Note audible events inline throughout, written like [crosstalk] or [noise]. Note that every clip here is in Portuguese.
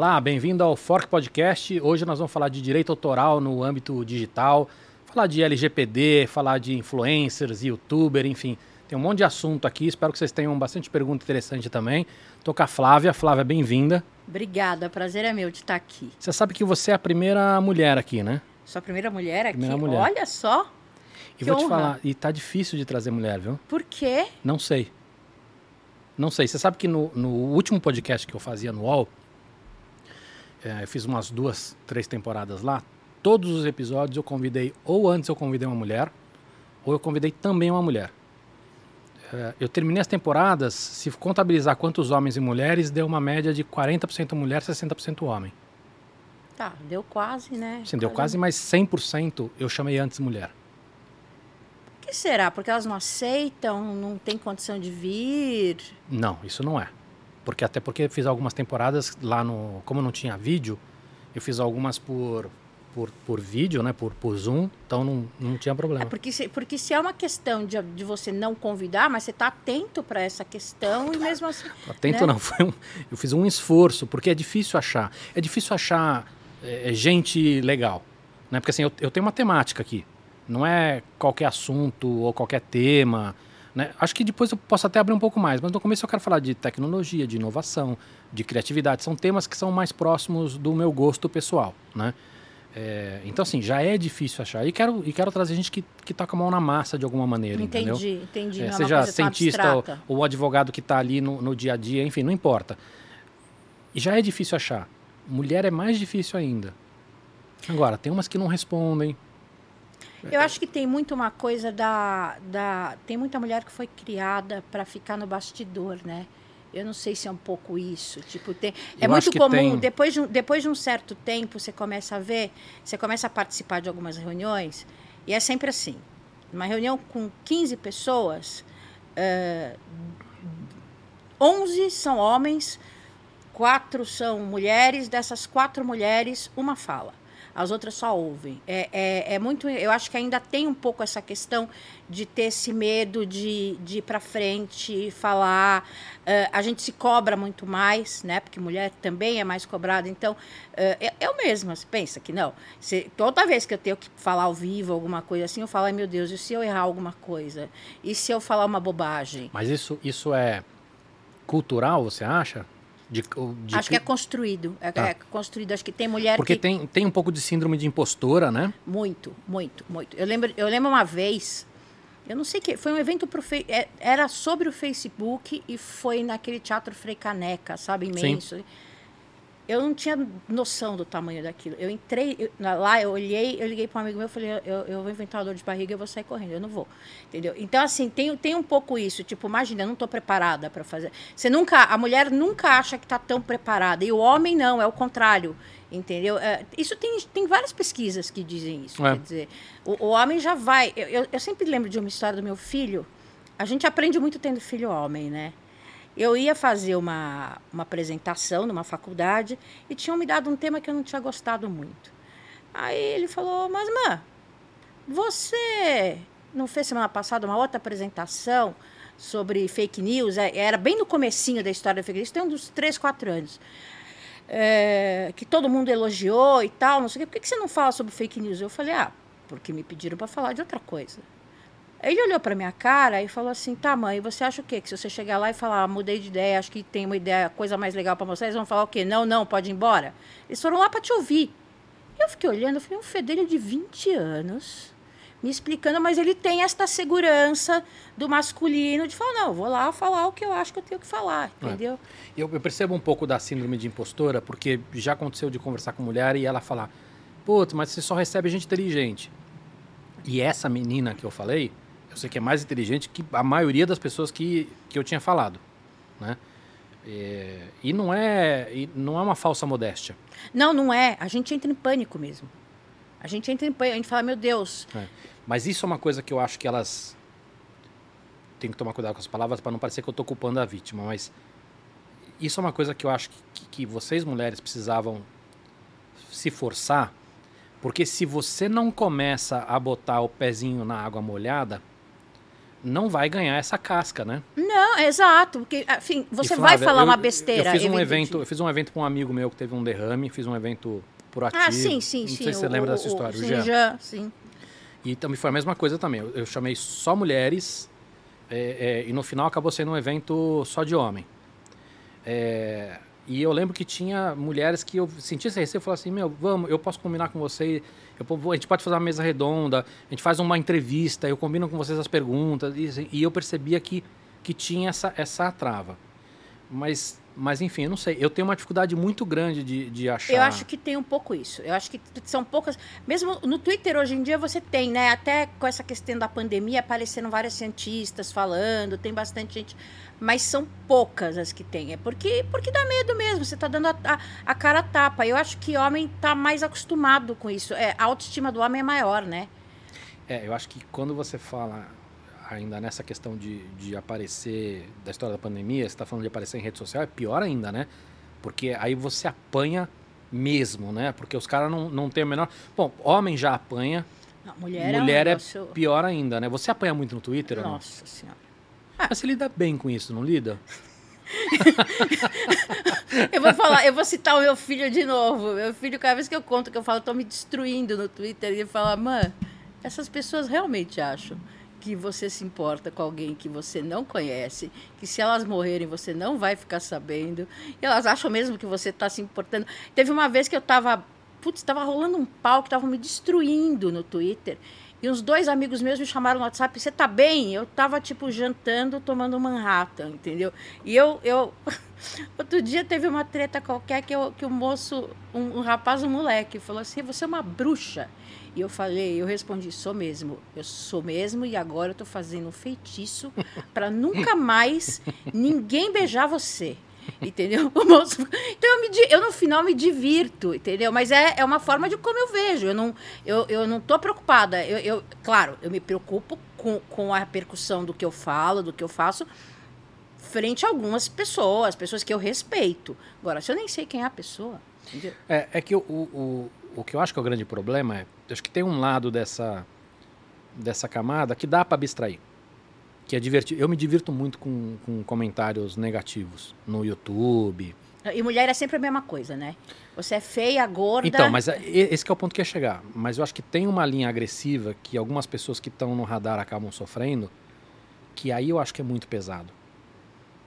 Olá, bem-vindo ao Fork Podcast. Hoje nós vamos falar de direito autoral no âmbito digital, falar de LGPD, falar de influencers, youtuber, enfim. Tem um monte de assunto aqui, espero que vocês tenham bastante pergunta interessante também. Tô com a Flávia. Flávia, bem-vinda. Obrigada, prazer é meu de estar aqui. Você sabe que você é a primeira mulher aqui, né? Sua primeira mulher aqui? Primeira mulher. Olha só. E vou te falar, e tá difícil de trazer mulher, viu? Por quê? Não sei. Não sei. Você sabe que no, no último podcast que eu fazia no UOL, é, eu fiz umas duas, três temporadas lá. Todos os episódios eu convidei, ou antes eu convidei uma mulher, ou eu convidei também uma mulher. É, eu terminei as temporadas, se contabilizar quantos homens e mulheres, deu uma média de 40% mulher, 60% homem. Tá, deu quase, né? Sim, deu quase, mas 100% eu chamei antes mulher. Por que será? Porque elas não aceitam, não tem condição de vir? Não, isso não é. Porque até porque fiz algumas temporadas lá no, como não tinha vídeo, eu fiz algumas por por, por vídeo, né, por, por Zoom, então não, não tinha problema. É porque, se, porque se é uma questão de, de você não convidar, mas você está atento para essa questão e mesmo assim. Atento né? não, [laughs] foi um, eu fiz um esforço, porque é difícil achar. É difícil achar é, gente legal. Né? Porque assim, eu, eu tenho uma temática aqui. Não é qualquer assunto ou qualquer tema. Né? Acho que depois eu posso até abrir um pouco mais, mas no começo eu quero falar de tecnologia, de inovação, de criatividade. São temas que são mais próximos do meu gosto pessoal. Né? É, então, assim, já é difícil achar. E quero, e quero trazer gente que, que toca a mão na massa de alguma maneira. Entendi, entendeu? entendi. É, seja cientista ou, ou, advogado que está ali no, no dia a dia, enfim, não importa. E já é difícil achar. Mulher é mais difícil ainda. Agora, tem umas que não respondem, eu acho que tem muito uma coisa da, da. Tem muita mulher que foi criada para ficar no bastidor, né? Eu não sei se é um pouco isso. Tipo, tem, é muito comum, tem... depois, de, depois de um certo tempo, você começa a ver, você começa a participar de algumas reuniões, e é sempre assim. Uma reunião com 15 pessoas, uh, 11 são homens, quatro são mulheres, dessas quatro mulheres, uma fala as outras só ouvem. É, é, é, muito. Eu acho que ainda tem um pouco essa questão de ter esse medo de, de ir para frente, falar. Uh, a gente se cobra muito mais, né? Porque mulher também é mais cobrada. Então, uh, eu, mesma, você pensa que não. Se, toda vez que eu tenho que falar ao vivo, alguma coisa assim, eu falo, ai meu Deus, e se eu errar alguma coisa? E se eu falar uma bobagem? Mas isso, isso é cultural, você acha? De, de acho que... que é construído. É, ah. é, construído. Acho que tem mulher Porque que... tem, tem um pouco de síndrome de impostora, né? Muito, muito, muito. Eu lembro, eu lembro uma vez, eu não sei que, foi um evento pro é, era sobre o Facebook e foi naquele teatro Frei Caneca, sabe, imenso. Sim eu não tinha noção do tamanho daquilo. Eu entrei eu, lá, eu olhei, eu liguei para um amigo meu, eu falei, eu, eu vou inventar uma dor de barriga, eu vou sair correndo, eu não vou, entendeu? Então assim tem, tem um pouco isso, tipo, imagina, eu não estou preparada para fazer. Você nunca, a mulher nunca acha que está tão preparada e o homem não, é o contrário, entendeu? É, isso tem, tem várias pesquisas que dizem isso, é. quer dizer, o, o, homem já vai. Eu, eu, eu sempre lembro de uma história do meu filho. A gente aprende muito tendo filho homem, né? Eu ia fazer uma, uma apresentação numa faculdade e tinham me dado um tema que eu não tinha gostado muito. Aí ele falou, mas mãe, você não fez semana passada uma outra apresentação sobre fake news? É, era bem no comecinho da história da fake news, tem uns 3, 4 anos. É, que todo mundo elogiou e tal, não sei o quê. Por que você não fala sobre fake news? Eu falei, ah, porque me pediram para falar de outra coisa. Ele olhou para minha cara e falou assim: tá, mãe, você acha o quê? Que se você chegar lá e falar, ah, mudei de ideia, acho que tem uma ideia, coisa mais legal para mostrar, eles vão falar o quê? Não, não, pode ir embora. Eles foram lá para te ouvir. Eu fiquei olhando, eu falei: um fedelho de 20 anos me explicando, mas ele tem esta segurança do masculino de falar: não, vou lá falar o que eu acho que eu tenho que falar, é. entendeu? É. Eu, eu percebo um pouco da síndrome de impostora, porque já aconteceu de conversar com mulher e ela falar: putz, mas você só recebe gente inteligente. E essa menina que eu falei, eu sei que é mais inteligente que a maioria das pessoas que, que eu tinha falado, né? É, e não é e não é uma falsa modéstia. Não, não é. A gente entra em pânico mesmo. A gente entra em pânico, a gente fala, meu Deus. É. Mas isso é uma coisa que eu acho que elas tem que tomar cuidado com as palavras para não parecer que eu estou culpando a vítima, mas isso é uma coisa que eu acho que, que vocês mulheres precisavam se forçar, porque se você não começa a botar o pezinho na água molhada, não vai ganhar essa casca, né? Não, exato, porque enfim, você Flávia, vai falar eu, uma besteira. Eu fiz um evento, eu fiz um evento com um amigo meu que teve um derrame, fiz um evento por ativo. Ah, sim, sim, não sim. Não sei se você o, lembra dessa história, o, o Jean. Jean. Sim. E também foi a mesma coisa também. Eu, eu chamei só mulheres é, é, e no final acabou sendo um evento só de homem. É, e eu lembro que tinha mulheres que eu sentia esse receio, eu falava assim, meu, vamos, eu posso combinar com você, eu, a gente pode fazer uma mesa redonda, a gente faz uma entrevista, eu combino com vocês as perguntas, e, e eu percebia que, que tinha essa, essa trava. Mas mas enfim, eu não sei. Eu tenho uma dificuldade muito grande de, de achar. Eu acho que tem um pouco isso. Eu acho que são poucas. Mesmo no Twitter hoje em dia você tem, né? Até com essa questão da pandemia aparecendo vários cientistas falando, tem bastante gente. Mas são poucas as que tem. É porque, porque dá medo mesmo. Você está dando a, a, a, cara a tapa. Eu acho que homem está mais acostumado com isso. É, a autoestima do homem é maior, né? É, eu acho que quando você fala ainda nessa questão de, de aparecer, da história da pandemia, você está falando de aparecer em rede social, é pior ainda, né? Porque aí você apanha mesmo, né? Porque os caras não, não têm o menor. Bom, homem já apanha. Não, mulher, mulher é, um negócio... é pior ainda, né? Você apanha muito no Twitter? Nossa Senhora. Mas você lida bem com isso, não lida? [laughs] eu vou falar, eu vou citar o meu filho de novo. Meu filho, cada vez que eu conto que eu falo, tô me destruindo no Twitter, ele fala, mãe, essas pessoas realmente acham que você se importa com alguém que você não conhece, que se elas morrerem você não vai ficar sabendo. E elas acham mesmo que você está se importando. Teve uma vez que eu estava, putz, estava rolando um pau que estava me destruindo no Twitter. E uns dois amigos meus me chamaram no WhatsApp, você tá bem? Eu tava, tipo, jantando, tomando Manhattan, entendeu? E eu, eu... [laughs] Outro dia teve uma treta qualquer que, que o moço, um, um rapaz, um moleque, falou assim, você é uma bruxa. E eu falei, eu respondi, sou mesmo. Eu sou mesmo e agora eu tô fazendo um feitiço [laughs] para nunca mais ninguém beijar você. Entendeu? [laughs] Moço... Então eu, me, eu no final me divirto, entendeu? Mas é, é uma forma de como eu vejo. Eu não, eu, eu não tô preocupada. Eu, eu, claro, eu me preocupo com, com a repercussão do que eu falo, do que eu faço, frente a algumas pessoas, pessoas que eu respeito. Agora, se eu nem sei quem é a pessoa. Entendeu? É, é que o, o, o que eu acho que é o grande problema é, acho que tem um lado dessa dessa camada que dá para abstrair, que é divertir. Eu me divirto muito com, com comentários negativos no YouTube. E mulher é sempre a mesma coisa, né? Você é feia, gorda. Então, mas é, esse é o ponto que ia chegar. Mas eu acho que tem uma linha agressiva que algumas pessoas que estão no radar acabam sofrendo, que aí eu acho que é muito pesado.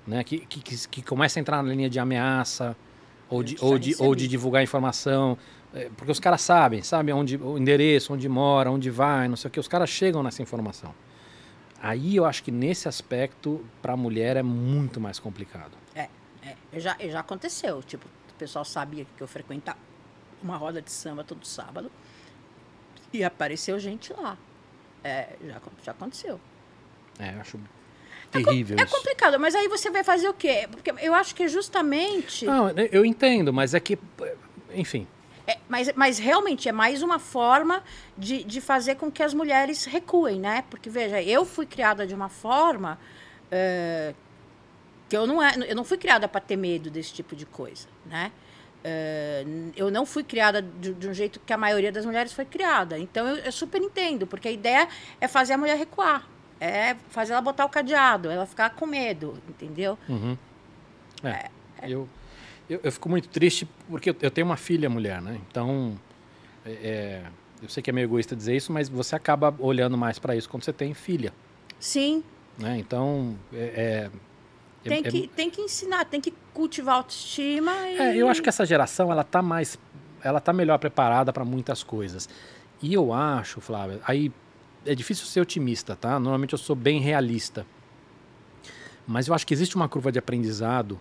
Né? Que, que, que, que começa a entrar na linha de ameaça, ou de, ou, de, ou de divulgar informação. É, porque os caras sabem, sabem onde, o endereço, onde mora, onde vai, não sei o que. Os caras chegam nessa informação. Aí eu acho que nesse aspecto, para a mulher, é muito mais complicado. É, é já, já aconteceu. Tipo, o pessoal sabia que eu frequentava uma roda de samba todo sábado e apareceu gente lá. É, já, já aconteceu. É, eu acho terrível. É, é complicado, mas aí você vai fazer o quê? Porque eu acho que justamente. Não, eu entendo, mas é que. Enfim. É, mas, mas realmente é mais uma forma de, de fazer com que as mulheres recuem, né? Porque, veja, eu fui criada de uma forma é, que eu não, é, eu não fui criada para ter medo desse tipo de coisa, né? É, eu não fui criada de, de, um jeito que a maioria das mulheres foi criada. Então eu, eu, super entendo, porque a ideia é fazer a mulher recuar, é fazer ela botar o cadeado, ela ficar com medo, entendeu? Uhum. É, é, eu eu, eu, fico muito triste porque eu, eu, tenho uma filha mulher, né? Então, é, é, eu sei que é meio egoísta dizer isso, mas você acaba olhando mais para isso quando você tem filha. Sim. Né? Então, é, é tem, que, tem que ensinar, tem que cultivar autoestima. E... É, eu acho que essa geração ela tá mais, ela tá melhor preparada para muitas coisas. E eu acho, Flávia, aí é difícil ser otimista, tá? Normalmente eu sou bem realista. Mas eu acho que existe uma curva de aprendizado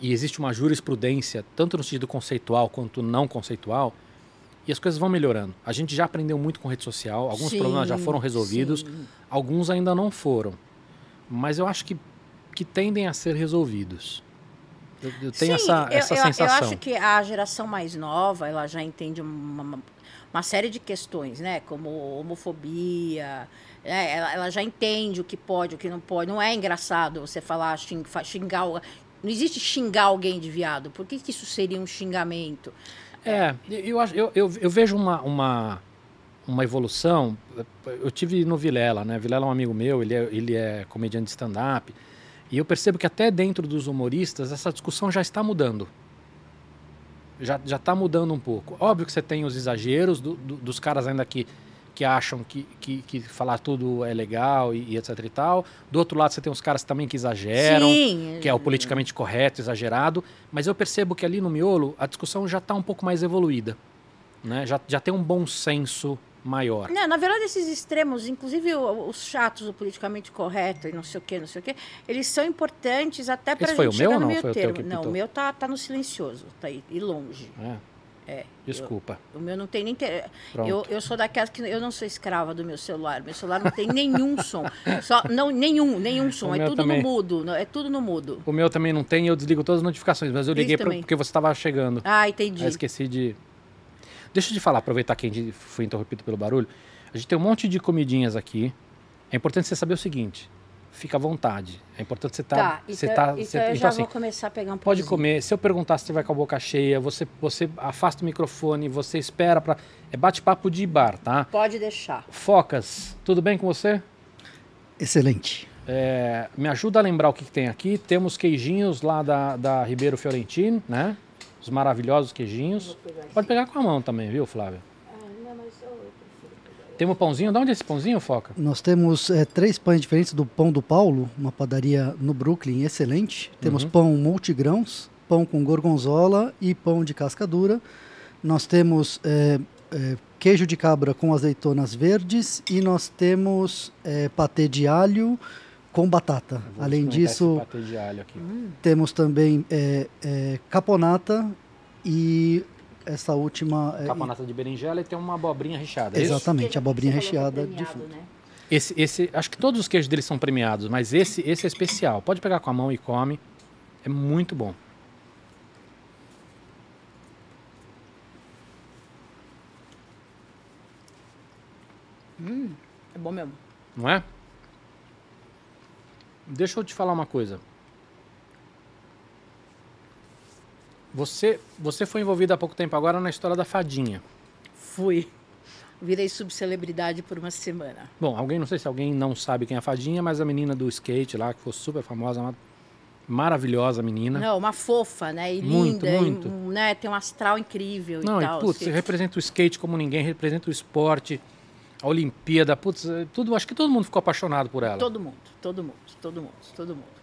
e existe uma jurisprudência, tanto no sentido conceitual quanto não conceitual, e as coisas vão melhorando. A gente já aprendeu muito com rede social, alguns sim, problemas já foram resolvidos, sim. alguns ainda não foram. Mas eu acho que, que tendem a ser resolvidos. Eu, eu tenho sim, essa, essa eu, sensação. Eu acho que a geração mais nova, ela já entende uma, uma série de questões, né? Como homofobia, né? ela, ela, já entende o que pode, o que não pode. Não é engraçado você falar, xingar, não existe xingar alguém de viado. Por que, que isso seria um xingamento? É, eu, eu, eu, eu vejo uma, uma, uma evolução. Eu tive no Vilela, né? Vilela é um amigo meu, ele é, ele é comediante de stand-up. E eu percebo que até dentro dos humoristas essa discussão já está mudando. Já está mudando um pouco. Óbvio que você tem os exageros do, do, dos caras ainda que, que acham que, que, que falar tudo é legal e, e, etc e tal. Do outro lado você tem os caras também que exageram, Sim. que é o politicamente correto, exagerado. Mas eu percebo que ali no miolo a discussão já está um pouco mais evoluída. Né? Já, já tem um bom senso maior. Não, na verdade, esses extremos, inclusive os chatos, o politicamente correto e não sei o que, não sei o que, eles são importantes até para a gente foi o chegar meu, no não? meio Foi o teu termo. não, pintou? o meu tá, tá no silencioso, tá aí, e longe. É, É. desculpa. O meu não tem nem. Ter... Eu, eu sou daquelas que. Eu não sou escrava do meu celular. Meu celular não tem nenhum [laughs] som. Só, não, nenhum, nenhum som. O É tudo também. no mudo. É tudo no mudo. O meu também não tem, eu desligo todas as notificações, mas eu liguei pra, porque você estava chegando. Ah, entendi. Aí esqueci de. Deixa eu te falar, aproveitar que a gente foi interrompido pelo barulho. A gente tem um monte de comidinhas aqui. É importante você saber o seguinte: fica à vontade. É importante você estar. Tá, você então, tá, então você- eu então, já assim, vou começar a pegar um pode pãozinho. comer. Se eu perguntar se você vai com a boca cheia, você, você afasta o microfone, você espera para. É bate-papo de bar, tá? Pode deixar. Focas, tudo bem com você? Excelente. É, me ajuda a lembrar o que, que tem aqui. Temos queijinhos lá da, da Ribeiro Fiorentino, né? Os maravilhosos queijinhos. Pode pegar com a mão também, viu, Flávia? Tem um pãozinho. De onde é esse pãozinho, Foca? Nós temos eh, três pães diferentes do Pão do Paulo, uma padaria no Brooklyn excelente. Temos Uhum. pão multigrãos, pão com gorgonzola e pão de casca dura. Nós temos eh, eh, queijo de cabra com azeitonas verdes e nós temos eh, patê de alho com batata. Além disso, esse patê de alho aqui. temos também eh, eh, caponata e essa última... eh, Caponata de berinjela e tem uma abobrinha recheada. é isso? Exatamente, abobrinha falou que é recheada de fruta. né? Esse, esse, acho que todos os queijos deles são premiados, mas esse, esse é especial. Pode pegar com a mão e come. É muito bom. É bom mesmo. Não é? Deixa eu te falar uma coisa. Você, você foi envolvido há pouco tempo agora na história da fadinha. Fui. Virei subcelebridade por uma semana. Bom, alguém, não sei se alguém não sabe quem é a fadinha, mas a menina do skate lá, que foi super famosa, uma maravilhosa menina. Não, uma fofa, né? E Muito, linda, muito. E, né? Tem um astral incrível Não, e e tal. putz, assim. você representa o skate como ninguém, representa o esporte, a Olimpíada, putz, é tudo, acho que todo mundo ficou apaixonado por ela. Todo mundo, todo mundo, todo mundo, todo mundo.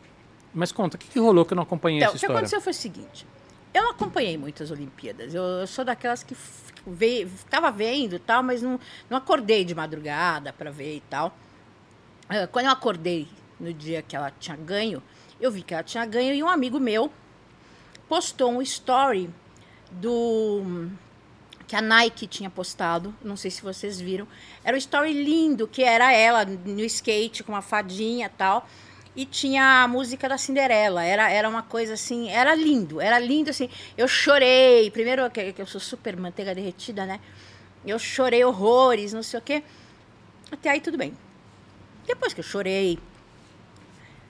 Mas conta, o que, que rolou que eu não acompanhei Então, essa o que história? aconteceu foi o seguinte: eu não acompanhei muitas Olimpíadas. Eu, eu sou daquelas que f- ve, ficava vendo tal, mas não, não acordei de madrugada para ver e tal. Ah, Quando eu acordei no dia que ela tinha ganho, eu vi que ela tinha ganho e um amigo meu postou um story do que a Nike tinha postado, não sei se vocês viram. Era um story lindo, que era ela no skate com uma fadinha tal. E tinha a música da Cinderela. Era, era uma coisa assim, era lindo, era lindo assim. Eu chorei. Primeiro, que, que eu sou super manteiga derretida, né? Eu chorei horrores, não sei o quê. Até aí tudo bem. Depois que eu chorei,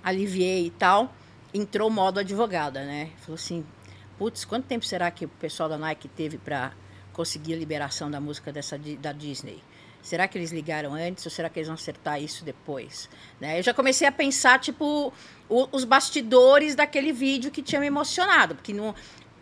aliviei e tal, entrou o modo advogada, né? Falou assim: putz, quanto tempo será que o pessoal da Nike teve para conseguir a liberação da música dessa da Disney? Será que eles ligaram antes ou será que eles vão acertar isso depois? Né? Eu já comecei a pensar, tipo, o- os bastidores daquele vídeo que tinha me emocionado, porque não,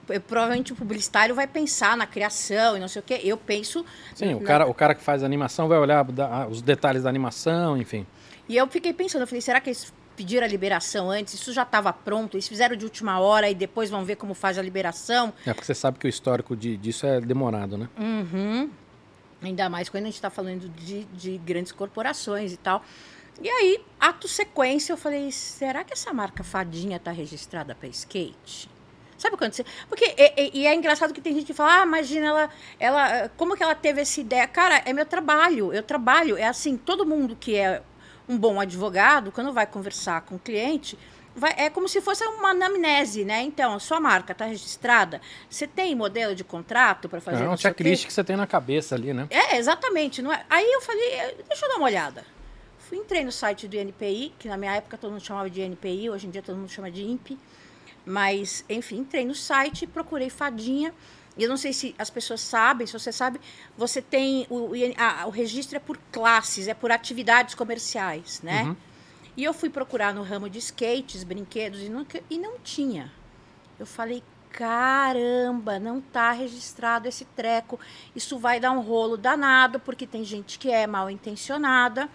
eu- provavelmente o publicitário vai pensar na criação e não sei o quê. Eu penso. Sim, o na- cara, o cara que faz a animação vai olhar da- os detalhes da animação, enfim. E eu fiquei pensando, eu falei, será que eles pediram a liberação antes? Isso já estava pronto? Eles fizeram de última hora e depois vão ver como faz a liberação? É porque você sabe que o histórico de- disso é demorado, né? Uhum. Ainda mais quando a gente está falando de, de grandes corporações e tal. E aí, ato sequência, eu falei, será que essa marca Fadinha está registrada para skate? Sabe quando você... Porque, e, e- e é engraçado que tem gente que fala, ah, imagina ela, ela... Como que ela teve essa ideia? Cara, é meu trabalho, eu trabalho. É assim, todo mundo que é um bom advogado, quando vai conversar com o cliente, vai- é como se fosse uma anamnese, né? Então, a sua marca está registrada, você tem modelo de contrato para fazer É um o checklist que você tem na cabeça ali, né? É, exatamente. Não é? Aí eu falei, eh, deixa eu dar uma olhada. Fui, entrei no site do INPI, que na minha época todo mundo chamava de INPI, hoje em dia todo mundo chama de INPE. Mas, enfim, entrei no site, procurei fadinha E eu não sei se as pessoas sabem, se você sabe, você tem o, a, o registro é por classes, é por atividades comerciais, né? Uhum. E eu fui procurar no ramo de skates, brinquedos, e não, e não tinha. Eu falei, caramba, não tá registrado esse treco. Isso vai dar um rolo danado, porque tem gente que é mal intencionada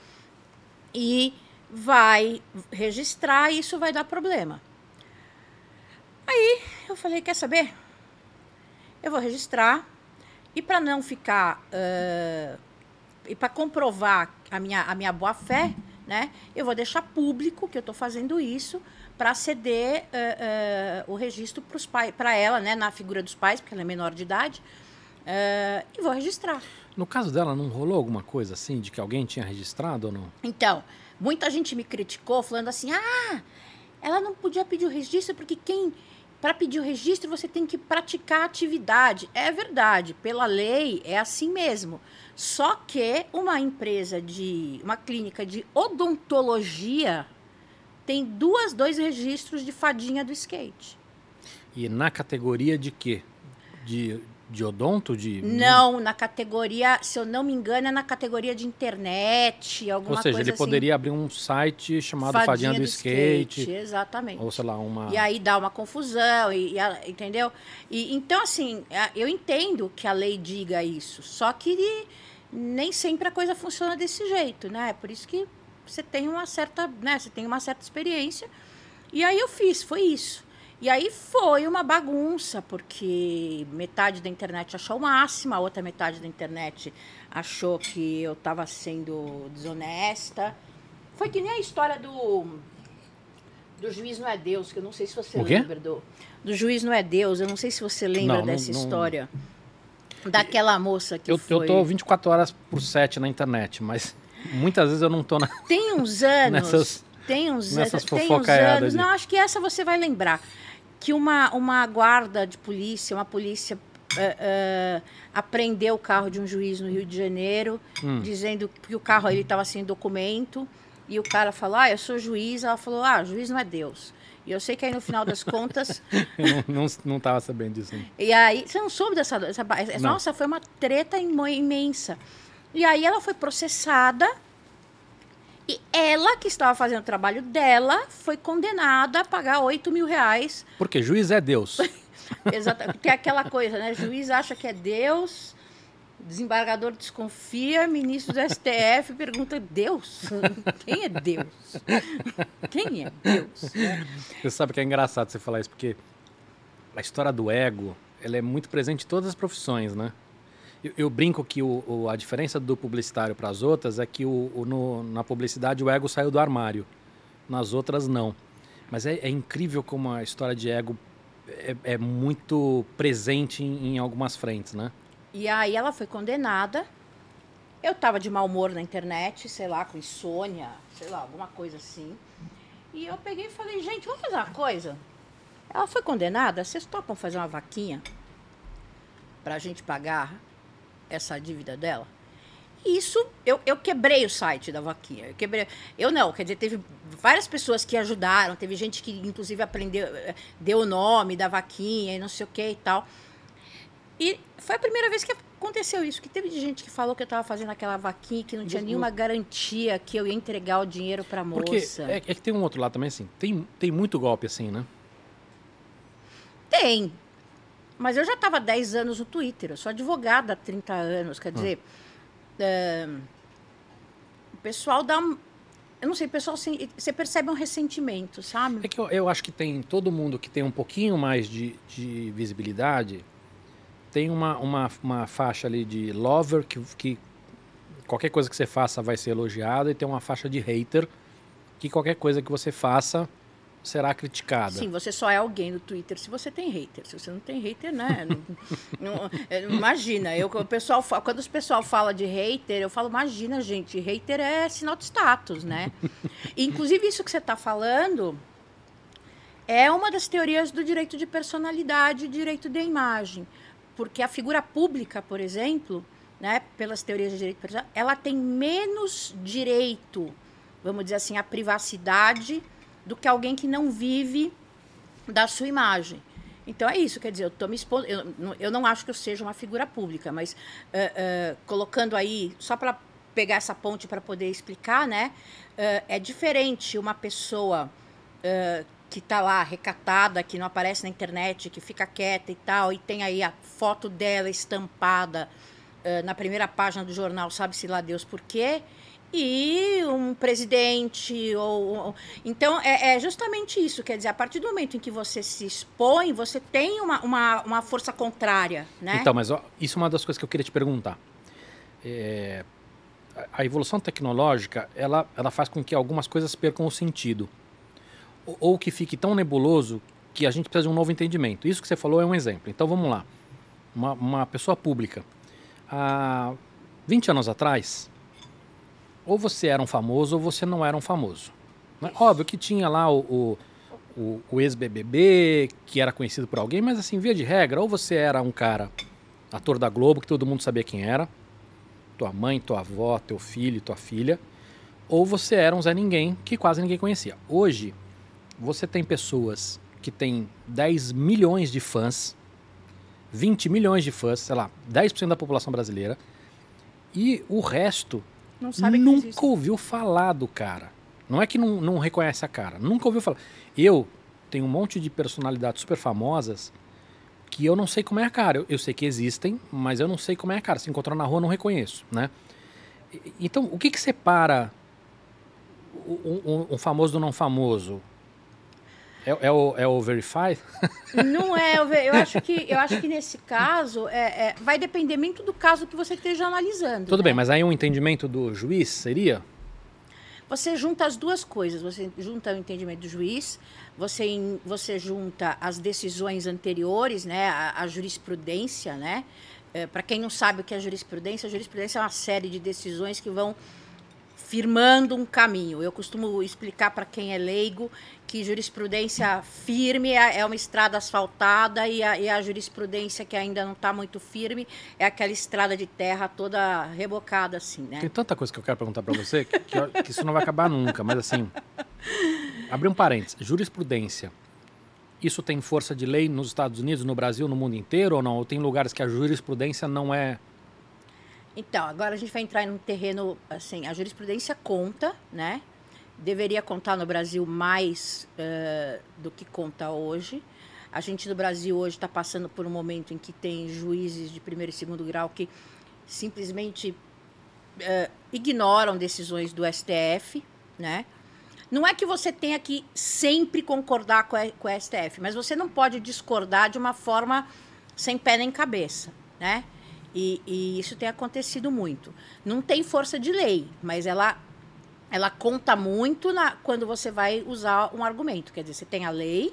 e vai registrar e isso vai dar problema. Aí eu falei, quer saber? Eu vou registrar e para não ficar uh, e para comprovar a minha, a minha boa fé, né? Eu vou deixar público que eu estou fazendo isso para ceder uh, uh, o registro para os pais, para ela, né, na figura dos pais, porque ela é menor de idade, uh, e vou registrar. No caso dela, não rolou alguma coisa assim de que alguém tinha registrado ou não? Então, muita gente me criticou falando assim: ah, ela não podia pedir o registro porque quem para pedir o registro você tem que praticar a atividade. É verdade, pela lei é assim mesmo. Só que uma empresa de uma clínica de odontologia tem duas, dois registros de fadinha do skate. E na categoria de quê? De, de odonto? De... Não, na categoria, se eu não me engano, é na categoria de internet, alguma Ou seja, ele assim. poderia abrir um site chamado Fadinha, Fadinha do, do skate, skate, Exatamente. Ou sei lá, uma... E aí dá uma confusão, e, e entendeu? E, então, assim, eu entendo que a lei diga isso, só que nem sempre a coisa funciona desse jeito, né? Por isso que você tem uma certa, né, você tem uma certa experiência. E aí eu fiz, foi isso. E aí foi uma bagunça, porque metade da internet achou o máximo, a outra metade da internet achou que eu estava sendo desonesta. Foi que nem a história do do juiz não é Deus, que eu não sei se você lembra do do juiz não é Deus, eu não sei se você lembra não, dessa não, história. Não... Daquela moça que eu, foi... Eu tô 24 horas por 7 na internet, mas Muitas vezes eu não tô na. Tem uns [laughs] anos. nessas, tem uns, nessas tem uns anos. Não, acho que essa você vai lembrar. Que uma, uma guarda de polícia, uma polícia. Uh, uh, apreendeu o carro de um juiz no Rio de Janeiro, hum. dizendo que o carro ele estava sem documento. E o cara falou: Ah, eu sou juiz. Ela falou: Ah, juiz não é Deus. E eu sei que aí no final das contas. [laughs] eu não, não, não sabendo disso. E aí, você não soube dessa. dessa nossa, foi uma treta imensa. E aí ela foi processada e ela, que estava fazendo o trabalho dela, foi condenada a pagar 8 mil reais. Porque juiz é Deus. [laughs] Exatamente. Tem aquela coisa, né? Juiz acha que é Deus, desembargador desconfia, ministro do STF pergunta: Deus? Quem é Deus? Quem é Deus? Você sabe que é engraçado você falar isso, porque a história do ego ela é muito presente em todas as profissões, né? Eu, eu brinco que o, o, a diferença do publicitário para as outras é que o, no, na publicidade o ego saiu do armário, nas outras não. Mas é, é incrível como a história de ego é, é muito presente em, em, algumas frentes, né? E aí ela foi condenada. Eu estava de mau humor na internet, sei lá, com insônia, sei lá, alguma coisa assim. E eu peguei e falei, gente, vamos fazer uma coisa? Ela foi condenada, vocês topam fazer uma vaquinha para a gente pagar essa dívida dela. Isso, eu, eu quebrei o site da vaquinha. Eu quebrei. Eu não, quer dizer, teve várias pessoas que ajudaram, teve gente que, inclusive, aprendeu, eh, deu o nome da vaquinha e não sei o que e tal. E foi a primeira vez que aconteceu isso, que teve gente que falou que eu estava fazendo aquela vaquinha que não tinha nenhuma garantia que eu ia entregar o dinheiro para a moça. Porque é, é, que tem um outro lado também, assim. Tem, tem muito golpe assim, né? Tem. Mas eu já estava há 10 anos no Twitter, eu sou advogada há 30 anos, quer dizer, é, o pessoal dá um, eu não sei, pessoal, você percebe um ressentimento, sabe? É que eu, eu, acho que tem todo mundo que tem um pouquinho mais de, de visibilidade, tem uma, uma, uma faixa ali de lover, que, que qualquer coisa que você faça vai ser elogiada, e tem uma faixa de hater, que qualquer coisa que você faça será criticada. Sim, você só é alguém no Twitter se você tem hater. Se você não tem hater, né? [laughs] não, não, é, imagina, eu, o pessoal, quando o pessoal fala de hater, eu falo, imagina, gente, hater é sinal de status, né? inclusive, isso que você está falando é uma das teorias do direito de personalidade e direito de imagem. Porque a figura pública, por exemplo, né, pelas teorias de direito de personalidade, ela tem menos direito, vamos dizer assim, à privacidade do que alguém que não vive da sua imagem. Então é isso, quer dizer, eu estou me expondo. Eu, não- eu não acho que eu seja uma figura pública, mas eh, eh, colocando aí, só para pegar essa ponte para poder explicar, né? eh, é diferente uma pessoa que está lá recatada, que não aparece na internet, que fica quieta e tal, e tem aí a foto dela estampada na primeira página do jornal, sabe-se lá Deus por quê, e um presidente ou então é, é justamente isso quer dizer a partir do momento em que você se expõe você tem uma, uma, uma força contrária né Então, mas ó, isso é uma das coisas que eu queria te perguntar. É, a- a evolução tecnológica, ela, ela faz com que algumas coisas percam o sentido. Ou, ou que fique tão nebuloso que a gente precisa de um novo entendimento. Isso que você falou é um exemplo. Então, vamos lá. Uma, uma pessoa pública. Há 20 anos atrás, ou você era um famoso ou você não era um famoso. né? Óbvio que tinha lá o, o, o, o ex-BBB, que era conhecido por alguém, mas assim, via de regra, ou você era um cara, ator da Globo, que todo mundo sabia quem era, tua mãe, tua avó, teu filho, tua filha, ou você era um Zé Ninguém, que quase ninguém conhecia. Hoje, você tem pessoas que têm 10 milhões de fãs, 20 milhões de fãs, sei lá, 10% da população brasileira, e o resto não sabe nunca ouviu falar do cara. Não é que não, não reconhece a cara, nunca ouviu falar. Eu tenho um monte de personalidades super famosas que eu não sei como é a cara. Eu, eu sei que existem, mas eu não sei como é a cara. Se encontrar na rua, eu não reconheço, né? Então, o que que separa o- um, um famoso do não famoso? É, é o, é o Verify? [laughs] não é eu, acho que eu acho que nesse caso é, é, vai depender muito do caso que você esteja analisando Tudo né? bem, mas aí um entendimento do juiz seria? Você junta as duas coisas. Você junta o entendimento do juiz, você, você junta as decisões anteriores, né, a, a jurisprudência, né? Para quem não sabe o que é jurisprudência, a jurisprudência é uma série de decisões que vão firmando um caminho. Eu costumo explicar para quem é leigo que jurisprudência firme é é uma estrada asfaltada e a, e a jurisprudência que ainda não está muito firme é aquela estrada de terra toda rebocada assim, né? Tem tanta coisa que eu quero perguntar pra você que, que, que isso não vai acabar nunca, mas assim. Abrir um parênteses. Jurisprudência. Isso tem força de lei nos Estados Unidos, no Brasil, no mundo inteiro ou não? Ou tem lugares que a jurisprudência não é. Então, agora a gente vai entrar num terreno, assim, a jurisprudência conta, né? Deveria contar no Brasil mais eh, do que conta hoje. A gente no Brasil hoje está passando por um momento em que tem juízes de primeiro e segundo grau que simplesmente eh, ignoram decisões do STF, né? Não é que você tenha que sempre concordar com, a, com o STF, mas você não pode discordar de uma forma sem pé nem cabeça, né? E, e isso tem acontecido muito. Não tem força de lei, mas ela, ela conta muito na, quando você vai usar um argumento. Quer dizer, você tem a lei,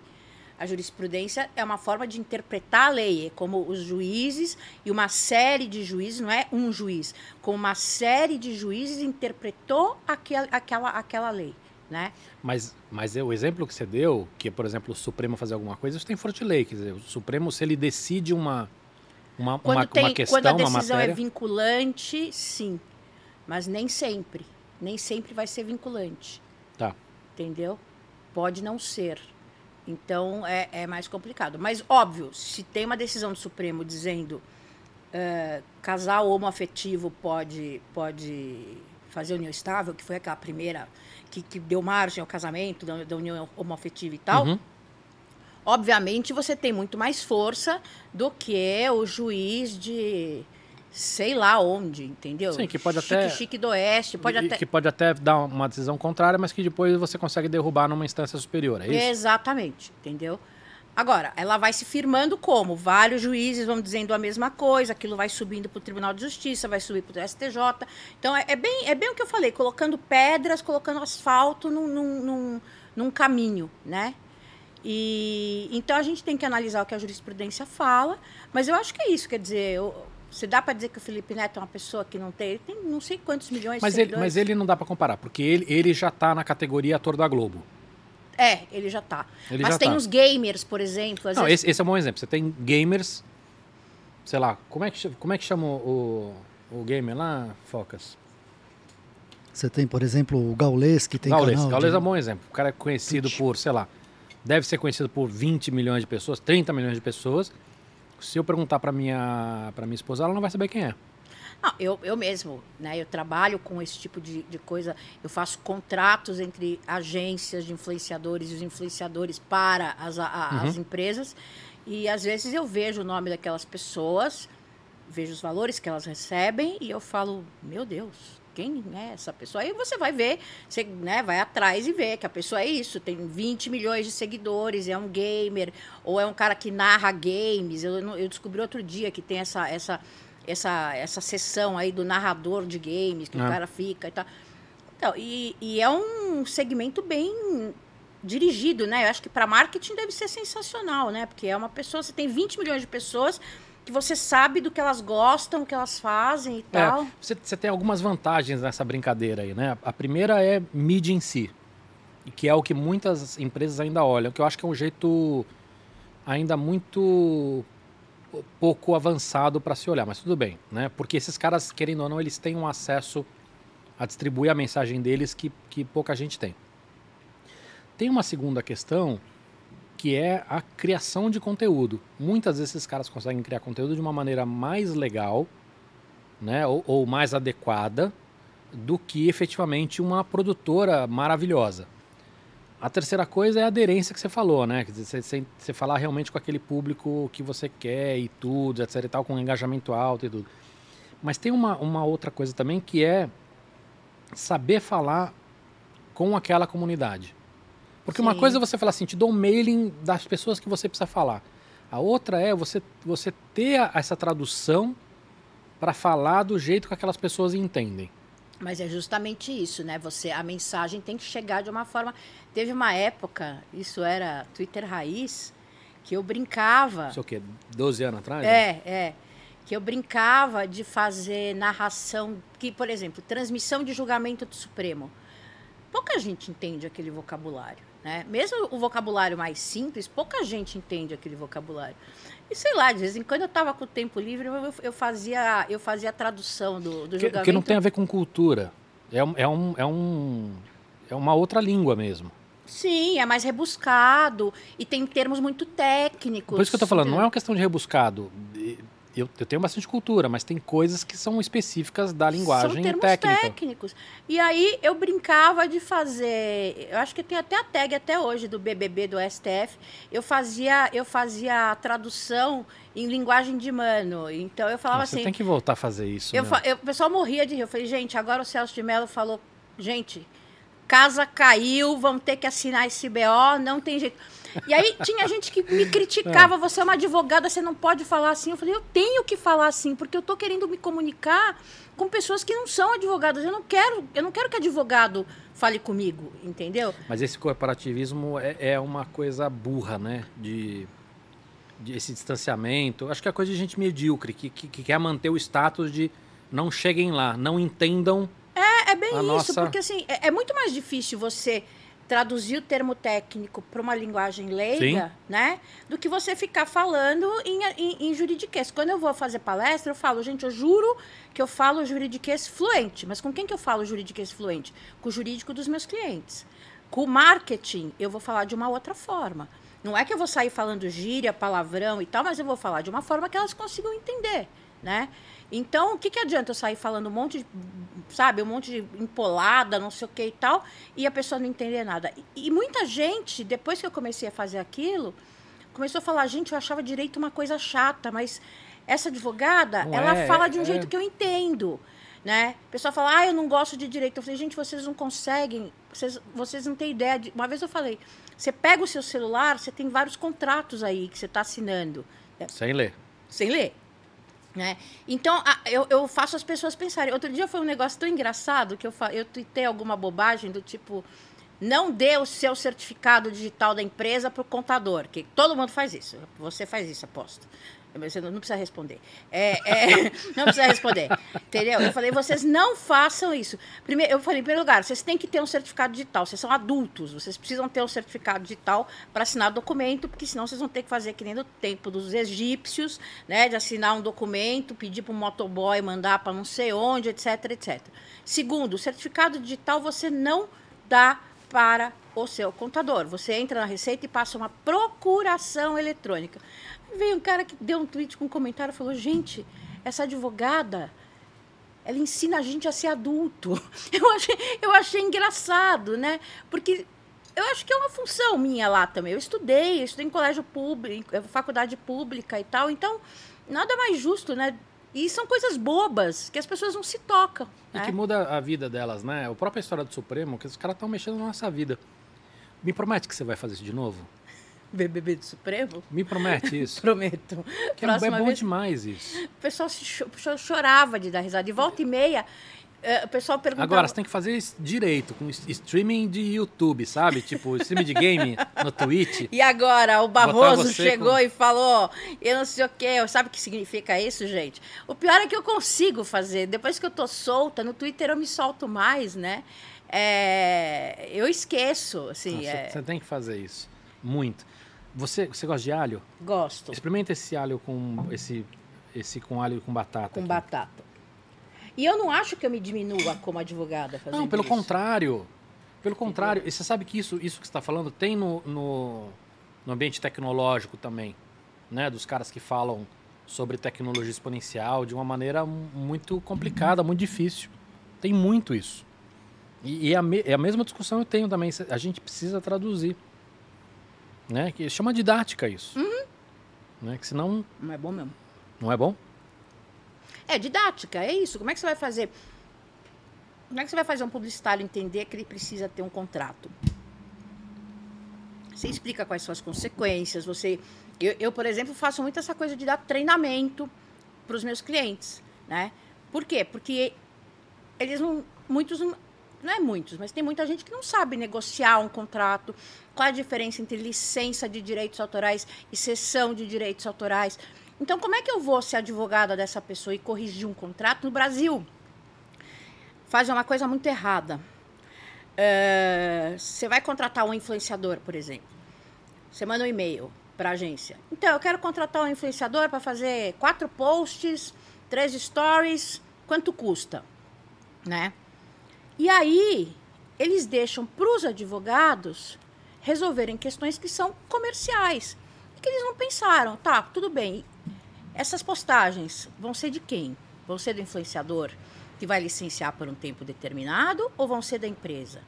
a jurisprudência é uma forma de interpretar a lei, é como os juízes e uma série de juízes, não é um juiz, como uma série de juízes interpretou aquela, aquela, aquela lei, né? Mas, mas é o exemplo que você deu, que é, por exemplo, o Supremo fazer alguma coisa, isso tem força de lei. Quer dizer, o Supremo, se ele decide uma, uma, Quando, uma, tem, uma questão, quando a uma decisão é vinculante, sim. Mas nem sempre. Nem sempre vai ser vinculante. Tá. Entendeu? Pode não ser. Então é, é mais complicado. Mas, óbvio, se tem uma decisão do Supremo dizendo eh, casal homoafetivo pode, pode fazer união estável, que foi aquela primeira que, que deu margem ao casamento da, da união homoafetiva e tal, Uhum. Obviamente você tem muito mais força do que o juiz de sei lá onde, entendeu? Sim, que pode chique, até- Chique do Oeste, pode até... Que pode até dar uma decisão contrária, mas que depois você consegue derrubar numa instância superior, é isso? Exatamente, entendeu? Agora, ela vai se firmando como? Vários juízes vão dizendo a mesma coisa, aquilo vai subindo para o Tribunal de Justiça, vai subir para o STJ. Então, é, é bem, é bem o que eu falei, colocando pedras, colocando asfalto num, num, num, num caminho, né? E, então, a gente tem que analisar o que a jurisprudência fala, mas eu acho que é isso, quer dizer, eu, você dá para dizer que o Felipe Neto é uma pessoa que não tem, ele tem não sei quantos milhões de Mas ele, seguidores. mas ele não dá pra comparar, porque ele, ele já tá na categoria ator da Globo. É, ele já tá. Ele mas já tem tá. os gamers, por exemplo, Não, vezes esse, esse é um bom exemplo. Você tem gamers, sei lá, como é que, chama- como é que chama o, o gamer lá, Focas? Você tem, por exemplo, o Gaules, que tem Gaules. canal Gaules de- é um bom exemplo. O cara é conhecido Twitch. por, sei lá, deve ser conhecido por 20 milhões de pessoas, 30 milhões de pessoas. Se eu perguntar para minha para minha esposa, ela não vai saber quem é. Não, eu, eu mesmo, né? Eu trabalho com esse tipo de, de coisa. Eu faço contratos entre agências de influenciadores e os influenciadores para as, a, Uhum. as empresas. E às vezes eu vejo o nome daquelas pessoas, vejo os valores que elas recebem e eu falo, meu Deus, quem é essa pessoa? Aí você vai ver, você né, vai atrás e vê que a pessoa é isso, tem 20 milhões de seguidores, é um gamer, ou é um cara que narra games. Eu, eu descobri outro dia que tem essa, essa, essa, essa sessão aí do narrador de games, que É. o cara fica e tal. Então, e, e é um segmento bem dirigido, né? Eu acho que para marketing deve ser sensacional, né? Porque é uma pessoa, você tem 20 milhões de pessoas que você sabe do que elas gostam, o que elas fazem e tal. É, você, você tem algumas vantagens nessa brincadeira aí, né? A primeira é mídia em si, que é o que muitas empresas ainda olham, que eu acho que é um jeito ainda muito pouco avançado para se olhar, mas tudo bem, né? Porque esses caras, querendo ou não, eles têm um acesso a distribuir a mensagem deles que, que pouca gente tem. Tem uma segunda questão que é a criação de conteúdo. Muitas vezes esses caras conseguem criar conteúdo de uma maneira mais legal, né, ou, ou mais adequada do que efetivamente uma produtora maravilhosa. A terceira coisa é a aderência que você falou, né? Quer dizer, você, você, falar realmente com aquele público que você quer e tudo, etc e tal, com engajamento alto e tudo. Mas tem uma, uma outra coisa também que é saber falar com aquela comunidade. Porque uma Sim. coisa é você falar assim, te dou um mailing das pessoas que você precisa falar. A outra é você, você ter a- essa tradução para falar do jeito que aquelas pessoas entendem. Mas é justamente isso, né? Você, a mensagem tem que chegar de uma forma. Teve uma época, isso era Twitter raiz, que eu brincava. Não sei o quê, 12 anos atrás? né? É, é. Que eu brincava de fazer narração, que, por exemplo, transmissão de julgamento do Supremo. Pouca gente entende aquele vocabulário, né? Mesmo o vocabulário mais simples, pouca gente entende aquele vocabulário. E sei lá, de vez em quando eu estava com o tempo livre, eu, eu fazia, eu fazia a tradução do, do Que, julgamento. que não tem a ver com cultura. É, é, um, é, um, é uma outra língua mesmo. Sim, é mais rebuscado e tem termos muito técnicos. Por isso que eu tô falando, não é uma questão de rebuscado. Eu, eu tenho bastante cultura, mas tem coisas que são específicas da linguagem São técnica. técnicos. E aí eu brincava de fazer, eu acho que tem até a tag até hoje do BBB do STF. Eu fazia, eu fazia a tradução em linguagem de mano. Então eu falava Você assim, tem que voltar a fazer isso. eu, fa- eu- o pessoal morria de rir. Eu falei, gente, agora o Celso de Mello falou, gente, casa caiu, vamos ter que assinar esse BO, não tem jeito. E aí tinha gente que me criticava, você é uma advogada, você não pode falar assim. Eu falei, eu tenho que falar assim, porque eu tô querendo me comunicar com pessoas que não são advogadas. Eu não quero, eu não quero que advogado fale comigo, entendeu? Mas esse corporativismo é, é uma coisa burra, né? De, de esse distanciamento. Acho que é coisa de gente medíocre, que, que, que quer manter o status de não cheguem lá, não entendam. É, é bem isso, nossa- porque assim, é, é muito mais difícil você traduzir o termo técnico para uma linguagem leiga, né? Do que você ficar falando em, em, em juridiquês. Quando eu vou fazer palestra, eu falo, gente, eu juro que eu falo juridiquês fluente. Mas com quem que eu falo juridiquês fluente? Com o jurídico dos meus clientes. Com o marketing, eu vou falar de uma outra forma. Não é que eu vou sair falando gíria, palavrão e tal, mas eu vou falar de uma forma que elas consigam entender, né? Então, o que, que adianta eu sair falando um monte de, sabe, um monte de empolada, não sei o que e tal, e a pessoa não entender nada. E, e muita gente, depois que eu comecei a fazer aquilo, começou a falar, gente, eu achava direito uma coisa chata, mas essa advogada, Não ela é, fala de um é. jeito que eu entendo. Né? A pessoa fala, ah, eu não gosto de direito. Eu falei, gente, vocês não conseguem, vocês, vocês não têm ideia. De... Uma vez eu falei, você pega o seu celular, você tem vários contratos aí que você está assinando, Sem ler. sem ler. Né? Então, a- eu, eu faço as pessoas pensarem. Outro dia foi um negócio tão engraçado que eu, eu tuitei alguma bobagem do tipo: não dê o seu certificado digital da empresa para o contador, que todo mundo faz isso. Você faz isso, aposto. Você não, não precisa responder. É, é, [laughs] não precisa responder. Entendeu? Eu falei, vocês não façam isso. Primeiro, eu falei, em primeiro lugar, vocês têm que ter um certificado digital. Vocês são adultos, vocês precisam ter um certificado digital para assinar documento, porque senão vocês vão ter que fazer que nem no tempo dos egípcios, né? De assinar um documento, pedir para um motoboy mandar para não sei onde, etc, etc. Segundo, o certificado digital você não dá para o seu contador. Você entra na Receita e passa uma procuração eletrônica. Veio um cara que deu um tweet com um comentário e falou: gente, essa advogada ela ensina a gente a ser adulto. [laughs] Eu achei, eu achei engraçado, né? Porque eu acho que é uma função minha lá também. Eu estudei, eu estudei em colégio público, faculdade pública e tal. Então, nada mais justo, né? E são coisas bobas que as pessoas não se tocam. E né? que muda a vida delas, né? A própria história do Supremo, que os caras estão mexendo na nossa vida. Me promete que você vai fazer isso de novo? BBB do Supremo? Me promete [laughs] isso. Prometo. Que é, é bom vez, demais isso. O pessoal se cho chorava de dar risada. De volta e meia, uh, o pessoal perguntava... Agora, você tem que fazer isso direito, com streaming de YouTube, sabe? Tipo, [laughs] streaming de game no Twitch. E agora, o Barroso chegou com... e falou, eu não sei o quê. Sabe o que significa isso, gente? O pior é que eu consigo fazer. Depois que eu tô solta, no Twitter eu me solto mais, né? É, eu esqueço, assim. Você é... tem que fazer isso. Muito. Você, você gosta de alho? Gosto. Experimenta esse alho com esse, esse com alho com batata. Com aqui. batata. E eu não acho que eu me diminua como advogada fazendo Não, pelo isso. contrário. Pelo contrário. E você sabe que isso, isso que você está falando tem no, no, no ambiente tecnológico também. Né? Dos caras que falam sobre tecnologia exponencial de uma maneira muito complicada, muito difícil. Tem muito isso. E, e é, a me, é a mesma discussão que eu tenho também. A gente precisa traduzir. Né? Que chama didática isso. Uhum. Né? Que senão. Não é bom mesmo. Não é bom? É didática, é isso. Como é que você vai fazer? Como é que você vai fazer um publicitário entender que ele precisa ter um contrato? Você explica quais são as consequências. Você, eu, eu por exemplo, faço muito essa coisa de dar treinamento para os meus clientes, né? Por quê? Porque eles não, muitos não, não é muitos, mas tem muita gente que não sabe negociar um contrato, qual a diferença entre licença de direitos autorais e cessão de direitos autorais. Então, como é que eu vou ser advogada dessa pessoa e corrigir um contrato no Brasil? Faz uma coisa muito errada. Uh, você vai contratar um influenciador, por exemplo. Você manda um e-mail para a agência. Então, eu quero contratar um influenciador para fazer quatro posts, três stories. Quanto custa? Né? E aí, eles deixam para os advogados resolverem questões que são comerciais. E que eles não pensaram, tá, tudo bem. Essas postagens vão ser de quem? Vão ser do influenciador que vai licenciar por um tempo determinado ou vão ser da empresa?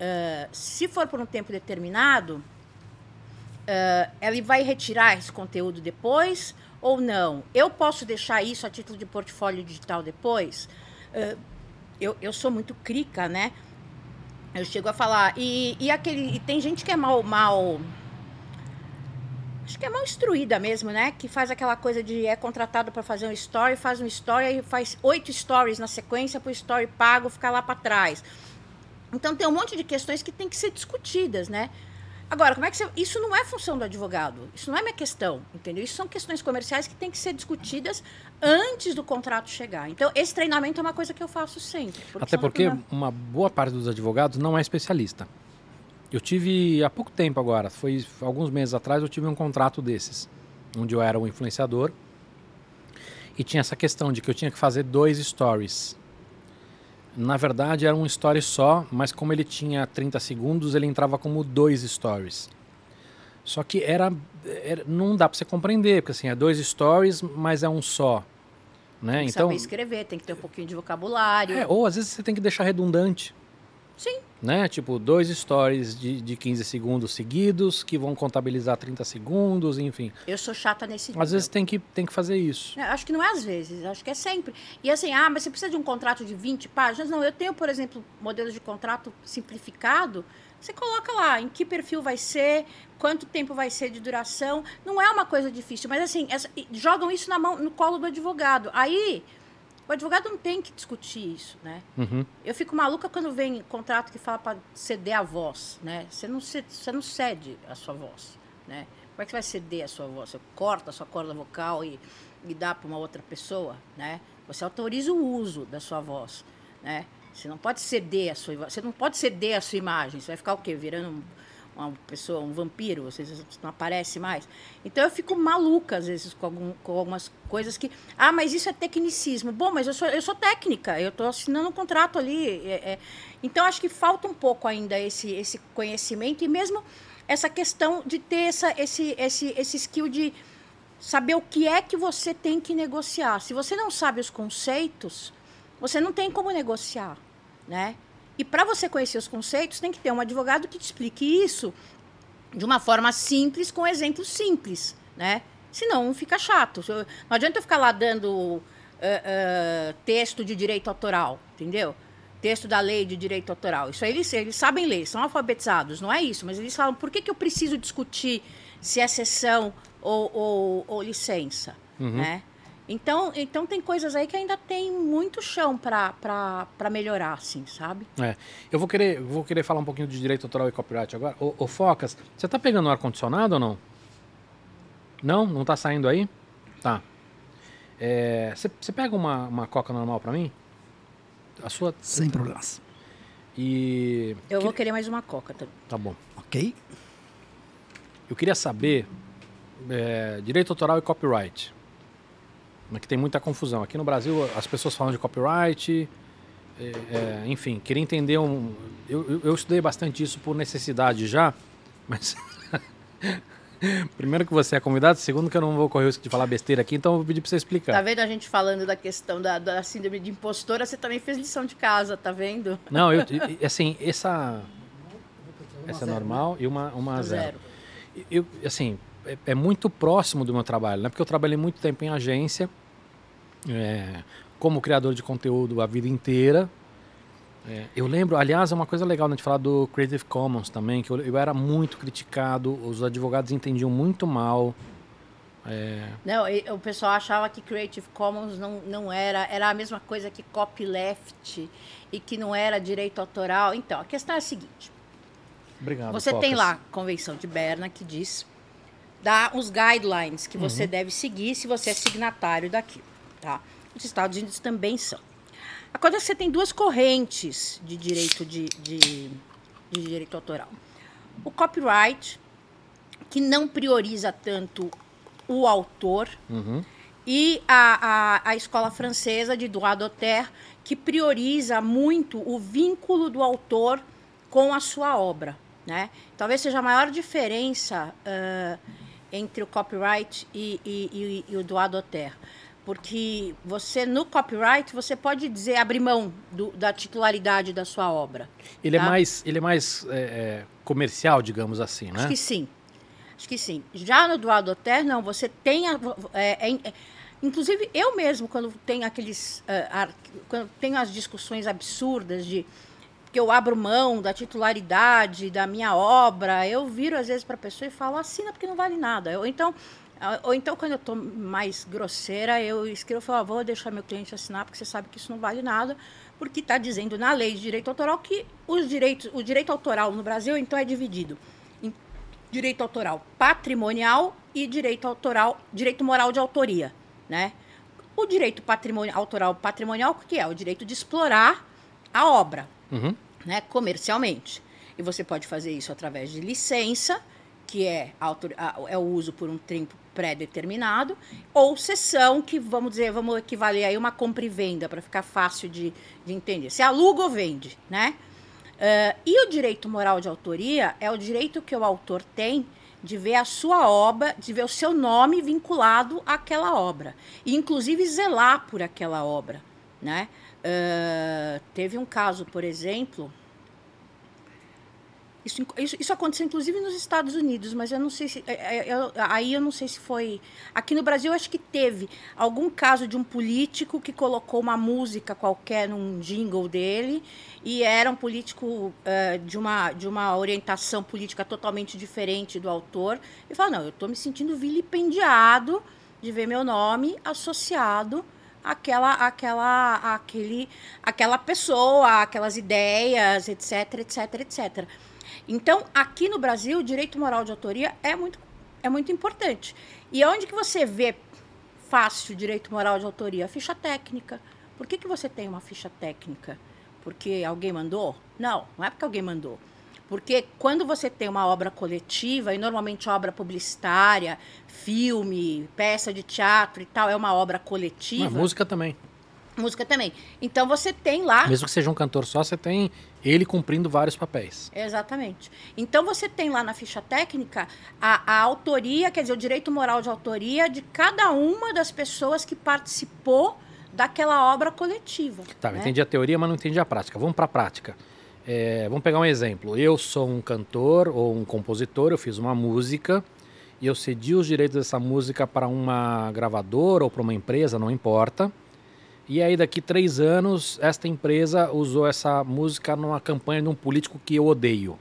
Uh, se for por um tempo determinado, uh, ele vai retirar esse conteúdo depois ou não? Eu posso deixar isso a título de portfólio digital depois? Uh, eu, eu sou muito crica, né? Eu chego a falar. E, e aquele. E tem gente que é mal, mal. Acho que é mal instruída mesmo, né? Que faz aquela coisa de é contratado para fazer um story, faz um story e faz oito stories na sequência para o story pago ficar lá para trás. Então tem um monte de questões que tem que ser discutidas, né? Agora, como é que você... Isso não é função do advogado. Isso não é minha questão, entendeu? Isso são questões comerciais que têm que ser discutidas antes do contrato chegar. Então, esse treinamento é uma coisa que eu faço sempre. Porque Até porque uma boa parte dos advogados não é especialista. Eu tive há pouco tempo agora, foi alguns meses atrás, eu tive um contrato desses, onde eu era um influenciador e tinha essa questão de que eu tinha que fazer dois stories na verdade, era um story só, mas como ele tinha 30 segundos, ele entrava como dois stories. Só que era, era não dá para você compreender, porque assim, é dois stories, mas é um só. Né? Tem que então, saber escrever, tem que ter um pouquinho de vocabulário. É, ou às vezes você tem que deixar redundante. Sim. Né? Tipo, dois stories de, de 15 segundos seguidos que vão contabilizar 30 segundos, enfim. Eu sou chata nesse Às vezes tem que, tem que fazer isso. É, acho que não é às vezes, acho que é sempre. E assim, ah, mas você precisa de um contrato de 20 páginas? Não, eu tenho, por exemplo, modelos de contrato simplificado. Você coloca lá em que perfil vai ser, quanto tempo vai ser de duração. Não é uma coisa difícil, mas assim, essa, jogam isso na mão, no colo do advogado. Aí o advogado não tem que discutir isso, né? Uhum. Eu fico maluca quando vem contrato que fala para ceder a voz, né? Você não, cede, você não cede a sua voz, né? Como é que você vai ceder a sua voz? Você corta a sua corda vocal e, e dá para uma outra pessoa, né? Você autoriza o uso da sua voz, né? Você não pode ceder a sua você não pode ceder a sua imagem. Você vai ficar o quê? Virando um, uma pessoa, um vampiro, vezes não aparece mais. Então eu fico maluca, às vezes, com, algum, com algumas coisas que. Ah, mas isso é tecnicismo. Bom, mas eu sou, eu sou técnica, eu estou assinando um contrato ali. É, é. Então acho que falta um pouco ainda esse, esse conhecimento e mesmo essa questão de ter essa, esse, esse, esse skill de saber o que é que você tem que negociar. Se você não sabe os conceitos, você não tem como negociar, né? E para você conhecer os conceitos, tem que ter um advogado que te explique isso de uma forma simples, com exemplos simples, né? Senão fica chato. Não adianta eu ficar lá dando uh, uh, texto de direito autoral, entendeu? Texto da lei de direito autoral. Isso aí eles, eles sabem ler, são alfabetizados, não é isso. Mas eles falam, por que, que eu preciso discutir se é sessão ou, ou, ou licença, uhum. né? Então, então tem coisas aí que ainda tem muito chão para melhorar, assim, sabe? É. Eu vou querer, vou querer falar um pouquinho de direito autoral e copyright agora. Ô, ô Focas, você tá pegando ar condicionado ou não? Não? Não tá saindo aí? Tá. É, você é, pega uma, uma coca normal para mim? A sua. Sem problemas. E. Eu que... vou querer mais uma coca também. Tá bom. Ok. Eu queria saber é, direito autoral e copyright que tem muita confusão. Aqui no Brasil as pessoas falam de copyright, é, é, enfim, queria entender um. Eu, eu, eu, estudei bastante isso por necessidade já, mas. [laughs] Primeiro que você é convidado, segundo que eu não vou correr o risco de falar besteira aqui, então eu vou pedir para você explicar. Tá vendo a gente falando da questão da, da síndrome de impostora, você também fez lição de casa, tá vendo? Não, eu, [laughs] assim, essa essa é normal e uma, uma zero. zero. Eu, assim, é, é, muito próximo do meu trabalho, né? Porque eu trabalhei muito tempo em agência, é, como criador de conteúdo a vida inteira. É, eu lembro, aliás, é uma coisa legal né, de falar do Creative Commons também, que eu, eu era muito criticado, os advogados entendiam muito mal. É... Não, o pessoal achava que Creative Commons não, não era, era a mesma coisa que copyleft e que não era direito autoral. Então, a questão é a seguinte. Obrigado, Você Focas. tem lá a Convenção de Berna que diz dá os guidelines que você uhum. deve seguir se você é signatário daquilo, tá? Os Estados Unidos também são. Acontece que você tem duas correntes de direito de, de, de direito autoral. O copyright, que não prioriza tanto o autor, uhum. e a, a, a escola francesa de droit d'auteur, que prioriza muito o vínculo do autor com a sua obra. Né? Talvez seja a maior diferença uh, entre o copyright e, e, e, e o doado terra. Porque você, no copyright, você pode dizer, abrir mão do, da titularidade da sua obra. Ele é tá? é mais, ele é mais é, é, comercial, digamos assim, né? Acho que sim. Acho que sim. Já no doado terra, não. Você tem... A, é, é, inclusive, eu mesmo, quando tenho aqueles... Uh, quando tenho as discussões absurdas de que eu abro mão da titularidade da minha obra, eu viro às vezes para a pessoa e falo, assina porque não vale nada. Ou então, ou então quando eu estou mais grosseira, eu escrevo e falo, ah, vou deixar meu cliente assinar porque você sabe que isso não vale nada, porque está dizendo na lei de direito autoral que os direitos, o direito autoral no Brasil, então, é dividido em direito autoral patrimonial e direito autoral, direito moral de autoria, né? O direito patrimonial, autoral patrimonial, que é? O direito de explorar a obra. Uhum né, comercialmente. E você pode fazer isso através de licença, que é, autor, é o uso por um tempo pré-determinado, ou cessão, que vamos dizer, vamos equivaler aí uma compra e venda, para ficar fácil de, de entender. Você aluga ou vende, né? Uh, e o direito moral de autoria é o direito que o autor tem de ver a sua obra, de ver o seu nome vinculado àquela obra. E, inclusive, zelar por aquela obra, né? Uh, teve um caso, por exemplo. Isso, isso, isso, aconteceu inclusive nos Estados Unidos, mas eu não sei se. É, é, eu, aí eu não sei se foi. Aqui no Brasil, acho que teve algum caso de um político que colocou uma música qualquer num jingle dele, e era um político uh, de, uma, de uma orientação política totalmente diferente do autor, e falou: não, eu estou me sentindo vilipendiado de ver meu nome associado aquela, aquela, aquele, aquela pessoa, aquelas ideias, etc, etc, etc. Então, aqui no Brasil, o direito moral de autoria é muito, é muito importante. E onde que você vê fácil direito moral de autoria? Ficha técnica. Por que, que você tem uma ficha técnica? Porque alguém mandou? Não, não é porque alguém mandou. Porque quando você tem uma obra coletiva, e normalmente obra publicitária, filme, peça de teatro e tal, é uma obra coletiva. Mas música também. Música também. Então você tem lá. Mesmo que seja um cantor só, você tem ele cumprindo vários papéis. Exatamente. Então você tem lá na ficha técnica a, a autoria, quer dizer, o direito moral de autoria de cada uma das pessoas que participou daquela obra coletiva. Tá, né? entendi a teoria, mas não entendi a prática. Vamos para a prática. É, vamos pegar um exemplo. Eu sou um cantor ou um compositor, eu fiz uma música e eu cedi os direitos dessa música para uma gravadora ou para uma empresa, não importa. E aí, daqui três anos, esta empresa usou essa música numa campanha de um político que eu odeio.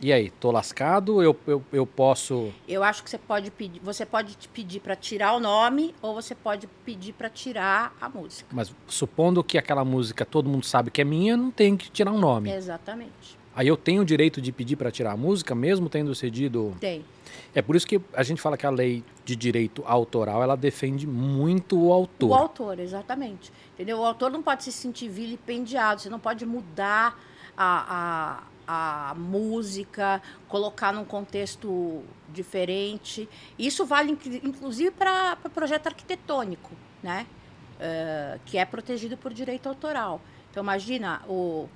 E aí, tô lascado? Eu, eu, eu posso. Eu acho que você pode pedir, você pode pedir para tirar o nome ou você pode pedir para tirar a música. Mas supondo que aquela música todo mundo sabe que é minha, não tem que tirar um nome. Exatamente. Aí eu tenho o direito de pedir para tirar a música, mesmo tendo cedido. Tem. É por isso que a gente fala que a lei de direito autoral ela defende muito o autor. O autor, exatamente. Entendeu? O autor não pode se sentir vilipendiado, você não pode mudar a, a, a música, colocar num contexto diferente. Isso vale, inclusive, para projeto arquitetônico, né? Uh, que é protegido por direito autoral. Então, imagina o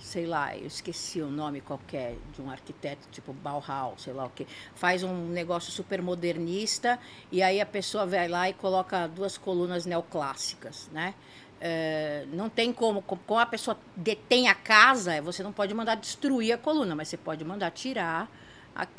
sei lá, eu esqueci o nome qualquer de um arquiteto tipo Bauhaus, sei lá o que, faz um negócio super modernista e aí a pessoa vai lá e coloca duas colunas neoclássicas, né? É, não tem como, como a pessoa detém a casa, você não pode mandar destruir a coluna, mas você pode mandar tirar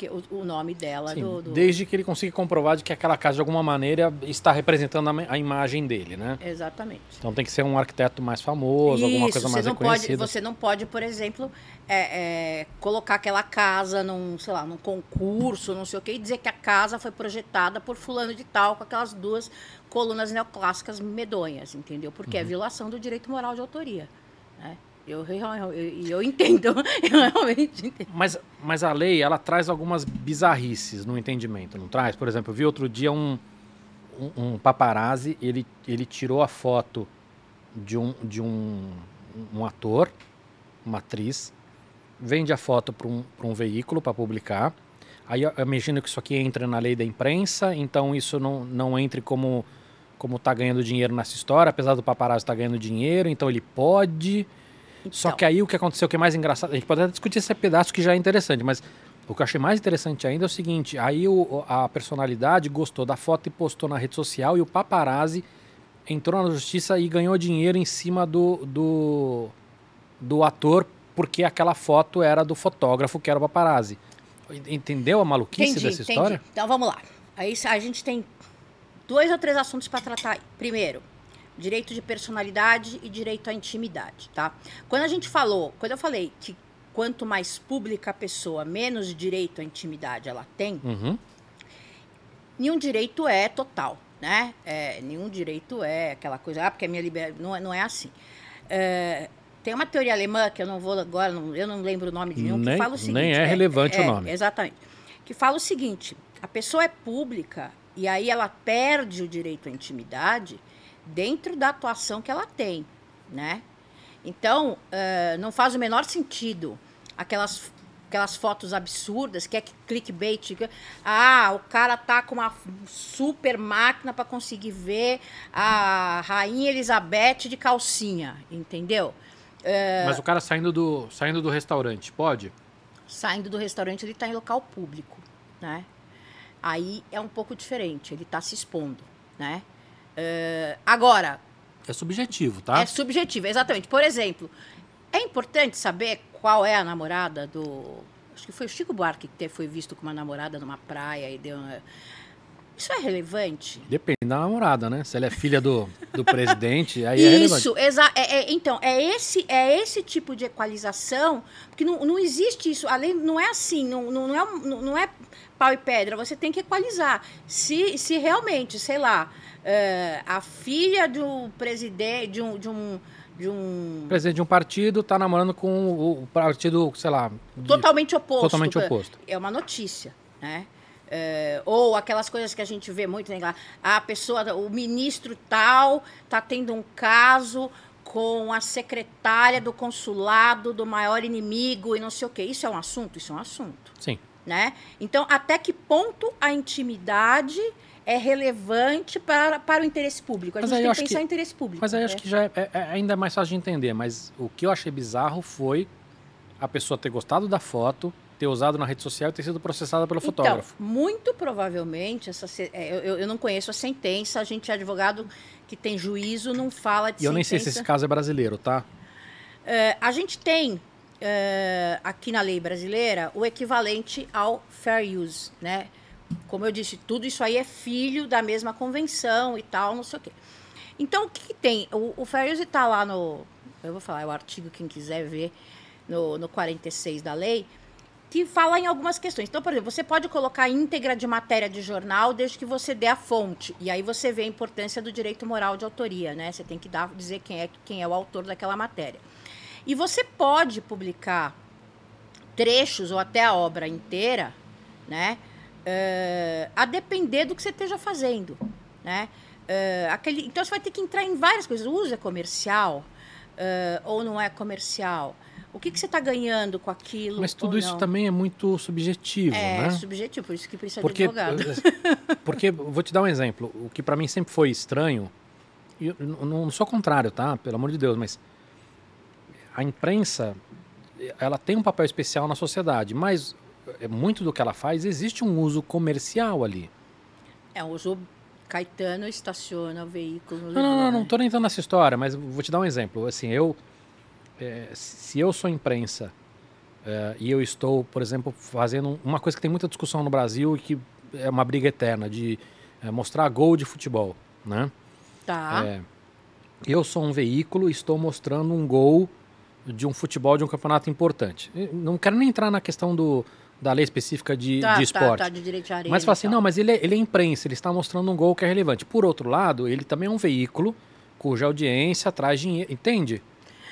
o, o, nome dela. Sim, do, do... Desde que ele consiga comprovar de que aquela casa, de alguma maneira, está representando a, a, imagem dele, né? Exatamente. Então tem que ser um arquiteto mais famoso, Isso, alguma coisa mais não reconhecida. Pode, você não pode, por exemplo, é, é, colocar aquela casa num, sei lá, num concurso, não sei o quê, e dizer que a casa foi projetada por fulano de tal, com aquelas duas colunas neoclássicas medonhas, entendeu? Porque é uhum. é violação do direito moral de autoria. Né? Eu, eu, eu, eu entendo, [laughs] eu realmente entendo. Mas, mas a lei, ela traz algumas bizarrices no entendimento, não traz? Por exemplo, eu vi outro dia um, um, um paparazzi, ele, ele tirou a foto de um, de um, um ator, uma atriz, vende a foto para um, um veículo para publicar. Aí imagino que isso aqui entra na lei da imprensa, então isso não, não entre como como está ganhando dinheiro nessa história, apesar do paparazzi estar tá ganhando dinheiro, então ele pode. Então. Só que aí o que aconteceu, o que é mais engraçado, a gente pode até discutir esse pedaço que já é interessante, mas o que eu achei mais interessante ainda é o seguinte: aí o, a personalidade gostou da foto e postou na rede social e o paparazzi entrou na justiça e ganhou dinheiro em cima do, do, do ator porque aquela foto era do fotógrafo que era o paparazzi. Entendeu a maluquice entendi, dessa entendi. história? Então vamos lá. Aí a gente tem dois ou três assuntos para tratar. Primeiro, direito de personalidade e direito à intimidade, tá? Quando a gente falou, quando eu falei que quanto mais pública a pessoa, menos direito à intimidade ela tem, uhum. nenhum direito é total, né? É, nenhum direito é aquela coisa, ah, porque a minha liberdade. Não, é, não é assim. É, tem uma teoria alemã que eu não vou agora, não, eu não lembro o nome de nenhum, nem, que fala o seguinte. Nem é relevante é, o nome. Exatamente. Que fala o seguinte: a pessoa é pública e aí ela perde o direito à intimidade dentro da atuação que ela tem, né? Então, uh, não faz o menor sentido aquelas, aquelas fotos absurdas, que é clickbait. Que, ah, o cara tá com uma super máquina para conseguir ver a Rainha Elizabeth de calcinha, entendeu? Uh, Mas o cara saindo do, saindo do restaurante, pode? Saindo do restaurante, ele está em local público, né? Aí é um pouco diferente, ele está se expondo, né? Uh, agora. É subjetivo, tá? É subjetivo, exatamente. Por exemplo, é importante saber qual é a namorada do. Acho que foi o Chico Buarque que foi visto com uma namorada numa praia e deu. Uma... Isso é relevante? Depende da namorada, né? Se ela é filha do, do presidente, aí é relevante. Isso, é, é, então, é esse, é esse tipo de equalização, porque não, não existe isso, além, não é assim, não, não, é, não é pau e pedra, você tem que equalizar. Se, se realmente, sei lá, uh, a filha do presidente, de um, de um de um. Presidente de um partido está namorando com o partido, sei lá. Totalmente oposto. Totalmente oposto. É uma notícia, né? É, ou aquelas coisas que a gente vê muito, né? A pessoa, o ministro tal, está tendo um caso com a secretária do consulado do maior inimigo e não sei o quê. Isso é um assunto? Isso é um assunto. Sim. Né? Então, até que ponto a intimidade é relevante para, para o interesse público? A Mas gente tem que pensar que- em interesse público. Mas aí né? acho que já é, é- é ainda mais fácil de entender. Mas o que eu achei bizarro foi a pessoa ter gostado da foto, ter usado na rede social e ter sido processada pelo fotógrafo. Então, muito provavelmente, essa, é, eu, eu- não conheço a sentença, a gente é advogado que tem juízo, não fala de E eu nem sei se sentença. esse caso é brasileiro, tá? É, a gente tem é, aqui na lei brasileira o equivalente ao fair use, né? Como eu disse, tudo isso aí é filho da mesma convenção e tal, não sei o quê. Então, o que, que tem? O, o fair use está lá no. Eu vou falar, é o artigo, quem quiser ver, no, no 46 da lei, que fala em algumas questões. Então, por exemplo, você pode colocar íntegra de matéria de jornal desde que você dê a fonte. E aí você vê a importância do direito moral de autoria, né? Você tem que dar, dizer quem é, quem é o autor daquela matéria. E você pode publicar trechos ou até a obra inteira, né? eh, a depender do que você esteja fazendo, né? Eh, aquele, então você vai ter que entrar em várias coisas. O uso é comercial eh, ou não é comercial? O que, que você está ganhando com aquilo? Mas tudo isso também é muito subjetivo, é né? subjetivo, por isso que precisa Porque, de advogado. porque, vou te dar um exemplo. O que pra mim sempre foi estranho, e eu não, sou contrário, tá? Pelo amor de Deus, mas a imprensa, ela tem um papel especial na sociedade, mas é, muito do que ela faz existe um uso comercial ali. É, o uso Caetano estaciona o veículo Não, não, não, não né? tô nem entrando nessa história, mas vou te dar um exemplo. Assim, eu, é, se eu sou imprensa é, e eu estou, por exemplo, fazendo uma coisa que tem muita discussão no Brasil e que é uma briga eterna de é, mostrar gol de futebol, né? Tá. É, eu sou um veículo e estou mostrando um gol de um futebol de um campeonato importante. Eu Não quero nem entrar na questão do, da lei específica de, tá, de esporte. Tá, tá, de direito de arena Mas fala assim, não, mas ele é, ele é imprensa, ele está mostrando um gol que é relevante. Por outro lado, ele também é um veículo cuja audiência traz dinheiro, entende?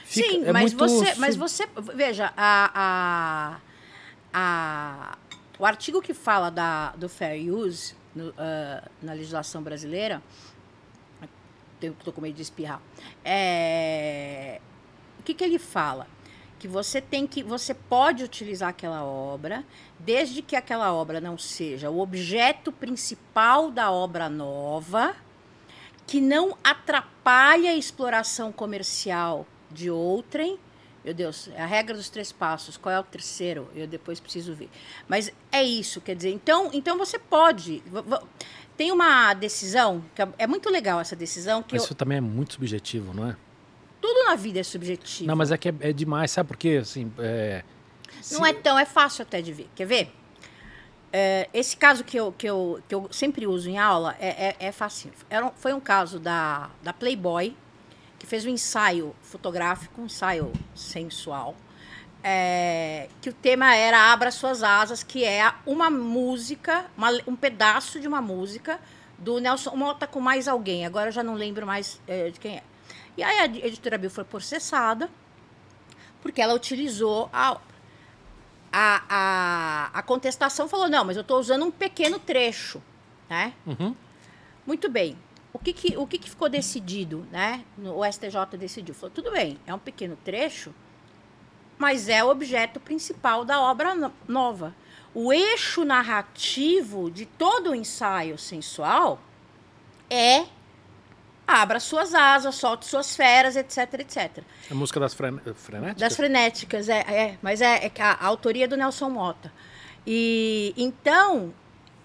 Fica- Sim, é mas, você, sub- mas você. Veja, a, a, a- o artigo que fala da, do fair use no, ah, na legislação brasileira. Estou com medo de espirrar. É, o que, que ele fala? Que você tem que. Você pode utilizar aquela obra, desde que aquela obra não seja o objeto principal da obra nova, que não atrapalhe a exploração comercial de outrem. Meu Deus, é a regra dos três passos. Qual é o terceiro? Eu depois preciso ver. Mas é isso, quer dizer, então, então você pode. Tem uma decisão, que é- é muito legal essa decisão, que Mas eu- isso também é muito subjetivo, não é? tudo na vida é subjetivo. Não, mas é que é, é demais, sabe por quê? Assim, é, Não se- é tão, é fácil até de ver. Quer ver? É, esse caso que eu, que, eu, que eu sempre uso em aula é, é, é facinho. Era foi um caso da, da Playboy, fez um ensaio fotográfico, um ensaio sensual, é, que o tema era Abra Suas Asas, que é uma música, uma- um pedaço de uma música do Nelson Mota com mais alguém. Agora eu já não lembro mais é, de quem é. E aí a editora Bill foi processada porque ela utilizou a, a, a, a contestação falou, não, mas eu estou usando um pequeno trecho, né? Uhum. Muito bem. O que, que, o que, que ficou decidido, né? O STJ decidiu. Falou, tudo bem, é um pequeno trecho, mas é o objeto principal da obra no- nova. O eixo narrativo de todo o ensaio sensual é abra suas asas, solte suas feras, etc, etc. A música das fren frenéticas? Das frenéticas, é, é mas é, é a, a autoria é do Nelson Mota. E então,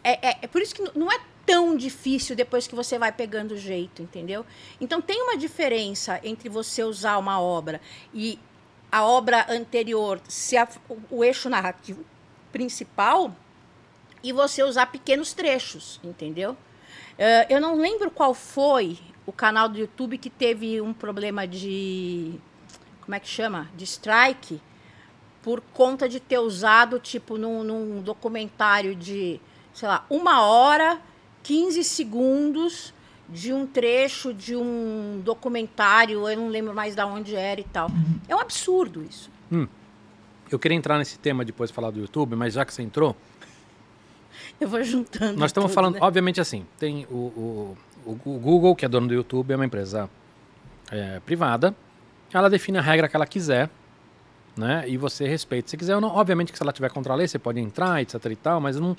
é, é, é por isso que não é tão difícil depois que você vai pegando o jeito, entendeu? Então tem uma diferença entre você usar uma obra e a obra anterior ser a- o, o eixo narrativo principal e você usar pequenos trechos, entendeu? Eh, eu não lembro qual foi o canal do YouTube que teve um problema de. Como é que chama? De strike, por conta de ter usado, tipo, num, num documentário de, sei lá, uma hora, 15 segundos de um trecho de um documentário, eu não lembro mais de onde era e tal. É um absurdo isso. Eu queria entrar nesse tema depois de falar do YouTube, mas já que você entrou, Eu vou juntando. nós estamos tudo, falando, né? obviamente assim, tem o, o, o- Google, que é dono do YouTube, é uma empresa é, privada, ela define a regra que ela quiser, né? E você respeita. Se quiser, não, obviamente que se ela tiver contra a lei, você pode entrar, etc e tal, mas não.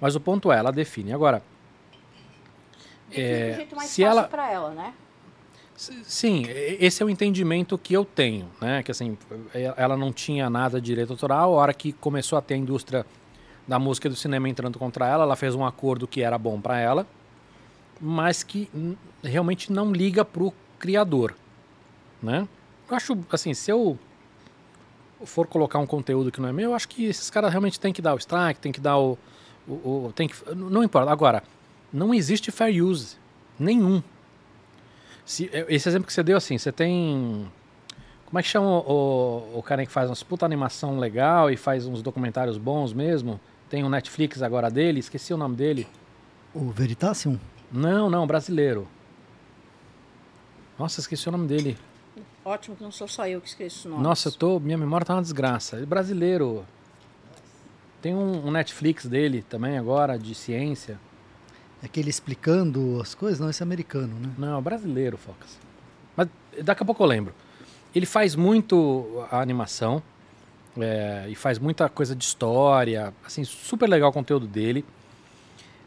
Mas o ponto é, ela define. Agora, é, jeito mais se fácil ela para ela, né? Sim, esse é o entendimento que eu tenho, né? Que assim, ela não tinha nada de direito autoral, a hora que começou a ter a indústria da música e do cinema entrando contra ela, ela fez um acordo que era bom para ela, mas que realmente não liga pro criador, né? Eu acho, assim, se eu for colocar um conteúdo que não é meu, eu acho que esses caras realmente têm que dar o strike, tem que dar o, o, o tem que, não importa. Agora, não existe fair use nenhum. Se, esse exemplo que você deu, assim, você tem. Como é que chama o, o, o cara que faz umas puta animação legal e faz uns documentários bons mesmo? Tem um Netflix agora dele, esqueci o nome dele. O Veritasium? Não, não, brasileiro. Nossa, esqueci o nome dele. Ótimo que não sou só eu que esqueço o nome. Nossa, eu tô, minha memória tá uma desgraça. Ele é brasileiro. Tem um, um Netflix dele também agora, de ciência. Aquele explicando as coisas? Não, esse é americano, né? Não, é brasileiro, Focas. Mas daqui a pouco eu lembro. Ele faz muito a animação é, e faz muita coisa de história. Assim, super legal o conteúdo dele.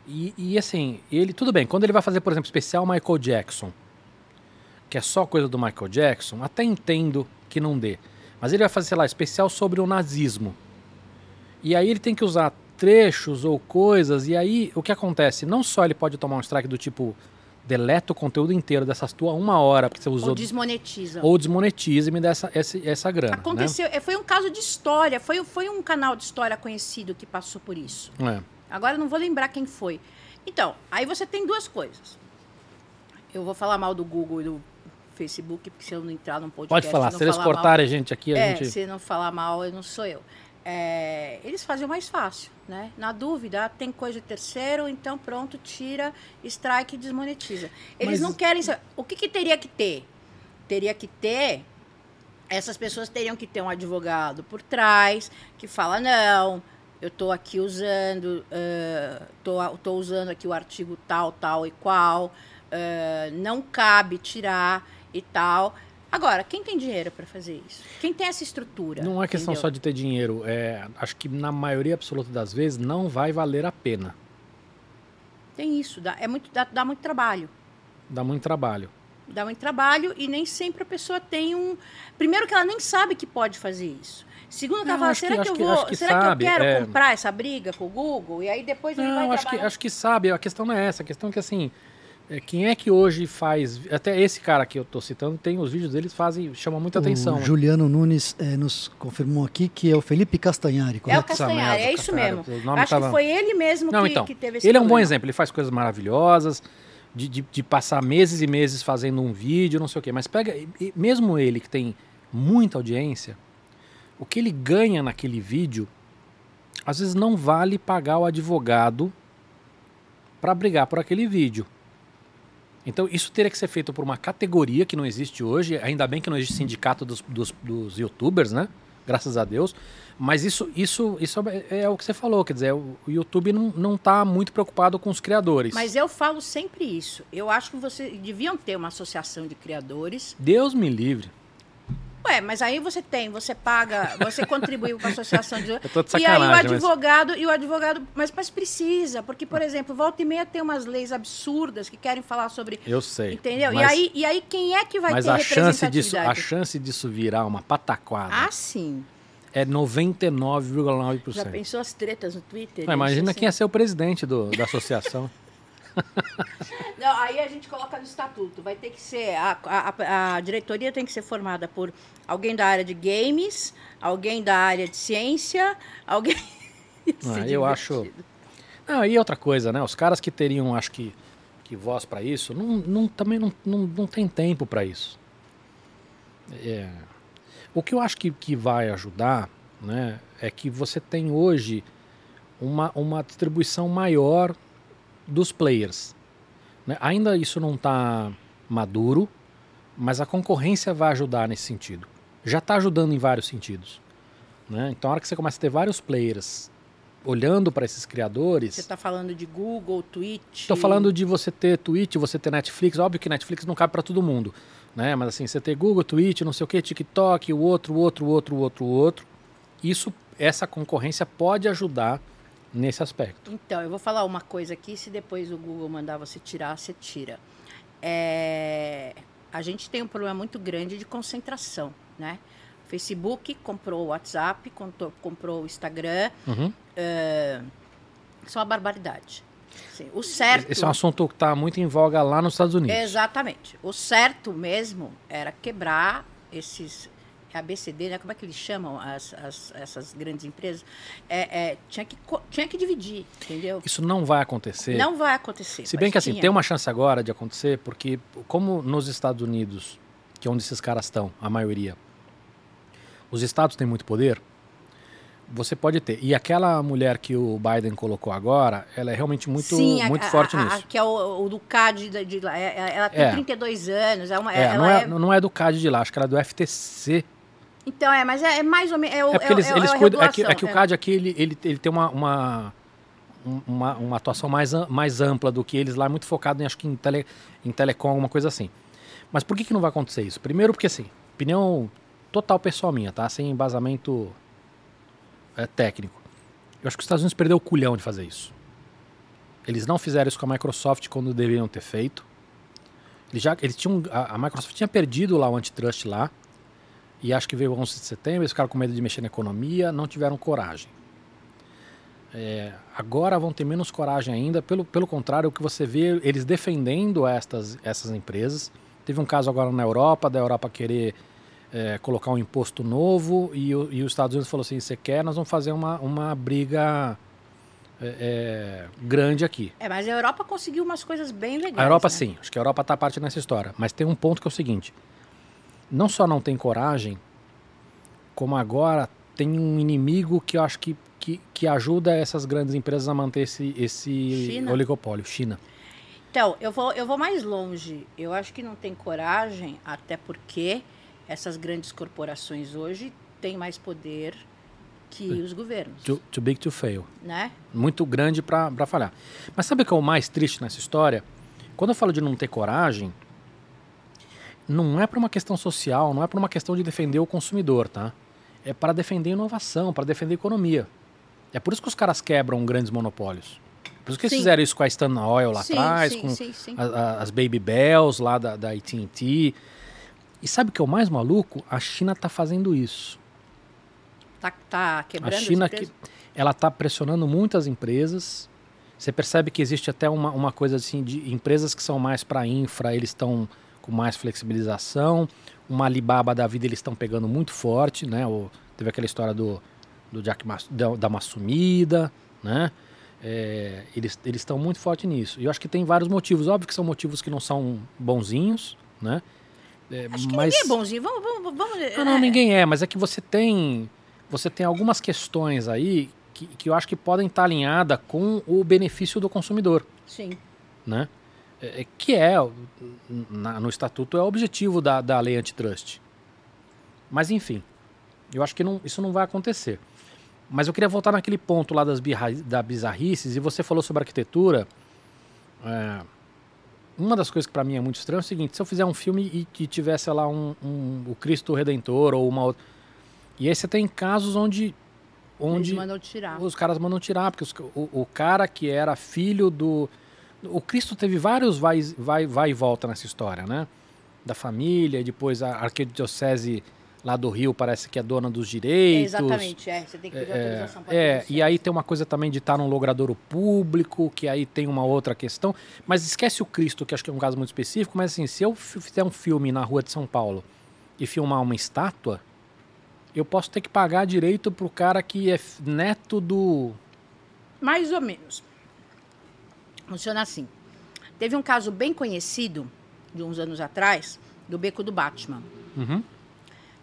E, e, assim, ele, tudo bem, quando ele vai fazer, por exemplo, especial Michael Jackson, que é só coisa do Michael Jackson, até entendo que não dê. Mas ele vai fazer, sei lá, especial sobre o nazismo. E aí ele tem que usar trechos ou coisas, e aí o que acontece? Não só ele pode tomar um strike do tipo deleta o conteúdo inteiro dessas tua uma hora porque você usou. Ou desmonetiza. Ou desmonetiza e me dá essa, essa, essa grana. Né? Aconteceu, né? foi um caso de história, foi, foi um canal de história conhecido que passou por isso. É. Agora não vou lembrar quem foi. Então, aí você tem duas coisas. Eu vou falar mal do Google e do Facebook, porque se eu não entrar num podcast. Pode falar, se eles cortarem a gente aqui, a é, gente. Se não falar mal, eu não sou eu é, eles fazem o mais fácil, né? Na dúvida, tem coisa de terceiro, então pronto, tira, strike e desmonetiza. Eles Mas... não querem. O que, que teria que ter? Teria que ter. Essas pessoas teriam que ter um advogado por trás que fala não, eu estou aqui usando, estou uh, usando aqui o artigo tal, tal e qual, uh, não cabe tirar e tal. Agora, quem tem dinheiro para fazer isso? Quem tem essa estrutura? Não é questão entendeu? só de ter dinheiro. É, acho que na maioria absoluta das vezes não vai valer a pena. Tem isso. Dá, é muito, dá, dá muito trabalho. Dá muito trabalho. Dá muito trabalho e nem sempre a pessoa tem um. Primeiro que ela nem sabe que pode fazer isso. Segundo que ela fala, será que, que eu vou. Que será sabe, que eu quero é... comprar essa briga com o Google? E aí depois ele não, vai acho trabalhar... que acho que sabe. A questão não é essa. A questão é que assim quem é que hoje faz. Até esse cara que eu estou citando, tem os vídeos deles fazem, chamam muita o atenção. Juliano Nunes é, nos confirmou aqui que é o Felipe Castanhari. É o Castanhari, é isso mesmo. Acho tava... que foi ele mesmo Não, que, então, que teve esse Ele problema. é um bom exemplo, ele faz coisas maravilhosas, de, de, de, passar meses e meses fazendo um vídeo, não sei o quê. Mas pega, mesmo ele que tem muita audiência, o que ele ganha naquele vídeo, às vezes não vale pagar o advogado para brigar por aquele vídeo. Então, isso teria que ser feito por uma categoria que não existe hoje. Ainda bem que não existe sindicato dos, dos, dos youtubers, né? Graças a Deus. Mas isso, isso, isso é, é o que você falou. Quer dizer, o, o YouTube não está muito preocupado com os criadores. Mas eu falo sempre isso. Eu acho que vocês deviam ter uma associação de criadores. Deus me livre. Ué, mas aí você tem, você paga, você contribuiu com a associação de. [laughs] Eu tô de e aí o advogado, mas... e o advogado, mas, mas precisa, porque, por exemplo, volta e meia tem umas leis absurdas que querem falar sobre. Eu sei. Entendeu? Mas... E, aí, e aí quem é que vai mas ter a chance disso A chance disso virar uma pataquada. Ah, sim. É 99,9%. Já pensou as tretas no Twitter? Não, imagina assim? quem ia ser o presidente do, da associação. [laughs] Não, aí a gente coloca no estatuto. Vai ter que ser. A, a, a, diretoria tem que ser formada por alguém da área de games, alguém da área de ciência, alguém. [laughs] ah, eu acho. Ah, e outra coisa, né? Os caras que teriam, acho que, que voz para isso, não, não, também não, não, não tem tempo para isso. É. O que eu acho que, que vai ajudar né, é que você tem hoje uma, uma distribuição maior dos players. Né? Ainda isso não está maduro, mas a concorrência vai ajudar nesse sentido. Já está ajudando em vários sentidos. Né? Então, a hora que você começa a ter vários players olhando para esses criadores. Você está falando de Google, Twitch? Estou falando de você ter Twitch, você ter Netflix. Óbvio que Netflix não cabe para todo mundo. né? Mas assim, você tem Google, Twitch, não sei o que, TikTok, o outro, o outro, o outro, o outro, o outro. Isso, essa concorrência pode ajudar nesse aspecto. Então, eu vou falar uma coisa aqui, se depois o Google mandar você tirar, você tira. É, a gente tem um problema muito grande de concentração, né? Facebook comprou o WhatsApp, comprou, comprou o Instagram. Uhum. É, isso é uma barbaridade. Sim, o certo. Esse é um assunto que está muito em voga lá nos Estados Unidos. Exatamente. O certo mesmo era quebrar esses. A BCD, né? Como é que eles chamam as, as essas grandes empresas? É, é, tinha, que, tinha que dividir, entendeu? Isso não vai acontecer. Não vai acontecer. Se bem que assim, tinha. tem uma chance agora de acontecer, porque como nos Estados Unidos, que é onde esses caras estão, a maioria, os estados têm muito poder, você pode ter. E aquela mulher que o Biden colocou agora, ela é realmente muito, Sim, muito a, forte a, nisso. A, que é o, o do CAD de, de lá. É, é, ela tem é. 32 anos. É uma, é, não, é, é, não é do CAD de lá, acho que ela é do FTC. Então, é, mas é, é mais ou menos. É, é porque eles, eles cuidam. É que, é que o CAD aqui ele, ele, ele tem uma, uma, uma, uma, atuação mais, mais ampla do que eles lá, muito focado em, acho que em, tele, em telecom, alguma coisa assim. Mas por que, que não vai acontecer isso? Primeiro, porque assim, opinião total pessoal minha, tá? Sem embasamento é, técnico. Eu acho que os Estados Unidos perdeu o culhão de fazer isso. Eles não fizeram isso com a Microsoft quando deveriam ter feito. Eles já, eles tinham, a, a Microsoft tinha perdido lá o antitrust lá. E acho que veio o 11 de setembro, eles ficaram com medo de mexer na economia, não tiveram coragem. É, agora vão ter menos coragem ainda, pelo, pelo contrário, o que você vê eles defendendo estas, essas empresas. Teve um caso agora na Europa, da Europa querer é, colocar um imposto novo e, o, e, os Estados Unidos falou assim, você quer, nós vamos fazer uma, uma briga é, é, grande aqui. É, mas a Europa conseguiu umas coisas bem legais. A Europa né? sim, acho que a Europa está parte nessa história. Mas tem um ponto que é o seguinte, não só não tem coragem, como agora tem um inimigo que eu acho que, que, que ajuda essas grandes empresas a manter esse, esse China. oligopólio, China. Então, eu vou, eu vou mais longe. Eu acho que não tem coragem, até porque essas grandes corporações hoje têm mais poder que os governos. Too, too big to fail. Né? Muito grande para falhar. Mas sabe o que é o mais triste nessa história? Quando eu falo de não ter coragem, não é para uma questão social, não é para uma questão de defender o consumidor, tá? É para defender inovação, para defender economia. É por isso que os caras quebram grandes monopólios. Por isso que sim. eles fizeram isso com a Stan Oil lá sim, atrás, sim, com a, a, as Baby Bells lá da, da AT&T. E sabe o que é o mais maluco? A China está fazendo isso. Tá, tá quebrando A China que, ela está pressionando muitas empresas. Você percebe que existe até uma, uma coisa assim de empresas que são mais para infra, eles estão com mais flexibilização. Uma Alibaba da vida eles estão pegando muito forte, né? O, teve aquela história do, do Jack Mas, da, da uma sumida, né? É, eles estão muito forte nisso. E eu acho que tem vários motivos. Óbvio que são motivos que não são bonzinhos, né? É, Acho que mas... ninguém é bonzinho. Vamos, vamos, vamos... Não, não, ninguém é, mas é que você tem. Você tem algumas questões aí que, que eu acho que podem estar alinhadas com o benefício do consumidor. Sim. Né? É, é que é, na, no estatuto, é o objetivo da, da lei antitrust. Mas enfim, eu acho que não, isso não vai acontecer. Mas eu queria voltar naquele ponto lá das, da bizarrices, e você falou sobre arquitetura. É, uma das coisas que para mim é muito estranho é o seguinte: se eu fizer um filme e que tivesse lá um, um, o Cristo Redentor ou uma outra. E aí você tem casos onde. onde Eles mandam tirar. Os caras mandam tirar, porque os, o, o, cara que era filho do. O Cristo teve vários vai, vai, vai e volta nessa história, né? Da família, depois a arquidiocese lá do Rio parece que é dona dos direitos. É, exatamente, é. Você tem que pedir é, autorização para É, e aí tem uma coisa também de estar num logradouro público, que aí tem uma outra questão. Mas esquece o Cristo, que acho que é um caso muito específico, mas assim, se eu fizer um filme na rua de São Paulo e filmar uma estátua, eu posso ter que pagar direito pro cara que é neto do. Mais ou menos. Funciona assim. Teve um caso bem conhecido, de uns anos atrás, do Beco do Batman. Uhum.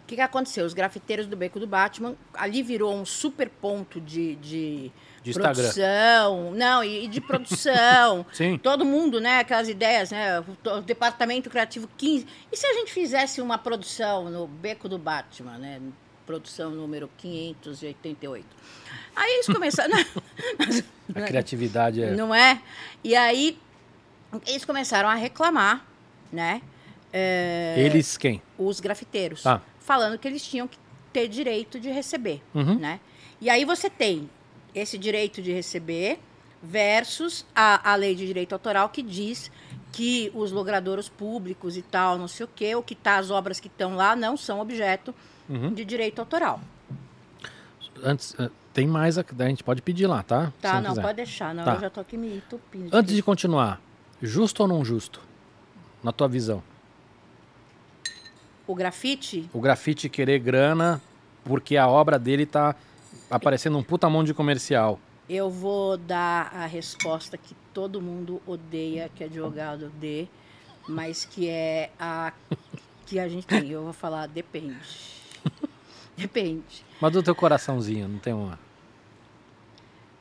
O que, que aconteceu? Os grafiteiros do Beco do Batman, ali virou um super ponto de, de, de produção. Instagram. Não, e, e de produção. [laughs] Sim. Todo mundo, né? Aquelas ideias, né? O, o departamento criativo 15. E se a gente fizesse uma produção no Beco do Batman, né? Produção número 588. Aí eles começaram. [laughs] a criatividade é. Não é? E aí eles começaram a reclamar, né? é, Eles quem? os grafiteiros, Tá. falando que eles tinham que ter direito de receber, Uhum. né? E aí você tem esse direito de receber versus a, a lei de direito autoral que diz que os logradouros públicos e tal, não sei o quê, o que tá, as obras que estão lá não são objeto Uhum. de direito autoral. Antes, eh, tem mais, a a gente pode pedir lá, tá? Tá, não, quiser. pode deixar, não, Tá. eu já tô aqui me entupindo. Antes de continuar, justo ou não justo? Na tua visão. O grafite, O grafite querer grana porque a obra dele tá aparecendo um puta mão de comercial. eu vou dar a resposta que todo mundo odeia que advogado dê, mas que é a que a gente tem. Eu vou falar, depende. Depende. Mas do teu coraçãozinho, não tem uma.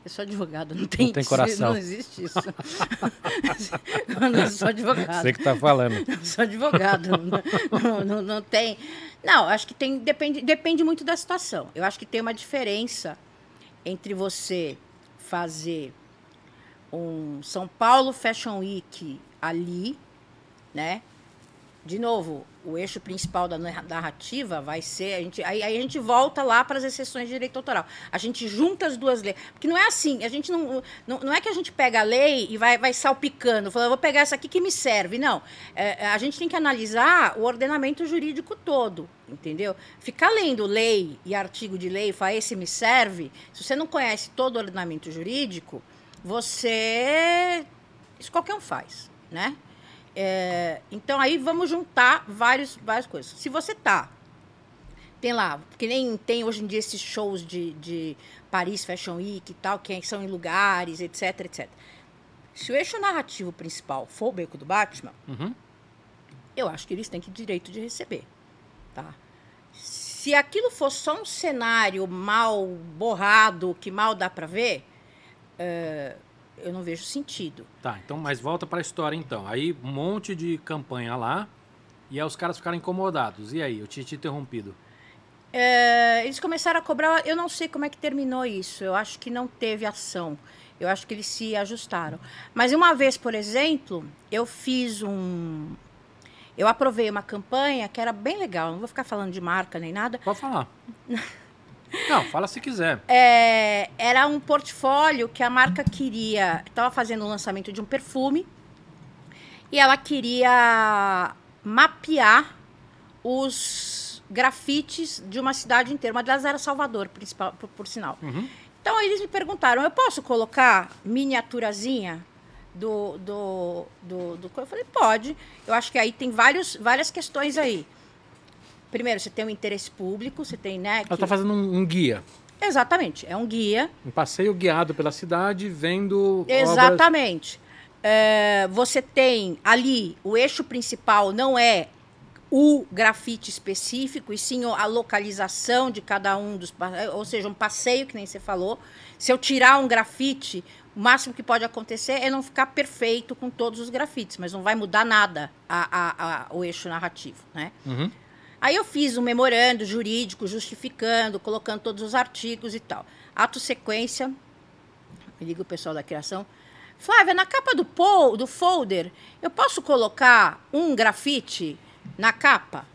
Eu sou advogado, não tem, tem isso, coração. Não existe isso. [laughs] eu não sou advogado. Você que tá falando. Eu sou advogado. não, não, não- não tem. Não, acho que tem. Depende, depende muito da situação. Eu acho que tem uma diferença entre você fazer um São Paulo Fashion Week ali, né? De novo, o eixo principal da narra- narrativa vai ser. A gente, aí, aí a gente volta lá para as exceções de direito autoral. A gente junta as duas leis. Porque não é assim, a gente não. Não, não é que a gente pega a lei e vai, vai salpicando, falando, vou pegar essa aqui que me serve. Não. É, a gente tem que analisar o ordenamento jurídico todo, entendeu? Ficar lendo lei e artigo de lei, falar, esse me serve. Se você não conhece todo o ordenamento jurídico, você. Isso qualquer um faz, né? É, então aí vamos juntar vários, várias coisas. Se você tá. Tem lá, que nem tem hoje em dia esses shows de, de Paris Fashion Week e tal, que são em lugares, etc, etc. Se o eixo narrativo principal for o beco do Batman, Uhum. eu acho que eles têm que direito de receber, tá? Se aquilo for só um cenário mal borrado, que mal dá para ver, é, eu não vejo sentido. Tá, então, mas volta pra história então. Aí um monte de campanha lá e aí os caras ficaram incomodados. E aí, eu tinha te interrompido. É, eles começaram a cobrar. Eu não sei como é que terminou isso. Eu acho que não teve ação. Eu acho que eles se ajustaram. Mas uma vez, por exemplo, eu fiz um. Eu aprovei uma campanha que era bem legal. Não vou ficar falando de marca nem nada. Pode falar. [laughs] Não, fala se quiser. É, era um portfólio que a marca queria. Estava fazendo o lançamento de um perfume. E ela queria mapear os grafites de uma cidade inteira. Uma delas era Salvador, principal, por, por sinal. Uhum. Então eles me perguntaram: eu posso colocar miniaturazinha do. do, do, do... Eu falei: pode. Eu acho que aí tem vários, várias questões aí. Primeiro, você tem um interesse público, você tem, né? Ela que- tá fazendo um, um guia. Exatamente, é um guia. Um passeio guiado pela cidade, vendo. obras- Exatamente. É, você tem ali o eixo principal não é o grafite específico, e sim a localização de cada um dos. Ou seja, um passeio, que nem você falou. Se eu tirar um grafite, o máximo que pode acontecer é não ficar perfeito com todos os grafites, mas não vai mudar nada a- a- a- o eixo narrativo, né? Uhum. Aí eu fiz um memorando jurídico justificando, colocando todos os artigos e tal. Ato sequência, me liga o pessoal da criação. Flávia, na capa do, pol, do folder, eu posso colocar um grafite na capa?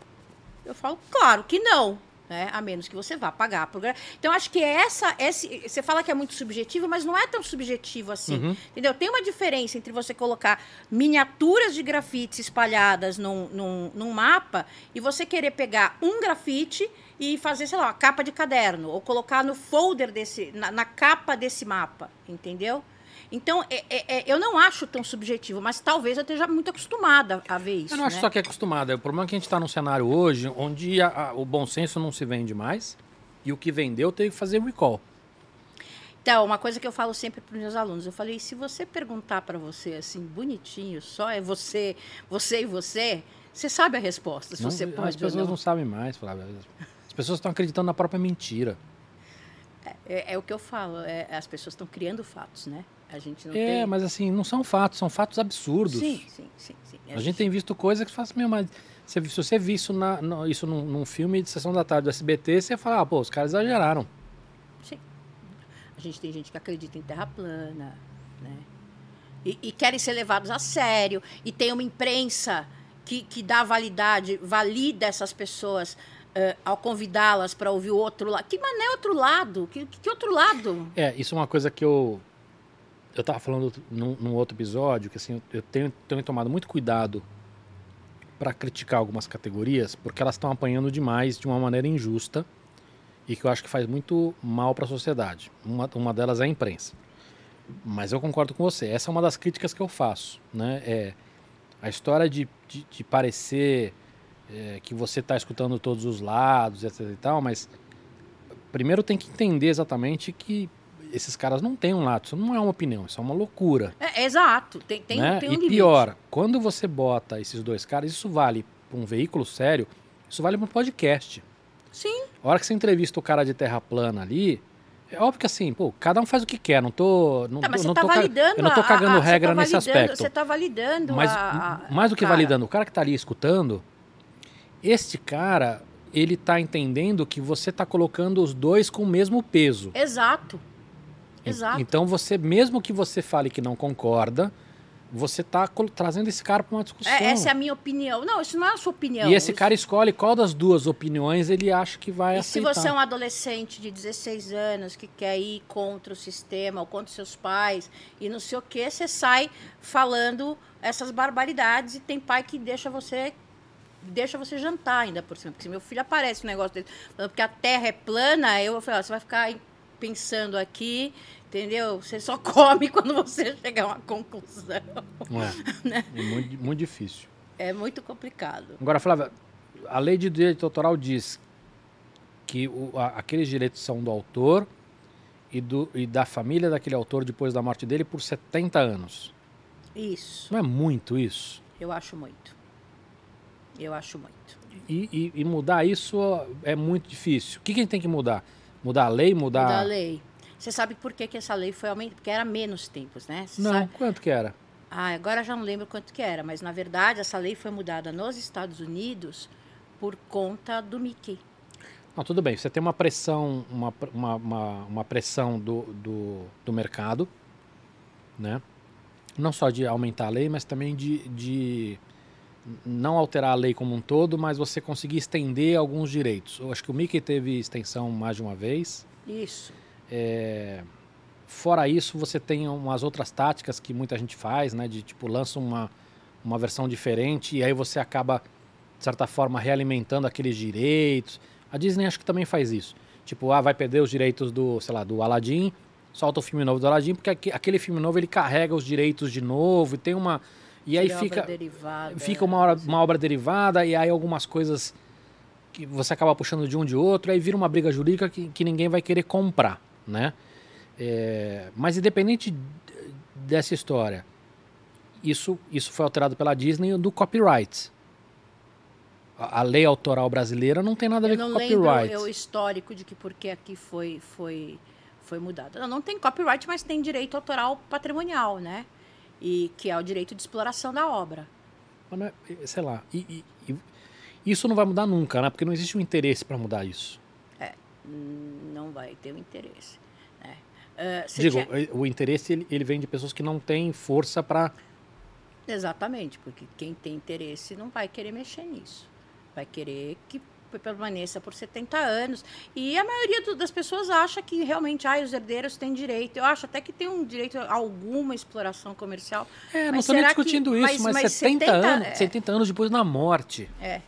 Eu falo, claro que não. Né? A menos que você vá pagar por. Então, acho que essa, esse. Você fala que é muito subjetivo, mas não é tão subjetivo assim. Uhum. Entendeu? Tem uma diferença entre você colocar miniaturas de grafites espalhadas num, num, num mapa e você querer pegar um grafite e fazer, sei lá, uma capa de caderno, ou colocar no folder desse, na, na capa desse mapa, entendeu? Então, é- é- é- eu não acho tão subjetivo, mas talvez eu esteja muito acostumada a ver isso. Eu não acho né? só que é acostumada. O problema é que a gente está num cenário hoje onde a- a- o bom senso não se vende mais e o que vendeu teve que fazer recall. Então, uma coisa que eu falo sempre para os meus alunos, eu falei, se você perguntar para você assim, bonitinho, só é você, você e você, você sabe a resposta, se Não- você as pode ou pessoas não. não sabem mais, Flávia. As pessoas estão acreditando na própria mentira. É, é o que eu falo, é, as pessoas estão criando fatos, né? A gente não É, tem... mas assim, não são fatos, são fatos absurdos. Sim, sim, sim. sim. A gente tem visto coisas que faz meu, mas se, se você vir isso, na, no- isso num, num filme de sessão da tarde do SBT, você ia falar, ah, pô, os caras exageraram. Sim. A gente tem gente que acredita em terra plana, né? E, e querem ser levados a sério. E tem uma imprensa que, que dá validade, valida essas pessoas uh, ao convidá-las para ouvir o outro lado. Que mané outro lado? Que, que outro lado? É, isso é uma coisa que eu eu estava falando num, num, outro episódio que assim eu tenho, tenho tomado muito cuidado para criticar algumas categorias porque elas estão apanhando demais de uma maneira injusta e que eu acho que faz muito mal para a sociedade. Uma, uma delas é a imprensa. Mas eu concordo com você. Essa é uma das críticas que eu faço, né? É a história de, de, de parecer é, que você está escutando todos os lados, etc e tal, mas primeiro tem que entender exatamente que esses caras não têm um lado, isso não é uma opinião, isso é uma loucura. É, exato, tem, tem, né? tem um e limite. pior, quando você bota esses dois caras, isso vale para um veículo sério, isso vale para um podcast. Sim. A hora que você entrevista o cara de terra plana ali, é óbvio que assim, pô, cada um faz o que quer, não tô. Não, tá, mas não você tá tô, validando Eu não tô cagando a, a, regra tá nesse aspecto. Você tá validando mas, a, a, mais do que cara. validando, o cara que tá ali escutando, este cara, ele tá entendendo que você tá colocando os dois com o mesmo peso. Exato. Exato. Então você, mesmo que você fale que não concorda, você está trazendo esse cara para uma discussão. É, essa é a minha opinião. Não, isso não é a sua opinião. E esse cara escolhe qual das duas opiniões ele acha que vai e aceitar. se você é um adolescente de 16 anos que quer ir contra o sistema ou contra seus pais e não sei o que, você sai falando essas barbaridades e tem pai que deixa você deixa você jantar ainda por cima. Porque se meu filho aparece um negócio dele, falando que a terra é plana, eu vou falar, você vai ficar pensando aqui, entendeu? Você só come [laughs] quando você chegar a uma conclusão. É, [laughs] né? é muito, muito difícil. É muito complicado. Agora, Flávia, a lei de direito autoral diz que o, a, aqueles direitos são do autor e, do, e da família daquele autor depois da morte dele por 70 anos. Isso. Não é muito isso? Eu acho muito. Eu acho muito. E, e, e mudar isso é muito difícil. O que, que a gente tem que mudar? Mudar a lei? Mudar, mudar a lei. Você sabe por que, que essa lei foi aumentada? Porque era menos tempos, né? Você não, sabe? quanto que era? Ah, agora já não lembro quanto que era, mas na verdade essa lei foi mudada nos Estados Unidos por conta do Mickey. Não, tudo bem, você tem uma pressão, uma, uma, uma, uma pressão do, do, do, mercado, né? Não só de aumentar a lei, mas também de, de não alterar a lei como um todo, mas você conseguir estender alguns direitos. Eu acho que o Mickey teve extensão mais de uma vez. Isso. É, fora isso, você tem umas outras táticas que muita gente faz, né? De tipo, lança uma, uma versão diferente e aí você acaba, de certa forma, realimentando aqueles direitos. A Disney acho que também faz isso. Tipo, ah, vai perder os direitos do, sei lá, do Aladdin, solta o filme novo do Aladdin, porque aquele filme novo ele carrega os direitos de novo e tem uma. E aí fica, fica uma, hora, uma obra derivada e aí algumas coisas que você acaba puxando de um de outro, aí vira uma briga jurídica que, que ninguém vai querer comprar né? É, mas independente dessa história, isso, isso foi alterado pela Disney do copyright. A, a lei autoral brasileira não tem nada a ver com copyright. Eu não lembro o histórico de que porque aqui foi foi foi mudado. Não, não tem copyright, mas tem direito autoral patrimonial, né? E que é o direito de exploração da obra. É, sei lá, e, e, e, isso não vai mudar nunca, né? Porque não existe um interesse para mudar isso não vai ter o interesse. Né? Uh, Digo, tinha... o interesse ele, ele, vem de pessoas que não têm força para. Exatamente, porque quem tem interesse não vai querer mexer nisso. Vai querer que permaneça por 70 anos. E a maioria do, das pessoas acha que realmente ah, os herdeiros têm direito. Eu acho até que tem um direito a alguma exploração comercial. É, não estou nem discutindo que, isso, mas, mas, mas 70, 70, anos, é, 70 anos depois da morte. É,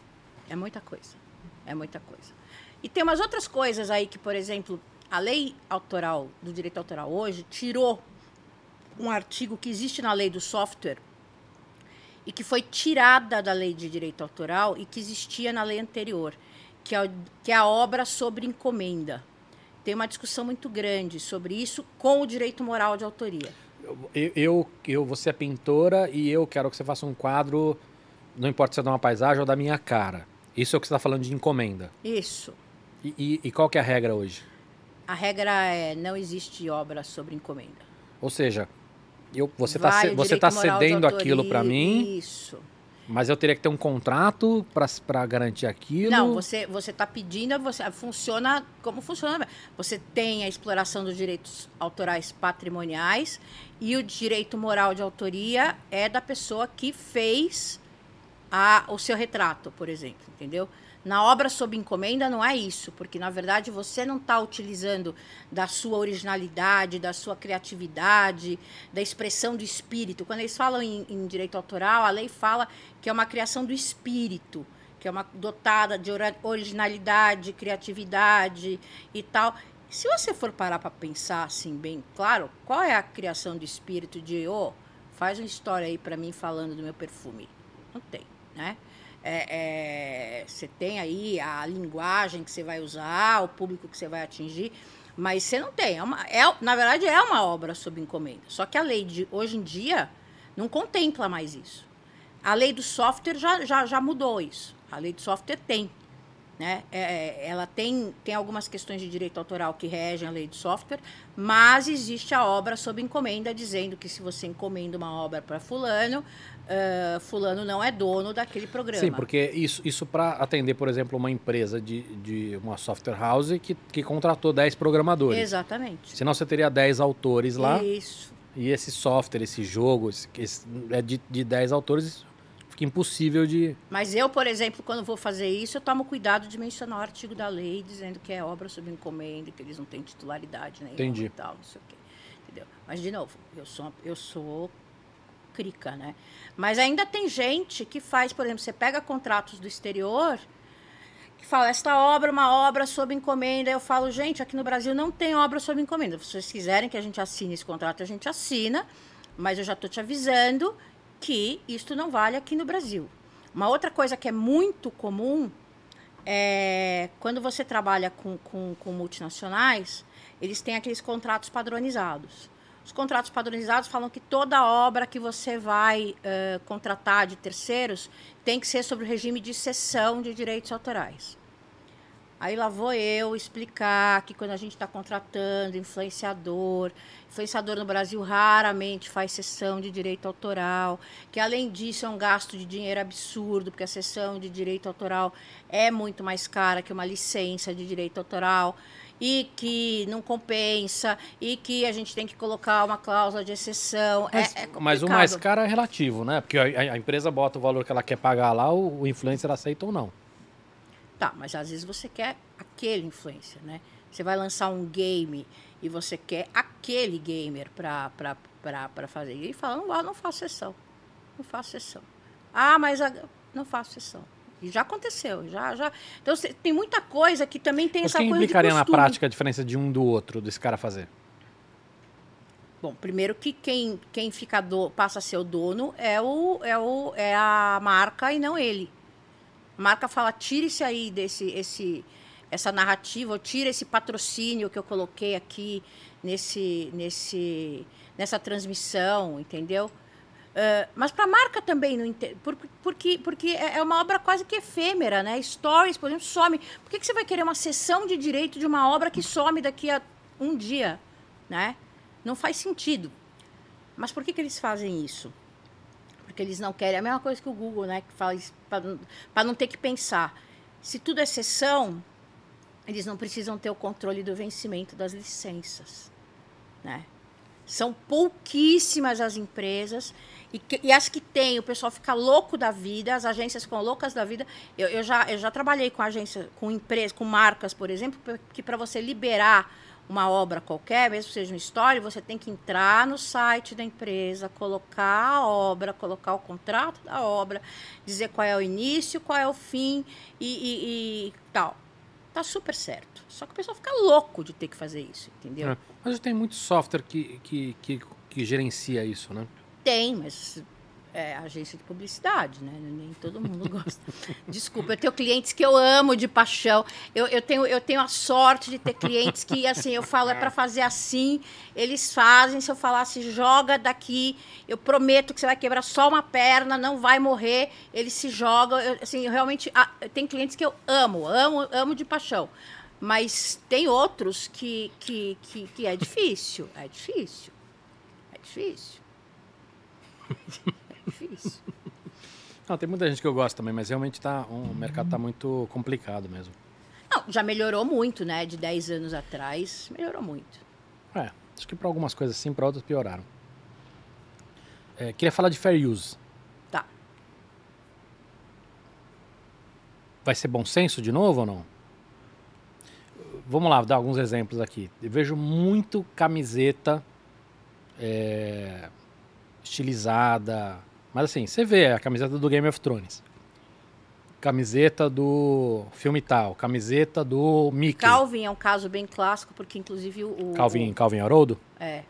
é muita coisa. É muita coisa. E tem umas outras coisas aí que, por exemplo, a lei autoral, do direito autoral hoje, tirou um artigo que existe na lei do software e que foi tirada da lei de direito autoral e que existia na lei anterior, que é, que é a obra sobre encomenda. Tem uma discussão muito grande sobre isso com o direito moral de autoria. Eu, eu, eu você é pintora e eu quero que você faça um quadro, não importa se é de uma paisagem ou da minha cara. Isso é o que você está falando de encomenda. Isso. E, e, e, qual que é a regra hoje? A regra é não existe obra sobre encomenda. Ou seja, eu, você está você tá cedendo aquilo para mim. Isso. Mas eu teria que ter um contrato para garantir aquilo? Não, você você está pedindo, você funciona como funciona. Você tem a exploração dos direitos autorais patrimoniais e o direito moral de autoria é da pessoa que fez a, o seu retrato, por exemplo, entendeu? Na obra sob encomenda não é isso, porque na verdade você não está utilizando da sua originalidade, da sua criatividade, da expressão do espírito. Quando eles falam em, em direito autoral, a lei fala que é uma criação do espírito, que é uma dotada de originalidade, criatividade e tal. Se você for parar para pensar assim, bem claro, qual é a criação do espírito de, oh, faz uma história aí para mim falando do meu perfume? Não tem, né? É, é, você tem aí a linguagem que você vai usar, o público que você vai atingir, mas você não tem. É uma, é, na verdade, é uma obra sob encomenda. Só que a lei de hoje em dia não contempla mais isso. A lei do software já, já, já mudou isso. A lei do software tem. Né? É, é, ela tem, tem algumas questões de direito autoral que regem a lei de software, mas existe a obra sob encomenda, dizendo que se você encomenda uma obra para fulano, uh, fulano não é dono daquele programa. Sim, porque isso, isso para atender, por exemplo, uma empresa de, de uma software house que, que contratou 10 programadores. Exatamente. Senão você teria 10 autores lá. Isso. E esse software, esse jogo, esse, é de, de 10 autores, fica impossível de. Mas eu, por exemplo, quando vou fazer isso, eu tomo cuidado de mencionar o artigo da lei dizendo que é obra sob encomenda, que eles não têm titularidade nenhuma Entendi. e tal, não sei o quê. Entendeu? Mas, de novo, eu sou, eu sou né? Mas ainda tem gente que faz, por exemplo, você pega contratos do exterior que fala, esta obra é uma obra sob encomenda. Eu falo, gente, aqui no Brasil não tem obra sob encomenda. Se vocês quiserem que a gente assine esse contrato, a gente assina, mas eu já estou te avisando que isto não vale aqui no Brasil. Uma outra coisa que é muito comum é quando você trabalha com, com, com multinacionais, eles têm aqueles contratos padronizados. Os contratos padronizados falam que toda obra que você vai uh, contratar de terceiros tem que ser sobre o regime de cessão de direitos autorais. Aí lá vou eu explicar que quando a gente está contratando influenciador, influenciador no Brasil raramente faz sessão de direito autoral, que além disso é um gasto de dinheiro absurdo, porque a sessão de direito autoral é muito mais cara que uma licença de direito autoral e que não compensa e que a gente tem que colocar uma cláusula de exceção. Mas, é, é mas o mais caro é relativo, né? Porque a, a, empresa bota o valor que ela quer pagar lá, o, o influencer aceita ou não. Tá, mas às vezes você quer aquele influencer, né? Você vai lançar um game e você quer aquele gamer para fazer. E ele fala, não, não faço sessão. Não faço sessão. Ah, mas a... não faço sessão. E já aconteceu, já, já. Então tem muita coisa que também tem mas essa quem coisa implicaria na prática a diferença de um do outro, desse cara fazer? Bom, primeiro que quem, quem fica do, passa a ser o dono é, o, é, o, é a marca e não ele. A marca fala, tire-se aí desse esse, essa narrativa, ou tira esse patrocínio que eu coloquei aqui nesse, nesse, nessa transmissão, entendeu? Uh, mas para a marca também não porque porque é, é uma obra quase que efêmera, né? Stories, por exemplo, some. Por que, que você vai querer uma sessão de direito de uma obra que some daqui a um dia, né? Não faz sentido. Mas por que, que eles fazem isso? Porque eles não querem. É a mesma coisa que o Google, né? Que fala para não ter que pensar. Se tudo é sessão, eles não precisam ter o controle do vencimento das licenças, né? São pouquíssimas as empresas e, e, as que tem, o pessoal fica louco da vida, as agências ficam loucas da vida. Eu, eu já, eu já trabalhei com agência, com empresas, com marcas, por exemplo, que para você liberar uma obra qualquer, mesmo que seja uma história, você tem que entrar no site da empresa, colocar a obra, colocar o contrato da obra, dizer qual é o início, qual é o fim e, e, e tal. Tá super certo. Só que o pessoal fica louco de ter que fazer isso, entendeu? É. Mas tem muito software que, que, que, que gerencia isso, né? Tem, mas é agência de publicidade, né? Nem todo mundo [laughs] gosta. Desculpa, eu tenho clientes que eu amo de paixão. Eu, eu, tenho, eu tenho a sorte de ter clientes que, assim, eu falo, é para fazer assim, eles fazem. Se eu falasse, joga daqui, eu prometo que você vai quebrar só uma perna, não vai morrer, eles se jogam. Eu, assim, eu realmente. Tem clientes que eu amo, amo, amo de paixão. Mas tem outros que, que, que, que é difícil. É difícil. É difícil. Difícil. Não, tem muita gente que eu gosto também, mas realmente tá, um, o mercado está muito complicado mesmo. Não, já melhorou muito, né? De 10 anos atrás, melhorou muito. É, acho que para algumas coisas sim, para outras pioraram. É, queria falar de fair use. Tá. vai ser bom senso de novo ou não? Vamos lá, dar alguns exemplos aqui. Eu vejo muito camiseta é, estilizada. Mas assim, você vê a camiseta do Game of Thrones. Camiseta do filme tal, camiseta do Mickey. Calvin é um caso bem clássico, porque inclusive o. Calvin, Calvin Haroldo? É.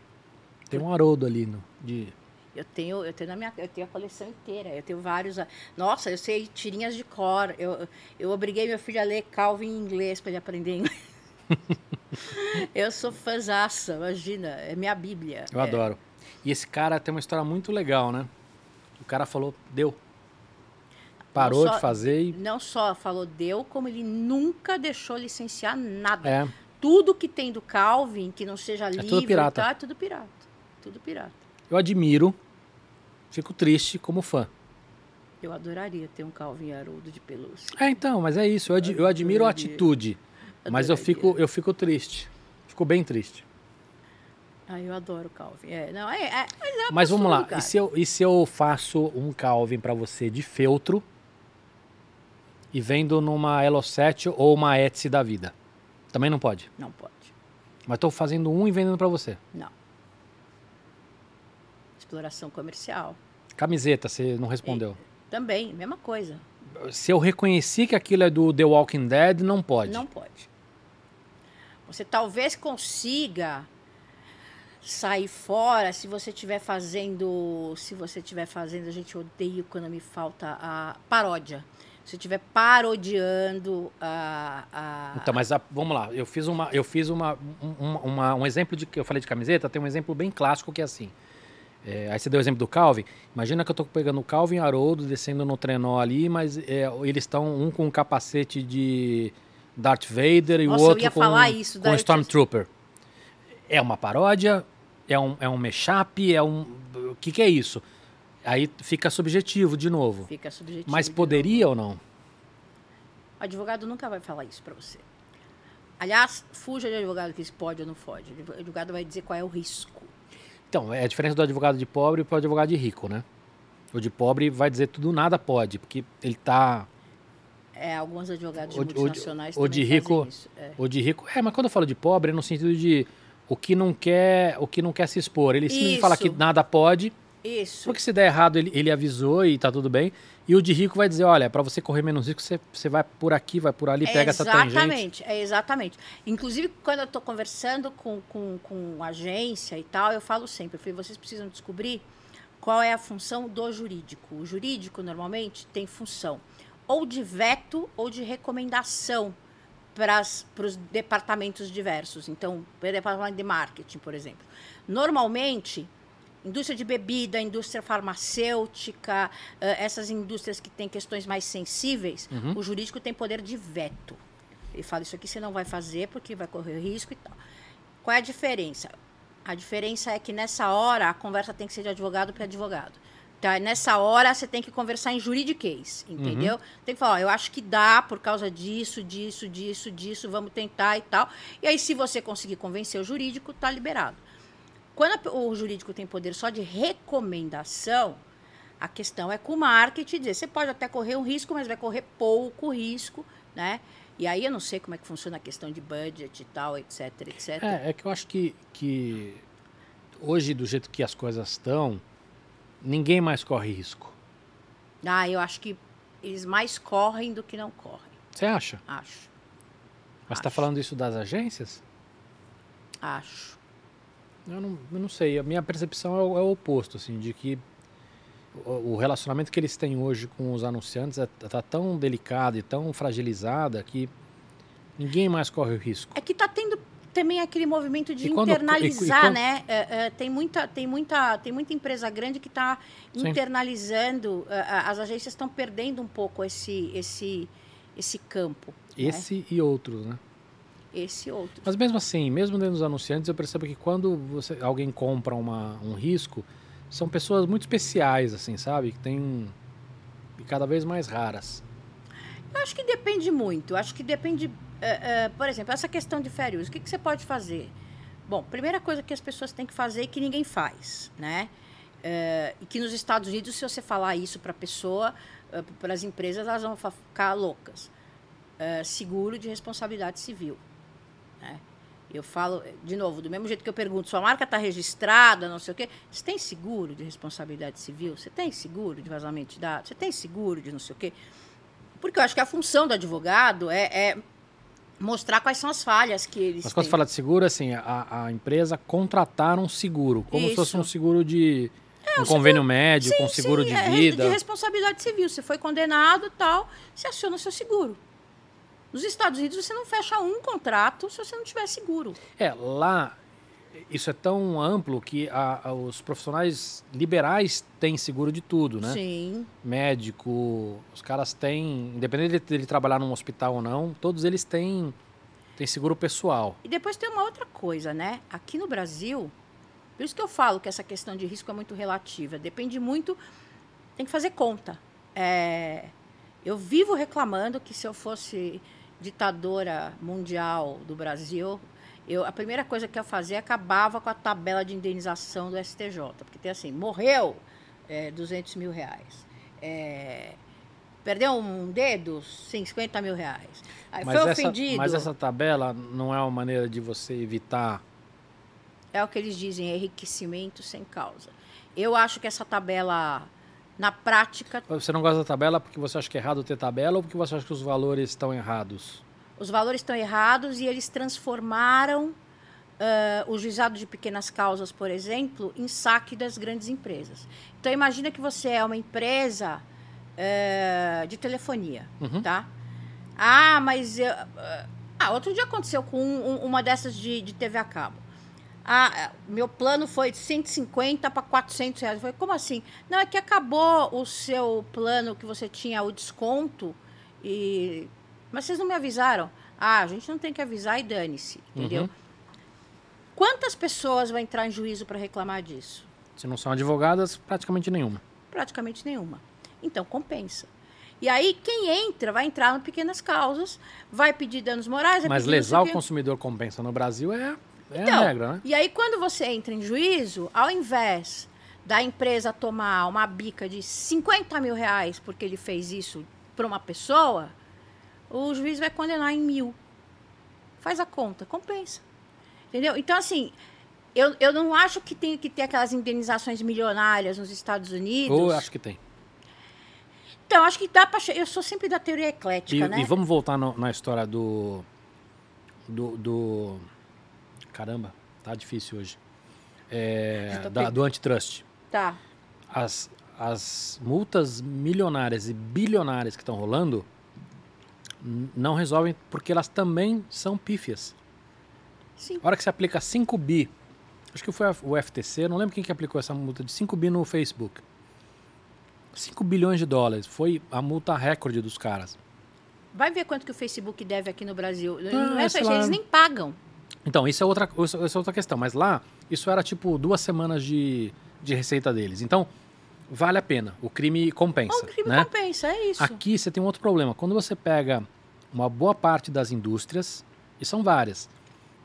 Tem um Haroldo ali no, de. Eu tenho, eu tenho na minha, eu tenho a coleção inteira. Eu tenho vários. Nossa, eu sei tirinhas de cor. Eu, eu obriguei meu filho a ler Calvin em inglês para ele aprender inglês. [laughs] eu sou fãzaça, imagina, é minha bíblia. Eu é. adoro. E esse cara tem uma história muito legal, né? O cara falou, deu. Parou só, de fazer e. Não só falou deu, como ele nunca deixou licenciar nada. É. Tudo que tem do Calvin, que não seja livre, tudo pirata. Tá, é tudo pirata. Tudo pirata. Eu admiro, fico triste como fã. Eu adoraria ter um Calvin Haroldo de pelúcia. É, então, mas é isso. Eu, ad, eu admiro a atitude. Mas eu fico, eu fico triste. Fico bem triste. Ah, eu adoro Calvin. É, não, é, é, mas, é mas vamos lá. E se, eu, e se eu faço um Calvin para você de feltro e vendo numa Elo7 ou uma Etsy da vida? Também não pode? Não pode. Mas estou fazendo um e vendendo para você? Não. Exploração comercial. Camiseta, você não respondeu. E, também, mesma coisa. Se eu reconheci que aquilo é do The Walking Dead, não pode. Não pode. Você talvez consiga sair fora se você estiver fazendo, se você estiver fazendo, a gente odeia quando me falta a paródia. Se estiver parodiando a, a, Então, mas a, vamos lá, eu fiz uma, eu fiz uma, uma, uma, um exemplo de que eu falei de camiseta, tem um exemplo bem clássico que é assim. É, aí você deu o exemplo do Calvin. Imagina que eu estou pegando o Calvin e Haroldo, descendo no trenó ali, mas é, eles estão um com um capacete de Darth Vader e Nossa, o outro com, isso, com Stormtrooper. É uma paródia? É um, é um mashup? É um... O que, que é isso? Aí fica subjetivo de novo. Fica subjetivo. Mas poderia ou não? O advogado nunca vai falar isso para você. Aliás, fuja de advogado que isso pode ou não pode. O advogado vai dizer qual é o risco. Então, é a diferença do advogado de pobre para o advogado de rico, né? O de pobre vai dizer tudo nada pode, porque ele está é, alguns advogados o, multinacionais o, o de rico, é. O de rico, é, mas quando eu falo de pobre é no sentido de o que não quer, o que não quer se expor. Ele simplesmente fala que nada pode. Isso. Porque se der errado, ele, ele avisou e tá tudo bem. E o de rico vai dizer, olha, para você correr menos risco, você, você vai por aqui, vai por ali, pega essa tangente. Exatamente, é exatamente. Inclusive, quando eu estou conversando com, com, com agência e tal, eu falo sempre, eu falei, vocês precisam descobrir qual é a função do jurídico. O jurídico, normalmente, tem função ou de veto ou de recomendação para os departamentos diversos. Então, para o departamento de marketing, por exemplo. Normalmente, indústria de bebida, indústria farmacêutica, uh, essas indústrias que têm questões mais sensíveis, uhum. o jurídico tem poder de veto. Ele fala, isso aqui você não vai fazer porque vai correr risco e tal. Qual é a diferença? A diferença é que nessa hora a conversa tem que ser de advogado para advogado. Tá? Nessa hora você tem que conversar em juridiquês, entendeu? Uhum. Tem que falar, ó, eu acho que dá por causa disso, disso, disso, disso, vamos tentar e tal. E aí, se você conseguir convencer o jurídico, tá liberado. Quando o jurídico tem poder só de recomendação, a questão é com o marketing dizer, você pode até correr um risco, mas vai correr pouco risco, né? E aí eu não sei como é que funciona a questão de budget e tal, etc, etc. É, é que eu acho que, que hoje, do jeito que as coisas estão, ninguém mais corre risco. Ah, eu acho que eles mais correm do que não correm. Você acha? Acho. Mas está falando isso das agências? Acho. Eu não, eu não sei. A minha percepção é o, é o oposto, assim, de que o, o, relacionamento que eles têm hoje com os anunciantes está é, tá tão delicado e tão fragilizada que ninguém mais corre o risco. É que está também aquele movimento de quando, internalizar, e, e quando... né? É, é, tem, muita, tem, muita, tem muita empresa grande que está internalizando. É, as agências estão perdendo um pouco esse, esse, esse campo. Né? Esse né? e outros, né? Esse e outros. Mas mesmo assim, mesmo dentro dos anunciantes, eu percebo que quando você, alguém compra uma, um risco, são pessoas muito especiais, assim, sabe? Que tem e cada vez mais raras. Eu acho que depende muito. Acho que depende Uh, uh, por exemplo, essa questão de use, o que, que, você pode fazer? Bom, primeira coisa que as pessoas têm que fazer e que ninguém faz, né? Uh, e que nos Estados Unidos, se você falar isso para a pessoa, para as empresas, elas vão ficar loucas. seguro de responsabilidade civil. Né? Eu falo, de novo, do mesmo jeito que eu pergunto, sua marca está registrada, não sei o quê. Você tem seguro de responsabilidade civil? Você tem seguro de vazamento de dados? Você tem seguro de não sei o quê? Porque eu acho que a função do advogado é, é mostrar quais são as falhas que eles Mas quando têm. você fala de seguro, assim, a, a empresa contratar um seguro, como se fosse um seguro de é, um convênio seguro... médico, sim, um seguro sim, de é, vida. De responsabilidade civil. Você foi condenado tal, você aciona o seu seguro. Nos Estados Unidos você não fecha um contrato se você não tiver seguro. É, lá isso é tão amplo que a, a, os profissionais liberais têm seguro de tudo, né? Sim. Médico, os caras têm, independente de ele trabalhar num hospital ou não, todos eles têm, têm seguro pessoal. E depois tem uma outra coisa, né? Aqui no Brasil, por isso que eu falo que essa questão de risco é muito relativa. Depende muito, tem que fazer conta. É, eu vivo reclamando que se eu fosse ditadora mundial do Brasil, eu, a primeira coisa que eu fazia acabava com a tabela de indenização do STJ, porque tem assim, morreu é, 200 mil reais. É, perdeu um dedo, 50 mil reais. Aí mas foi essa, ofendido. Mas essa tabela não é uma maneira de você evitar. É o que eles dizem, enriquecimento sem causa. Eu acho que essa tabela na prática. Você não gosta da tabela porque você acha que é errado ter tabela ou porque você acha que os valores estão errados? Os valores estão errados e eles transformaram uh, o juizado de pequenas causas, por exemplo, em saque das grandes empresas. Então imagina que você é uma empresa uh, de telefonia, uhum. tá? Ah, mas eu, uh, ah, outro dia aconteceu com um, uma dessas de, de TV a cabo. Ah, meu plano foi de 150 para 400 reais. Eu falei, como assim? Não, é que acabou o seu plano que você tinha o desconto, e... mas vocês não me avisaram. Ah, a gente não tem que avisar e dane-se, entendeu? Uhum. Quantas pessoas vão entrar em juízo para reclamar disso? Se não são advogadas, praticamente nenhuma. Praticamente nenhuma. Então, compensa. E aí, quem entra, vai entrar em pequenas causas, vai pedir danos morais. Mas lesar o consumidor compensa no Brasil é é então, a regra, né? E aí, quando você entra em juízo, ao invés da empresa tomar uma bica de 50 mil reais porque ele fez isso para uma pessoa, o juiz vai condenar em mil. Faz a conta, compensa. Entendeu? Então, assim, eu, eu não acho que tem que ter aquelas indenizações milionárias nos Estados Unidos. Ou eu acho que tem. Então, acho que dá para. Eu sou sempre da teoria eclética, e, né? E vamos voltar no, na história do, do, do Caramba, tá difícil hoje. É, da, do antitrust. Tá. As, as multas milionárias e bilionárias que estão rolando não resolvem porque elas também são pífias. Sim. A hora que você aplica 5 bi, acho que foi o FTC, não lembro quem que aplicou essa multa de 5 bi no Facebook. 5 bilhões de dólares, foi a multa recorde dos caras. Vai ver quanto que o Facebook deve aqui no Brasil. Ah, não é eles nem pagam. Então, isso é outra, isso é outra questão. Mas lá, isso era tipo duas semanas de, de receita deles. Então, vale a pena. O crime compensa. O crime né? compensa, é isso. Aqui você tem um outro problema. Quando você pega uma boa parte das indústrias, e são várias,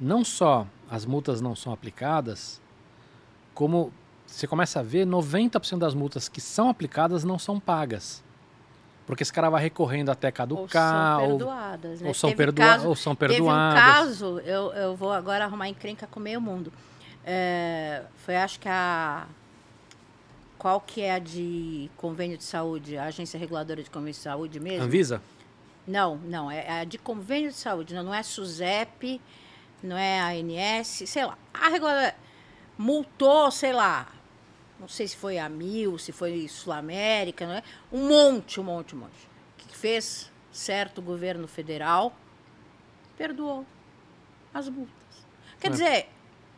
não só as multas não são aplicadas, como você começa a ver 90% das multas que são aplicadas não são pagas. Porque esse cara vai recorrendo até caducar. Ou são perdoadas. Ou, né? ou, são, perdoa caso, ou são perdoadas. Teve um caso, eu, eu vou agora arrumar encrenca com meio mundo. É, foi acho que a. Qual que é a de convênio de saúde? A agência reguladora de convênio de saúde mesmo? Anvisa? Não, não. É a de convênio de saúde. Não, não é SUSEP, não é a ANS, sei lá. A reguladora multou, sei lá, não sei se foi a Mil, se foi Sul América, não é? um monte, um monte, um monte. O que fez certo o governo federal? Perdoou as multas. Quer é. dizer,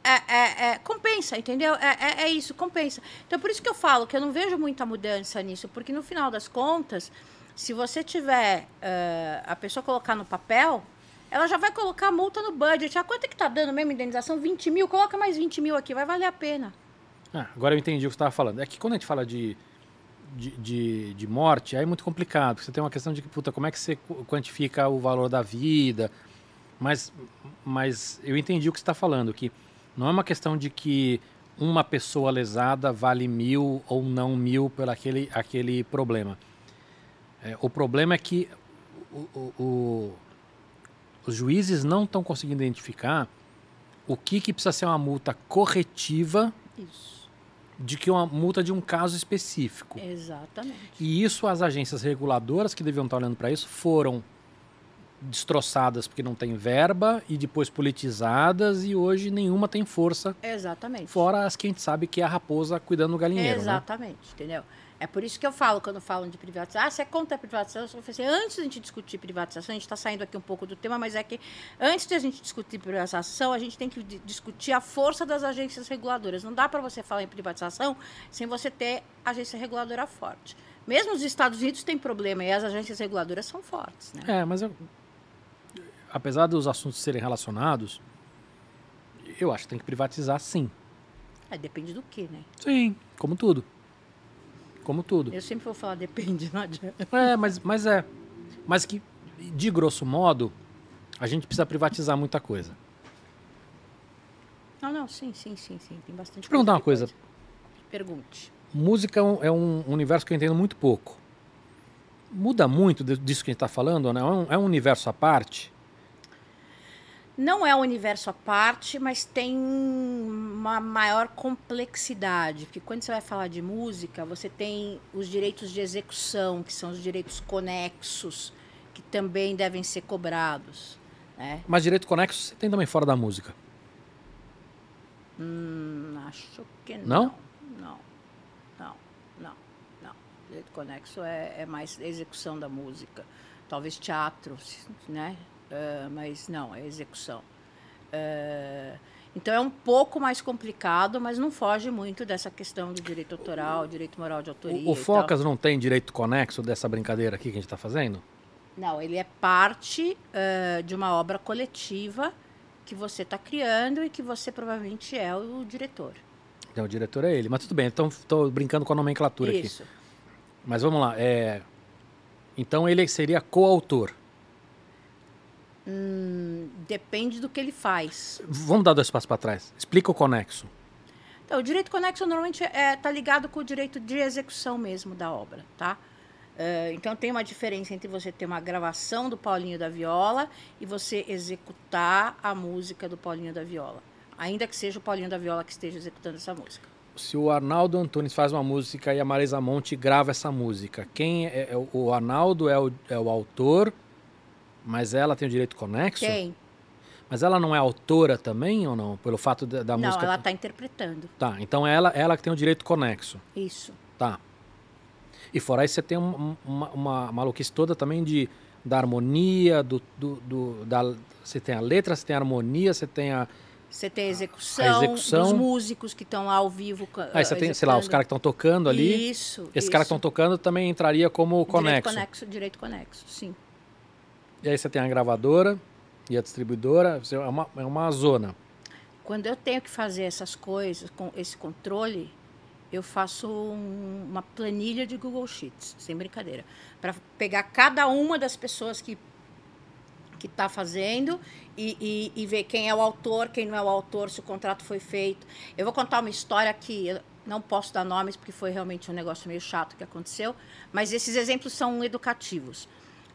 é, é, é, compensa, entendeu? É, é, é, isso, compensa. Então, por isso que eu falo que eu não vejo muita mudança nisso, porque no final das contas, se você tiver uh, a pessoa colocar no papel, ela já vai colocar a multa no budget. A ah, quanto é que está dando mesmo indenização? 20 mil? Coloca mais 20 mil aqui, vai valer a pena. Ah, agora eu entendi o que você estava falando. É que quando a gente fala de, de, de, de, morte, aí é muito complicado. Porque você tem uma questão de puta, como é que você quantifica o valor da vida? Mas, mas eu entendi o que você está falando, que não é uma questão de que uma pessoa lesada vale mil ou não mil por aquele, aquele problema. É, o problema é que o, o, os juízes não estão conseguindo identificar o que, que precisa ser uma multa corretiva Isso. de que uma multa de um caso específico. Exatamente. E isso as agências reguladoras que deviam estar olhando para isso foram destroçadas porque não tem verba e depois politizadas e hoje nenhuma tem força, Exatamente. fora as que a gente sabe que é a raposa cuidando do galinheiro, né? Exatamente, entendeu? É por isso que eu falo, quando falam de privatização, ah, você é contra a privatização? Eu falei assim, antes de a gente discutir privatização, a gente está saindo aqui um pouco do tema, mas é que antes de a gente discutir privatização, a gente tem que di- discutir a força das agências reguladoras. Não dá para você falar em privatização sem você ter agência reguladora forte. Mesmo os Estados Unidos têm problema e as agências reguladoras são fortes, né? É, mas eu, apesar dos assuntos serem relacionados, eu acho que tem que privatizar sim. É, depende do que, né? Sim, como tudo. Como tudo. Eu sempre vou falar depende, não adianta. É, mas, mas é. Mas que, de grosso modo, a gente precisa privatizar muita coisa. Não, não, sim, sim, sim, sim. Tem bastante Deixa eu perguntar uma coisa. Pergunte. Música é um, é um universo que eu entendo muito pouco. Muda muito disso que a gente está falando, né? É um, é um universo à parte. Não é um universo à parte, mas tem uma maior complexidade. Porque quando você vai falar de música, você tem os direitos de execução, que são os direitos conexos, que também devem ser cobrados. Né? Mas direito conexo você tem também fora da música. Hum, acho que Não? não. Não, não, não, não. Direito conexo é, é mais execução da música. Talvez teatro, né? Ah, mas não, é execução. Ah, então é um pouco mais complicado, mas não foge muito dessa questão do direito autoral, direito moral de autoria. O, o. Focas não tem direito conexo dessa brincadeira aqui que a gente está fazendo? Não, ele é parte ah, de uma obra coletiva que você está criando e que você provavelmente é o diretor. Então o diretor é ele. Mas tudo bem, então estou brincando com a nomenclatura aqui. Isso. Mas vamos lá. É... Então ele seria coautor. Hum, depende do que ele faz. Vamos dar dois passos para trás. Explica o conexo. Então, o direito conexo normalmente está ligado com o direito de execução mesmo da obra, tá? Eh, então, tem uma diferença entre você ter uma gravação do Paulinho da Viola e você executar a música do Paulinho da Viola. Ainda que seja o Paulinho da Viola que esteja executando essa música. Se o Arnaldo Antunes faz uma música e a Marisa Monte grava essa música, quem é, é o- o Arnaldo é o, é o autor, mas ela tem o direito conexo? Tem. Mas ela não é autora também ou não? Pelo fato da, da Não, música. ela está interpretando. Tá, então ela, ela que tem o direito conexo. Isso. Tá. E fora isso, você tem um- uma, uma maluquice toda também de, da harmonia, do, do, do- da, você tem a letra, você tem a harmonia, você tem a. Você tem a execução, A execução. dos músicos que estão lá ao vivo. Aí você tem, sei lá, os caras que estão tocando ali. Isso. Esses caras que estão tocando também entraria como Direito conexo. conexo, direito conexo, sim. E aí você tem a gravadora e a distribuidora, é uma, é uma zona. Quando eu tenho que fazer essas coisas, com esse controle, eu faço um- uma planilha de Google Sheets, sem brincadeira, para pegar cada uma das pessoas que que está fazendo e, e- e ver quem é o autor, quem não é o autor, se o contrato foi feito. Eu vou contar uma história que não posso dar nomes porque foi realmente um negócio meio chato que aconteceu, mas esses exemplos são educativos.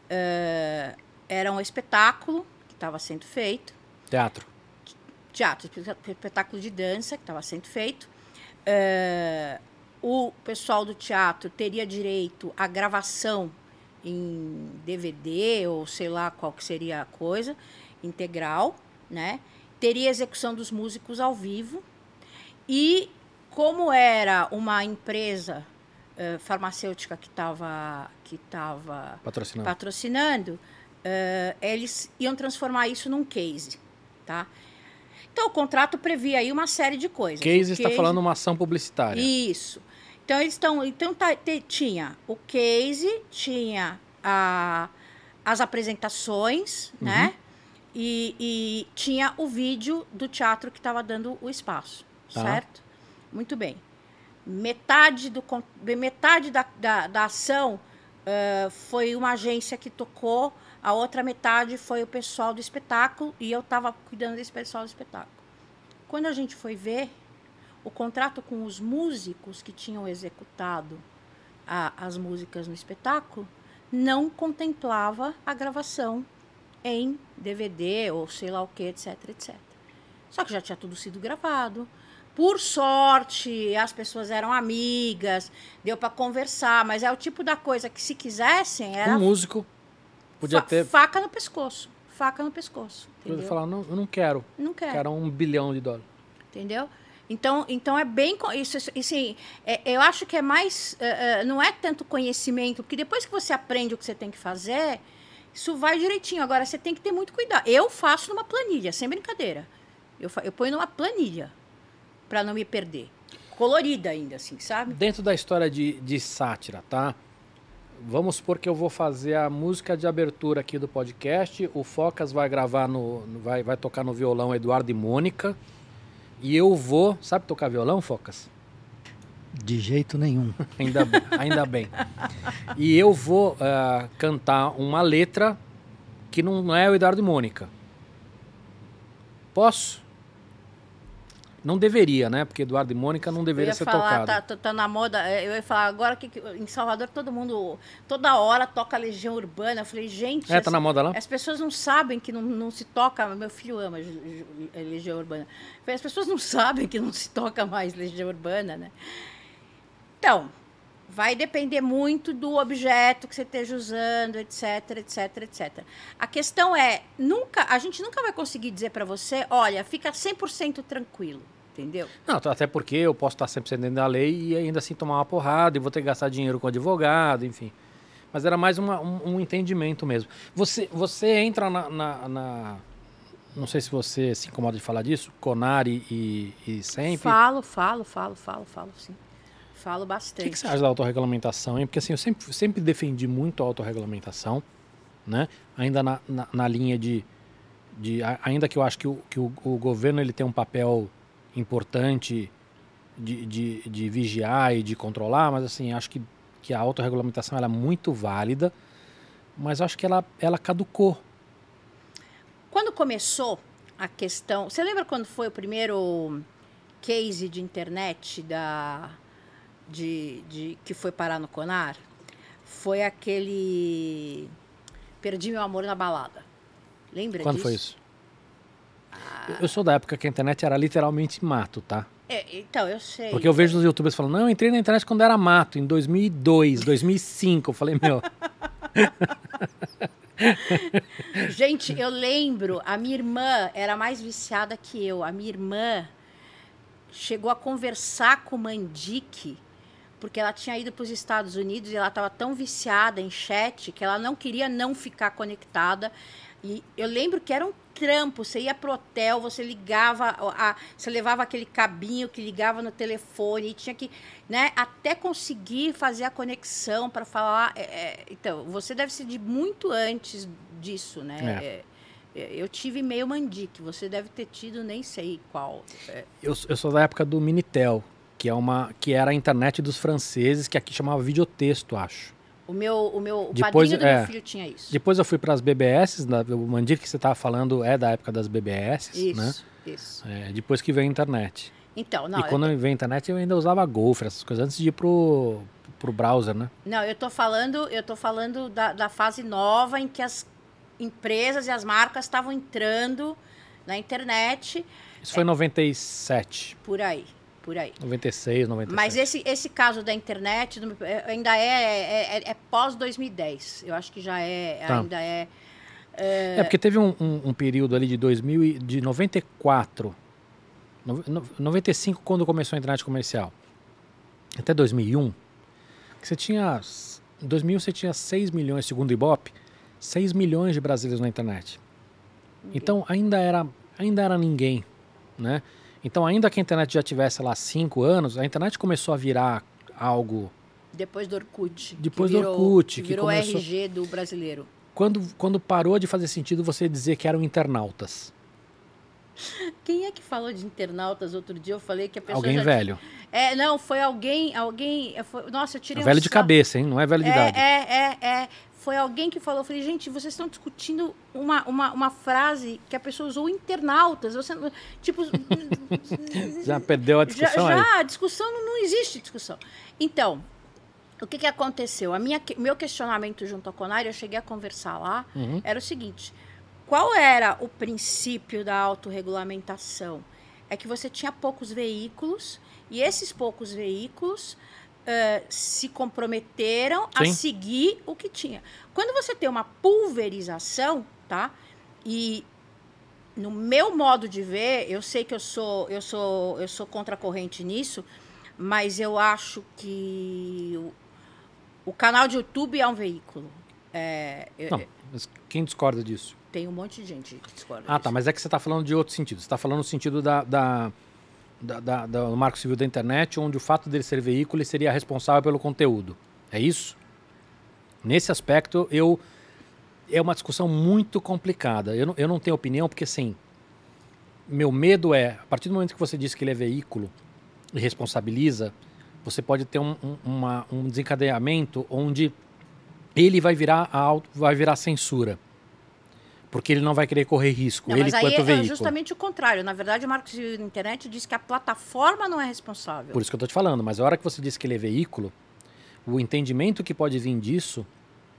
Eh, era um espetáculo que estava sendo feito Teatro. teatro, espe- espetáculo de dança que estava sendo feito. Eh, o pessoal do teatro teria direito à gravação em DVD ou sei lá qual que seria a coisa, integral, né? Teria execução dos músicos ao vivo. E como era uma empresa eh, farmacêutica que estava que tava Patrocinado. patrocinando, eh, eles iam transformar isso num case, tá? Então o contrato previa aí uma série de coisas. Case O está falando uma ação publicitária. Isso. Então eles estão, então tá- te- tinha o case, tinha a- as apresentações, Uhum. né? E, e tinha o vídeo do teatro que estava dando o espaço, Tá. certo? Muito bem. Metade, do, metade da, da, da ação eh, foi uma agência que tocou, a outra metade foi o pessoal do espetáculo e eu estava cuidando desse pessoal do espetáculo. Quando a gente foi ver, o contrato com os músicos que tinham executado a- as músicas no espetáculo não contemplava a gravação em DVD ou sei lá o que, etc, etc. Só que já tinha tudo sido gravado. Por sorte, as pessoas eram amigas, deu para conversar, mas é o tipo da coisa que se quisessem era Um músico podia fa- ter. faca no pescoço, faca no pescoço, Podia falar, não, eu não quero. Não quero. Quero um bilhão de dólares. Entendeu? Então, então é bem. Isso, assim, é- eu acho que é mais. eh, eh, não é tanto conhecimento, porque depois que você aprende o que você tem que fazer, isso vai direitinho. Agora, você tem que ter muito cuidado. Eu faço numa planilha, sem brincadeira. Eu, eu ponho numa planilha, para não me perder. Colorida ainda, assim, sabe? Dentro da história de, de sátira, tá? Vamos supor que eu vou fazer a música de abertura aqui do podcast. O Focas vai gravar no. vai, vai tocar no violão Eduardo e Mônica. E eu vou. Sabe tocar violão, Focas? De jeito nenhum. [laughs] Ainda, bem, ainda bem. E eu vou ah, cantar uma letra que não é o Eduardo e Mônica. Posso? Não deveria, né? Porque Eduardo e Mônica não deveria ia ser falar, tocado. tá, tá, tá na moda. eh, Eu ia falar agora que que em Salvador todo mundo, toda hora toca Legião Urbana. Eu falei, gente. É, tá essa- na moda lá? As pessoas não sabem que não, não se toca. Meu filho ama Legião Urbana. As pessoas não sabem que não se toca mais Legião Urbana, né? Então, vai depender muito do objeto que você esteja usando, etc, etc, etc. A questão é, nunca, a gente nunca vai conseguir dizer para você, olha, fica 100% tranquilo, entendeu? Não, até porque eu posso estar 100% dentro da lei e ainda assim tomar uma porrada e vou ter que gastar dinheiro com advogado, enfim. Mas era mais uma- um, um entendimento mesmo. Você, você entra na, na- na- Não sei se você se incomoda de falar disso, Conari e, e sempre. Falo, falo, falo, falo, falo, sim. Falo O bastante. que, que você acha da autorregulamentação, hein? Porque assim, eu sempre, sempre defendi muito a autorregulamentação, né? Ainda na, na, na linha de, de. Ainda que eu acho que, o, que o, o governo ele tem um papel importante de, de, de vigiar e de controlar, mas assim, acho que, que a autorregulamentação ela é muito válida, mas acho que ela, ela caducou. Quando começou a questão. Você lembra quando foi o primeiro case de internet da, de, de, que foi parar no Conar? Foi aquele. Perdi meu amor na balada. Lembra Quando disso? foi isso? Eu- Eu sou da época que a internet era literalmente mato, tá? É, então, eu sei. Porque eu vejo os youtubers falando, não, eu entrei na internet quando era mato, em 2002, 2005. [laughs] Eu falei, meu, [laughs] Gente, eu lembro, a minha irmã era mais viciada que eu. A minha irmã chegou a conversar com o Mandique, porque ela tinha ido para os Estados Unidos e ela estava tão viciada em chat que ela não queria não ficar conectada. E eu lembro que era um trampo. Você ia pro hotel, você ligava, a, você levava aquele cabinho que ligava no telefone e tinha que, né, até conseguir fazer a conexão para falar. é, é, então, você deve ser de muito antes disso, né? É, é, eu tive meio mandique, você deve ter tido, nem sei qual. É, eu, eu sou da época do Minitel, que, é uma, que era a internet dos franceses, que aqui chamava videotexto, acho. O meu, o meu o Depois, padrinho do é, meu filho tinha isso. Depois eu fui para as BBS, o Mandir que você estava falando é da época das BBS, Isso, né? isso. É, depois que veio a internet. Então, não, e quando veio a internet eu ainda usava Gopher, essas coisas, antes de ir pro, pro browser, né? Não, eu tô falando, eu tô falando da, da fase nova em que as empresas e as marcas estavam entrando na internet Isso foi em 97, por aí, por aí. 96, 97. Mas esse, esse caso da internet é, ainda é, é, é- é pós 2010. Eu acho que já é, Tá. ainda é. É, porque teve um, um- um período ali de 2000 e- de 94, no- no- 95 quando começou a internet comercial, até 2001, que você tinha, em 2000 você tinha 6 milhões, segundo o Ibope, 6 milhões de brasileiros na internet. Então ainda era, ainda era ninguém, né? Então ainda que a internet já tivesse lá 5 anos, a internet começou a virar algo Depois do Orkut. Depois que do virou- Orkut, Que que virou começou- RG do brasileiro. quando, quando parou de fazer sentido você dizer que eram internautas. [laughs] Quem é que falou de internautas outro dia? Eu falei que a pessoa. Alguém já- velho. É, não, foi alguém. alguém foi- nossa, eu tirei um velho de sarro. cabeça, hein? Não é velho de idade. É, é, é, é. Foi alguém que falou, eu falei, gente, vocês estão discutindo uma, uma, uma frase que a pessoa usou internautas. Você, tipo, [laughs] Já perdeu a já, discussão aí. já a discussão não, não existe discussão. Então, o que, que aconteceu? A minha, meu questionamento junto ao Conar, eu cheguei a conversar lá, Uhum. era o seguinte: qual era o princípio da autorregulamentação? É que você tinha poucos veículos e esses poucos veículos uh, se comprometeram Sim. a seguir o que tinha. Quando você tem uma pulverização, tá? E no meu modo de ver, eu sei que eu sou eu sou eu sou contra a corrente nisso, mas eu acho que o, o canal de YouTube é um veículo. É, Não, mas quem discorda disso? Tem um monte de gente que discorda. Ah, tá, mas é que você está falando de outro sentido. Você está falando no sentido da, da, da, da, do Marco Civil da Internet, onde o fato dele ser veículo ele seria responsável pelo conteúdo. É isso? Nesse aspecto, eu é uma discussão muito complicada. Eu não, eu não tenho opinião, porque assim, meu medo é, a partir do momento que você diz que ele é veículo e responsabiliza, você pode ter um, um, uma, um desencadeamento onde ele vai virar, a, vai virar censura. Porque ele não vai querer correr risco, não, ele mas aí é veículo. justamente o contrário. Na verdade, o Marcos da Internet diz que a plataforma não é responsável. Por isso que eu estou te falando. Mas a hora que você diz que ele é veículo, o entendimento que pode vir disso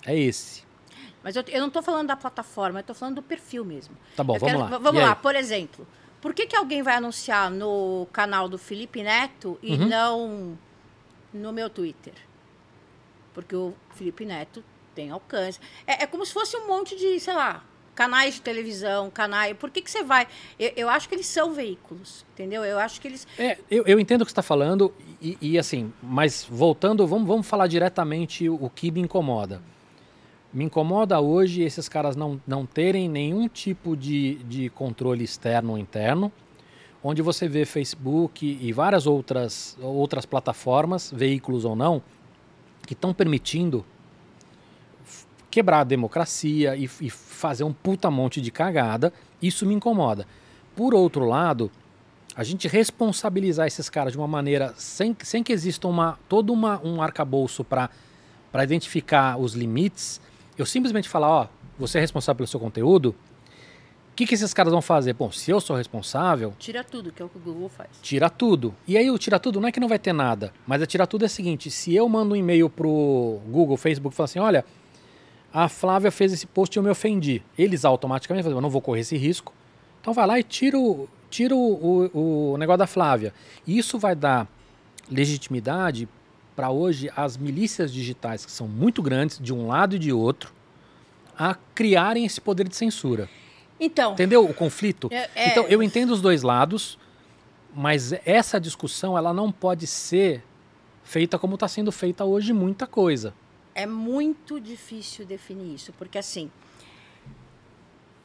é esse. Mas eu, eu não estou falando da plataforma, eu estou falando do perfil mesmo. Tá bom, eu vamos quero, lá. Vamos lá, por exemplo. Por que, que alguém vai anunciar no canal do Felipe Neto e uhum. não no meu Twitter? Porque o Felipe Neto tem alcance. É, é, como se fosse um monte de, sei lá, canais de televisão, canais. Por que, que você vai? Eu, eu acho que eles são veículos, entendeu? Eu acho que eles. É, eu, eu entendo o que você está falando, e, e, assim, mas voltando, vamos, vamos falar diretamente o, que me incomoda. Me incomoda hoje esses caras não, não terem nenhum tipo de, de controle externo ou interno, onde você vê Facebook e várias outras, outras plataformas, veículos ou não, que estão permitindo quebrar a democracia e, e fazer um puta monte de cagada. Isso me incomoda. Por outro lado, a gente responsabilizar esses caras de uma maneira sem, sem que exista uma, todo uma, um arcabouço para identificar os limites eu simplesmente falar, ó, você é responsável pelo seu conteúdo, o que, que esses caras vão fazer? Bom, se eu sou responsável. Tira tudo, que é o que o Google faz. Tira tudo. E aí o tira tudo não é que não vai ter nada, mas a tira tudo é o seguinte: se eu mando um e-mail pro Google, Facebook falo assim, olha, a Flávia fez esse post e eu me ofendi. Eles automaticamente falam, eu não vou correr esse risco. Então vai lá e tira o, tira o, o, o negócio da Flávia. E isso vai dar legitimidade para hoje as milícias digitais, que são muito grandes, de um lado e de outro, a criarem esse poder de censura. Então. Entendeu o conflito? É, é... Então, eu entendo os dois lados, mas essa discussão ela não pode ser feita como está sendo feita hoje muita coisa. É muito difícil definir isso, porque assim.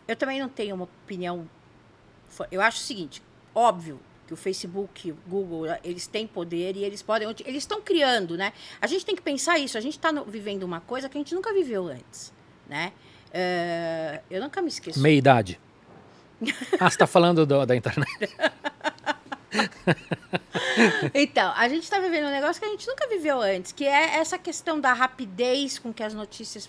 Eu também não tenho uma opinião. Eu acho o seguinte: óbvio, que o Facebook, o Google, eles têm poder e eles podem. Eles estão criando, né? A gente tem que pensar isso. A gente está vivendo uma coisa que a gente nunca viveu antes, né? Uh, eu nunca me esqueço. Meia idade. ah, você está falando do, da internet. [laughs] então, a gente está vivendo um negócio que a gente nunca viveu antes, que é essa questão da rapidez com que as notícias.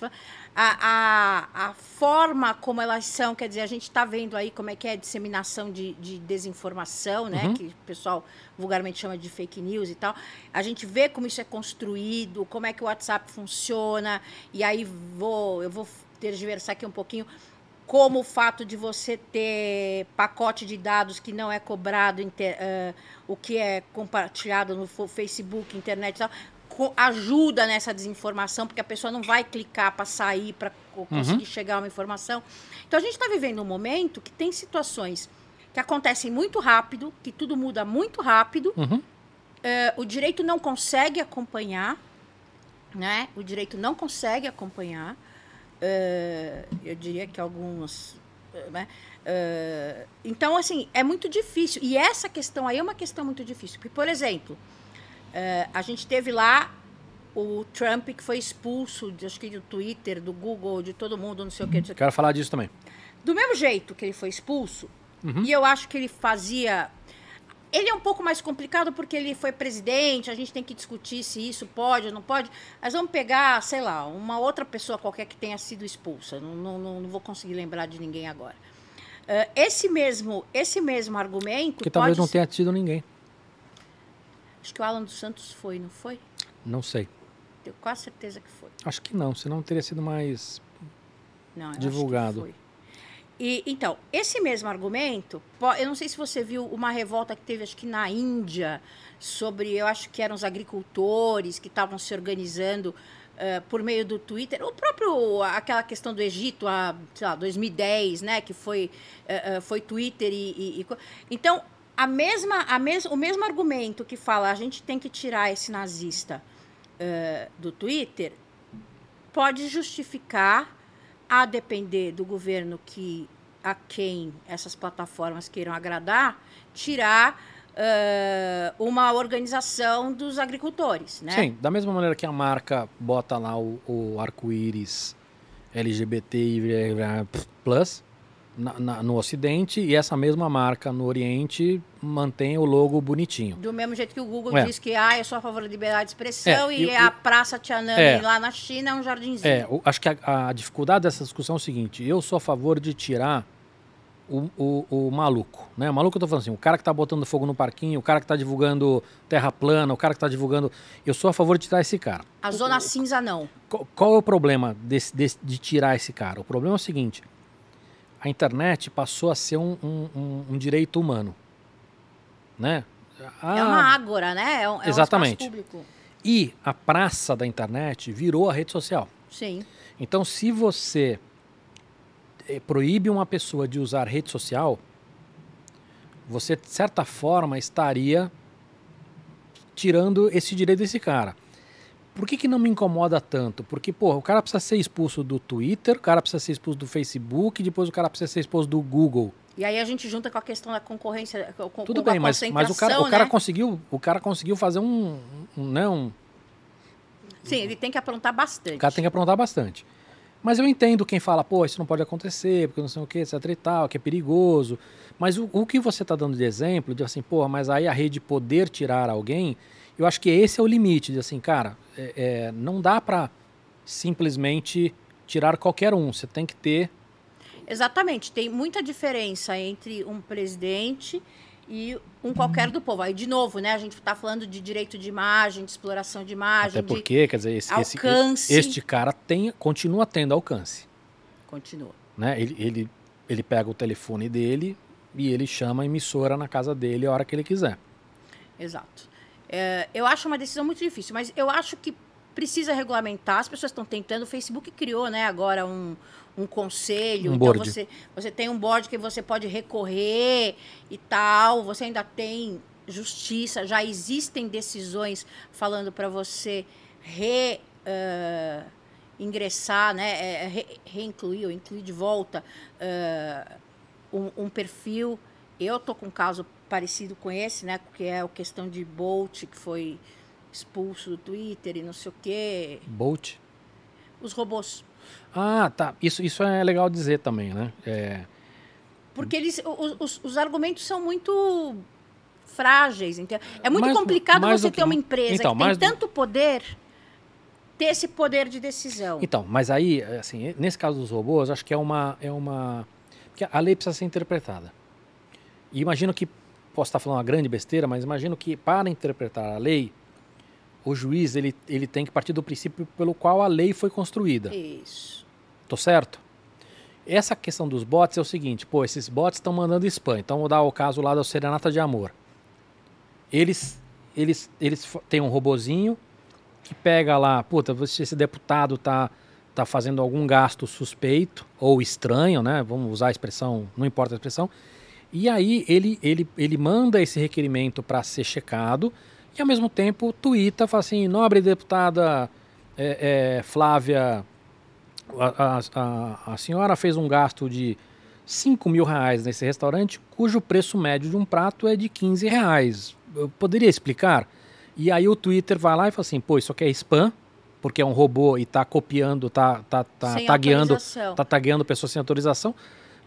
A, a, a forma como elas são, quer dizer, a gente está vendo aí como é que é a disseminação de, de desinformação, né? Uhum. Que o pessoal vulgarmente chama de fake news e tal. A gente vê como isso é construído, como é que o WhatsApp funciona, e aí vou, eu vou tergiversar aqui um pouquinho como o fato de você ter pacote de dados que não é cobrado, inter, uh, o que é compartilhado no Facebook, internet e tal, ajuda nessa desinformação, porque a pessoa não vai clicar para sair, para conseguir uhum. chegar a uma informação. Então a gente está vivendo um momento que tem situações que acontecem muito rápido, que tudo muda muito rápido, uhum. uh, o direito não consegue acompanhar, né? O direito não consegue acompanhar. Uh, eu diria que alguns. Né? Uh, então, assim, é muito difícil. E essa questão aí é uma questão muito difícil. Porque, por exemplo, uh, a gente teve lá o Trump que foi expulso, acho que do Twitter, do Google, de todo mundo, não sei o que. Quero falar disso também. Do mesmo jeito que ele foi expulso, uhum. e eu acho que ele fazia ele é um pouco mais complicado porque ele foi presidente, a gente tem que discutir se isso pode ou não pode. Mas vamos pegar, sei lá, uma outra pessoa qualquer que tenha sido expulsa. Não, não, não vou conseguir lembrar de ninguém agora. Uh, esse, mesmo, esse mesmo argumento. Que talvez não tenha tido ninguém. Acho que o Alan dos Santos foi, não foi? Não sei. Tenho quase certeza que foi. Acho que não, senão teria sido mais não, divulgado. E, então, esse mesmo argumento, eu não sei se você viu uma revolta que teve, acho que na Índia, sobre, eu acho que eram os agricultores que estavam se organizando eh, por meio do Twitter. O próprio, aquela questão do Egito, a, sei lá, 2010, né, que foi, eh, foi Twitter e... e- e então, a mesma, a mes, o mesmo argumento que fala a gente tem que tirar esse nazista do Twitter, pode justificar, a depender do governo que a quem essas plataformas queiram agradar, tirar eh, uma organização dos agricultores, né? Sim, da mesma maneira que a marca bota lá o, o arco-íris LGBT e plus na- na- no Ocidente e essa mesma marca no Oriente mantém o logo bonitinho. Do mesmo jeito que o Google É. diz que ah, eu sou a favor da liberdade de expressão É, e, e- a Praça Tiananmen É. lá na China é um jardinzinho. É, acho que a, a dificuldade dessa discussão é o seguinte: eu sou a favor de tirar o, o, o maluco, né? O maluco eu tô falando assim, o cara que tá botando fogo no parquinho, o cara que tá divulgando terra plana, o cara que tá divulgando. Eu sou a favor de tirar esse cara. A zona cinza não. Qual, qual é o problema desse- desse- de tirar esse cara? O problema é o seguinte: a internet passou a ser um, um- um- um direito humano. Né? é Ah, uma ágora, né? É um, é um Exatamente. público. E a praça da internet virou a rede social. Sim. Então, se você eh, proíbe uma pessoa de usar rede social, você, de certa forma, estaria tirando esse direito desse cara. Por que, que não me incomoda tanto? Porque, porra, o cara precisa ser expulso do Twitter, o cara precisa ser expulso do Facebook, depois o cara precisa ser expulso do Google. E aí a gente junta com a questão da concorrência, com, Tudo com bem, mas, mas o cara, o cara né? conseguiu, o cara conseguiu fazer um, um, né, um, Sim, ele tem que aprontar bastante. O cara tem que aprontar bastante. Mas eu entendo quem fala, pô, isso não pode acontecer, porque não sei o que, etc e tal, que é perigoso. Mas o, o que você está dando de exemplo, de assim, pô, mas aí a rede poder tirar alguém, eu acho que esse é o limite, de assim, cara, é, é, não dá para simplesmente tirar qualquer um, você tem que ter... Exatamente, tem muita diferença entre um presidente e um qualquer do povo. Aí, de novo, né, a gente está falando de direito de imagem, de exploração de imagem, Até porque, quer dizer, esse, de esse, alcance. este cara tem, continua tendo alcance. Continua. né? Ele, ele, ele pega o telefone dele e ele chama a emissora na casa dele a hora que ele quiser. Exato. É, eu acho uma decisão muito difícil, mas eu acho que precisa regulamentar. As pessoas estão tentando. O Facebook criou, né, agora um, um conselho. Um então board. você, você tem um board que você pode recorrer e tal. Você ainda tem justiça. Já existem decisões falando para você re, eh, ingressar, né, é, re, reincluir ou incluir de volta eh, um, um perfil. Eu tô com um caso parecido com esse, né, que é a questão de Bolt que foi expulso do Twitter e não sei o quê. Bolt. Os robôs. Ah, tá. Isso, isso é legal dizer também, né? É, Porque eles, os, os, os argumentos são muito frágeis. Entendeu? É muito Mais- complicado mais você que- ter uma empresa então, que tem mais do- tanto poder, ter esse poder de decisão. Então, mas aí, assim, nesse caso dos robôs, acho que é uma, é uma... Porque a lei precisa ser interpretada. E imagino que, posso estar falando uma grande besteira, mas imagino que para interpretar a lei, o juiz ele, ele tem que partir do princípio pelo qual a lei foi construída. Isso. Tô certo? Essa questão dos bots é o seguinte, pô, esses bots estão mandando spam. Então vou dar o caso lá da Serenata de Amor. Eles eles eles têm um robozinho que pega lá, puta, se esse deputado tá tá fazendo algum gasto suspeito ou estranho, né? Vamos usar a expressão, não importa a expressão. E aí ele ele ele manda esse requerimento para ser checado e ao mesmo tempo tuita, fala assim, nobre deputada é, é, Flávia a, a- a- senhora fez um gasto de 5 mil reais nesse restaurante, cujo preço médio de um prato é de 15 reais. Eu poderia explicar? E aí o Twitter vai lá e fala assim, pô, isso aqui é spam, porque é um robô e tá copiando, tá, tá, tá Sem tagueando, tá tagueando pessoas sem autorização.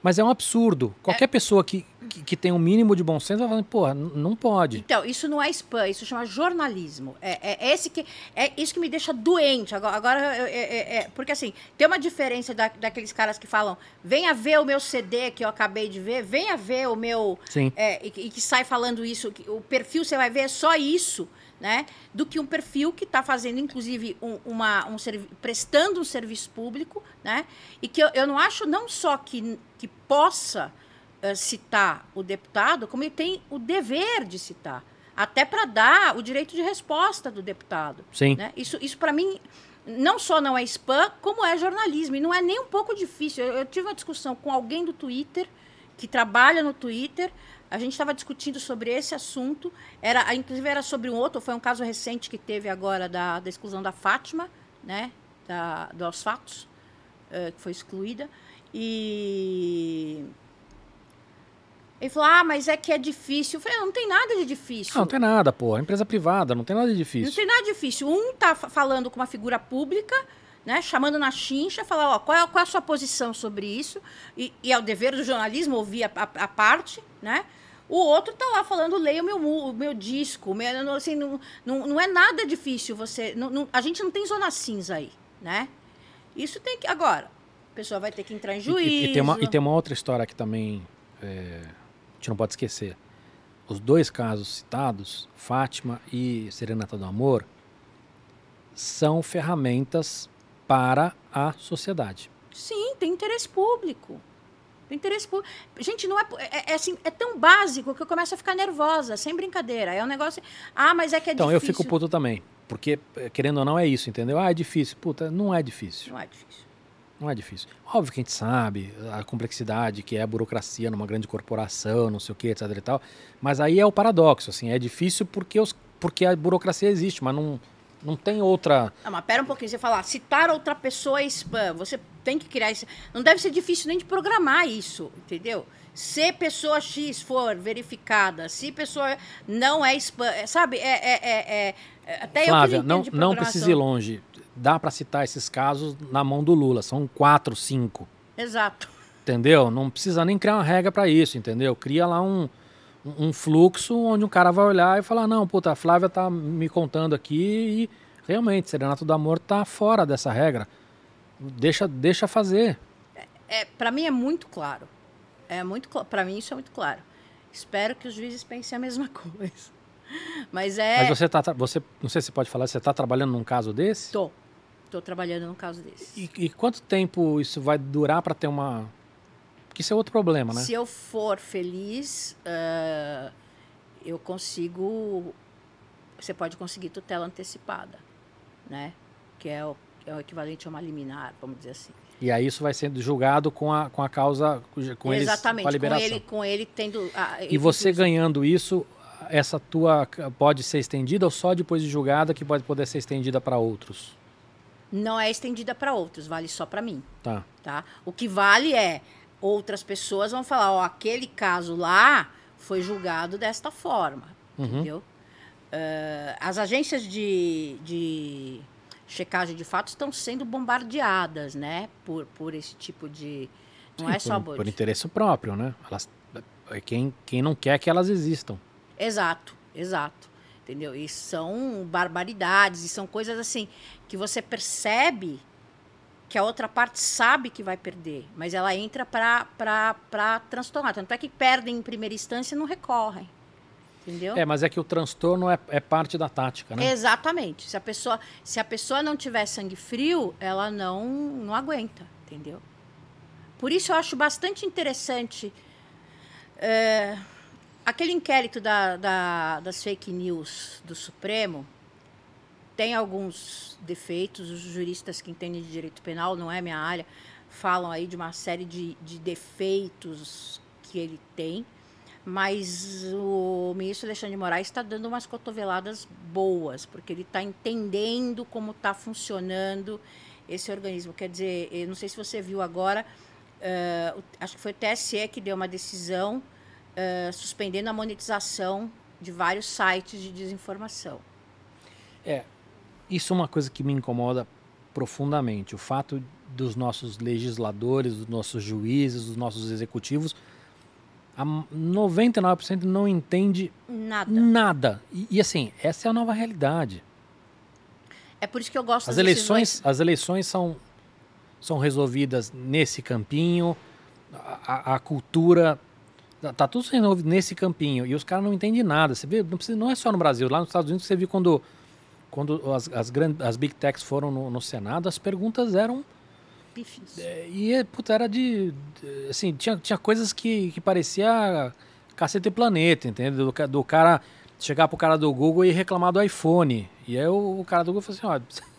Mas é um absurdo. Qualquer pessoa que, que, que tem um mínimo de bom senso vai falar, pô, n- não pode. Então, isso não é spam, isso chama jornalismo. É, é esse que é isso que me deixa doente. Agora, agora é- é- é- porque assim, tem uma diferença da, daqueles caras que falam: venha ver o meu CD que eu acabei de ver, venha ver o meu. Sim. é, e, que- e que sai falando isso, que o perfil você vai ver é só isso. né, do que um perfil que está fazendo, inclusive, um, uma, um prestando um serviço público, né, e que eu, eu não acho não só que, que possa uh, citar o deputado, como ele tem o dever de citar, até para dar o direito de resposta do deputado. Sim. Né? Isso, isso para mim, não só não é spam, como é jornalismo, e não é nem um pouco difícil. Eu, eu tive uma discussão com alguém do Twitter, que trabalha no Twitter, a gente estava discutindo sobre esse assunto. Era, inclusive era sobre um outro, foi um caso recente que teve agora da, da exclusão da Fátima, né? Da, dos fatos, uh, que foi excluída. E ele falou: Ah, mas é que é difícil. Eu falei: Não tem nada de difícil. Não, não tem nada, pô. É empresa privada, não tem nada de difícil. Não tem nada de difícil. Um tá falando com uma figura pública, né, chamando na chincha, falar: ó, qual, é, qual é a sua posição sobre isso? E, e é o dever do jornalismo ouvir a, a, a parte, né? O outro tá lá falando, leia o meu, o meu disco. Meu, assim, não, não, não é nada difícil você. Não, não, a gente não tem zona cinza aí, né? Isso tem que. Agora, a pessoa vai ter que entrar em juízo. E, e, tem, uma, e tem uma outra história que também é, gente não pode esquecer. Os dois casos citados, Fátima e Serenata do Amor, são ferramentas para a sociedade. Sim, tem interesse público interesse público. Gente, não é, é, é, assim, é tão básico que eu começo a ficar nervosa, sem brincadeira. É um negócio. Ah, mas é que é então, difícil. Então, eu fico puto também. Porque, eh, querendo ou não, é isso, entendeu? Ah, é difícil. Puta, não é difícil. Não é difícil. Não é difícil. Óbvio que a gente sabe a complexidade que é a burocracia numa grande corporação, não sei o que, etc e tal. Mas aí é o paradoxo, assim. É difícil porque, os, porque a burocracia existe, mas não não tem outra. Não, mas pera um pouquinho, você falar, citar outra pessoa é spam. Você tem que criar isso. Não deve ser difícil nem de programar isso, entendeu? Se pessoa X for verificada, se pessoa não é spam, é, sabe? É, é, é, é até Flávia, eu que não, não, não precisa ir longe. Dá para citar esses casos na mão do Lula. São quatro, cinco. Exato. Entendeu? Não precisa nem criar uma regra para isso, entendeu? Cria lá um, um fluxo onde um cara vai olhar e falar, não, puta, a Flávia tá me contando aqui e realmente, Serenato do Amor tá fora dessa regra. Deixa, deixa fazer. É, é para mim é muito claro. É muito para mim isso é muito claro. Espero que os juízes pensem a mesma [laughs] coisa. Mas é Mas você tá você não sei se pode falar, você tá trabalhando num caso desse? Tô. Tô trabalhando num caso desse. E, e quanto tempo isso vai durar para ter uma porque isso é outro problema, né? Se eu for feliz, uh, eu consigo. Você pode conseguir tutela antecipada, né? Que é o, é o equivalente a uma liminar, vamos dizer assim. E aí isso vai sendo julgado com a, com a causa, com Exatamente, eles, com a liberação. Com ele, com ele tendo... e você ganhando isso, essa tua pode ser estendida ou só depois de julgada que pode poder ser estendida para outros? Não é estendida para outros, vale só para mim. Tá. tá. O que vale é outras pessoas vão falar, ó, aquele caso lá foi julgado desta forma, uhum. entendeu? Uh, as agências de, de checagem de fatos estão sendo bombardeadas, né, por, por esse tipo de... Não Sim, é só... Por, por interesse próprio, né? Elas, é quem, quem não quer que elas existam. Exato, exato. Entendeu? E são barbaridades, e são coisas assim que você percebe que a outra parte sabe que vai perder, mas ela entra para transtornar. Tanto é que perdem em primeira instância e não recorrem. Entendeu? É, mas é que o transtorno é, é parte da tática, né? Exatamente. Se a pessoa, se a pessoa não tiver sangue frio, ela não, não aguenta, entendeu? Por isso eu acho bastante interessante é, aquele inquérito da, da, das fake news do Supremo, tem alguns defeitos, os juristas que entendem de direito penal, não é minha área, falam aí de uma série de, de defeitos que ele tem, mas o ministro Alexandre de Moraes está dando umas cotoveladas boas, porque ele está entendendo como está funcionando esse organismo. Quer dizer, eu não sei se você viu agora, uh, acho que foi o TSE que deu uma decisão uh, suspendendo a monetização de vários sites de desinformação. É, isso é uma coisa que me incomoda profundamente. O fato dos nossos legisladores, dos nossos juízes, dos nossos executivos, a 99% não entende nada. nada. E, e, assim, essa é a nova realidade. É por isso que eu gosto as eleições. As eleições são, são resolvidas nesse campinho. A, a cultura Tá, tá tudo sendo resolvido nesse campinho. E os caras não entendem nada. Você vê, não, precisa, não é só no Brasil. Lá nos Estados Unidos você viu quando, quando as, as, grand, as Big Techs foram no, no Senado, as perguntas eram. É, e, puta, era de. assim, tinha, tinha coisas que, que parecia cacete e planeta, entendeu? Do, do cara chegar pro cara do Google e reclamar do iPhone. E aí o, o cara do Google falou assim: ó. [laughs]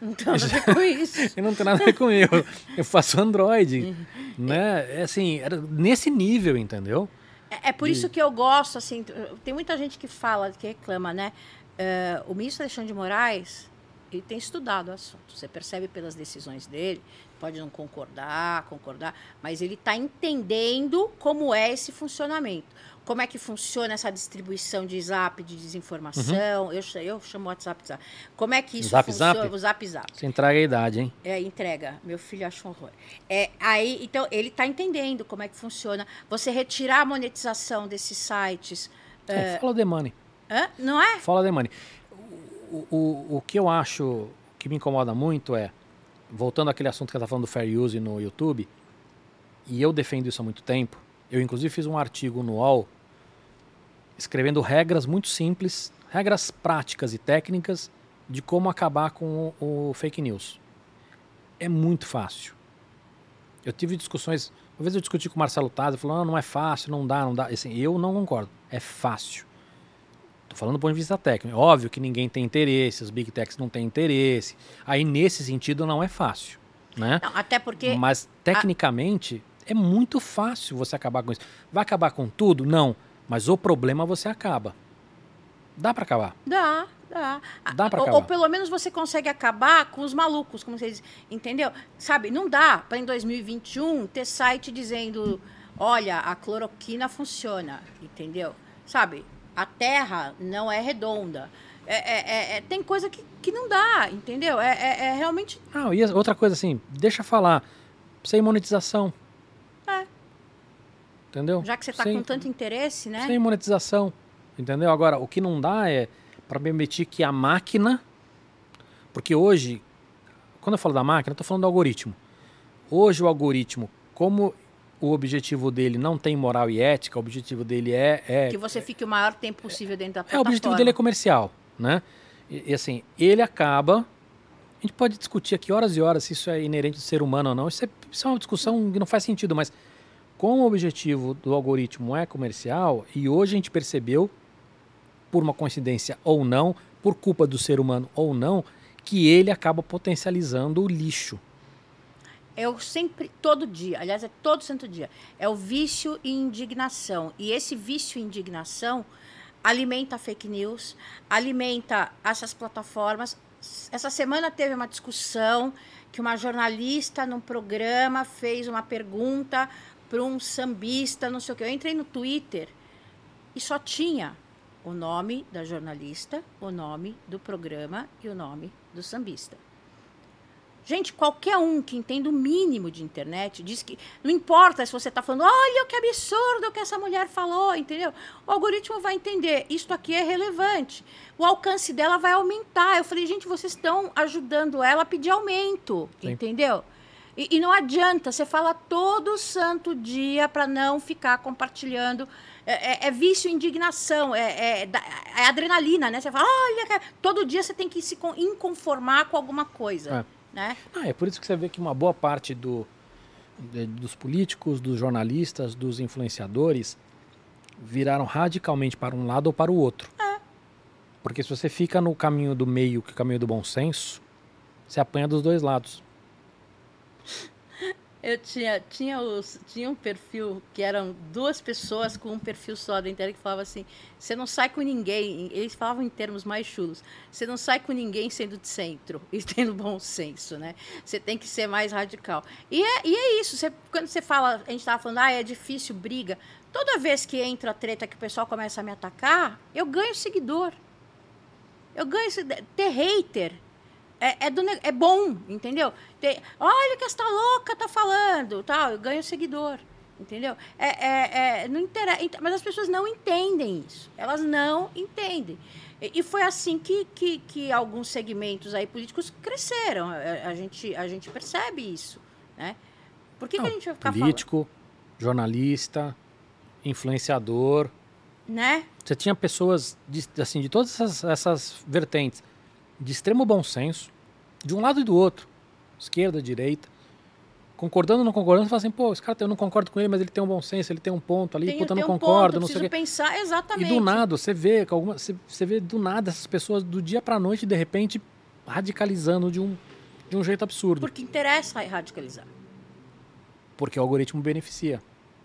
Não tem nada a ver com isso. [laughs] não tem nada a ver comigo. Eu faço Android. Uhum. né? É assim, era nesse nível, entendeu? É, é por De... isso que eu gosto, assim, tem muita gente que fala, que reclama, né? Uh, o ministro Alexandre de Moraes, ele tem estudado o assunto. Você percebe pelas decisões dele, pode não concordar, concordar, mas ele está entendendo como é esse funcionamento como é que funciona essa distribuição de zap, de desinformação. Uhum. Eu, eu chamo WhatsApp zap. Como é que isso zap, funciona? Zap? O zap zap. Você entrega a idade, hein? É, entrega. Meu filho acha um horror. É, aí, então, ele está entendendo como é que funciona. Você retirar a monetização desses sites. É, Follow the money. Hã? Não é? Follow the money. O, o, que eu acho que me incomoda muito é, voltando àquele assunto que eu estava falando do fair use no YouTube, e eu defendo isso há muito tempo, eu, inclusive, fiz um artigo no UOL escrevendo regras muito simples, regras práticas e técnicas de como acabar com o, o fake news. É muito fácil. Eu tive discussões, uma vez eu discuti com o Marcelo Taz, ele falou, não, não é fácil, não dá, não dá. Assim, eu não concordo. É fácil. Estou falando do ponto de vista técnico. É óbvio que ninguém tem interesse, os big techs não têm interesse. Aí, nesse sentido, não é fácil. Né? Não, até porque. Mas, tecnicamente, a... é muito fácil você acabar com isso. Vai acabar com tudo? Não. Mas o problema você acaba. Dá para acabar? Dá, dá. Dá ou, acabar. Ou pelo menos você consegue acabar com os malucos, como vocês. Entendeu? Sabe, não dá para em 2021 ter site dizendo: olha, a cloroquina funciona. Entendeu? Sabe? A terra não é redonda. É, é, é, é tem coisa que, que não dá, entendeu? É, é, é realmente. Ah, e outra coisa assim, deixa falar. Sem monetização. É. Entendeu? Já que você está com tanto interesse, né? Sem monetização. Entendeu? Agora, o que não dá é para permitir que a máquina. Porque hoje, quando eu falo da máquina, eu estou falando do algoritmo. Hoje, o algoritmo, como o objetivo dele não tem moral e ética, o objetivo dele é. é que você fique o maior tempo possível dentro da plataforma. É, o objetivo dele é comercial. Né? E, e assim, ele acaba. A gente pode discutir aqui horas e horas se isso é inerente do ser humano ou não. Isso é, isso é uma discussão que não faz sentido, mas como o objetivo do algoritmo é comercial, e hoje a gente percebeu, por uma coincidência ou não, por culpa do ser humano ou não, que ele acaba potencializando o lixo. Eu sempre, todo dia, aliás, é todo santo dia, é o vício e indignação. E esse vício e indignação alimenta fake news, alimenta essas plataformas. Essa semana teve uma discussão que uma jornalista num programa fez uma pergunta para um sambista, não sei o que. Eu entrei no Twitter e só tinha o nome da jornalista, o nome do programa e o nome do sambista. Gente, qualquer um que entenda o mínimo de internet diz que não importa se você está falando, olha que absurdo que essa mulher falou, entendeu? O algoritmo vai entender, isto aqui é relevante. O alcance dela vai aumentar. Eu falei, gente, vocês estão ajudando ela a pedir aumento, Sim. entendeu? E, e, não adianta, você fala todo santo dia para não ficar compartilhando. É, é, é vício, indignação, é, é, é, adrenalina, né? Você fala, olha, todo dia você tem que se inconformar com alguma coisa. É. Né? Ah, é por isso que você vê que uma boa parte do, de, dos políticos, dos jornalistas, dos influenciadores viraram radicalmente para um lado ou para o outro. É. Porque se você fica no caminho do meio, que é o caminho do bom senso, você apanha dos dois lados. Eu tinha, tinha, os, tinha um perfil que eram duas pessoas com um perfil só da internet que falava assim: você não sai com ninguém. Eles falavam em termos mais chulos: você não sai com ninguém sendo de centro [laughs] e tendo bom senso, né? Você tem que ser mais radical. E é, e é isso. Você, quando você fala, a gente estava falando, ah, é difícil, briga. Toda vez que entra a treta que o pessoal começa a me atacar, eu ganho seguidor. Eu ganho. Ter hater é, é, do, é bom, entendeu? Tem, olha que esta louca tá falando, tal, eu ganho seguidor, entendeu? É, é, é, não interessa, mas as pessoas não entendem isso, elas não entendem. E, e foi assim que, que, que, alguns segmentos aí políticos cresceram, a, a, gente, a gente percebe isso, né? Por que, não, que a gente vai ficar Político, falando? jornalista, influenciador. Né? Você tinha pessoas de, assim, de todas essas, essas vertentes, de extremo bom senso, de um lado e do outro, esquerda, direita, concordando ou não concordando, você fala assim, pô, esse cara eu não concordo com ele, mas ele tem um bom senso, ele tem um ponto ali, Tem, puta, eu não um concordo, ponto, não sei o quê. pensar E exatamente. do nada, você vê, que alguma, você, você vê do nada essas pessoas do dia pra noite, de repente, radicalizando de um, de um jeito absurdo. Porque interessa radicalizar, Porque o algoritmo beneficia.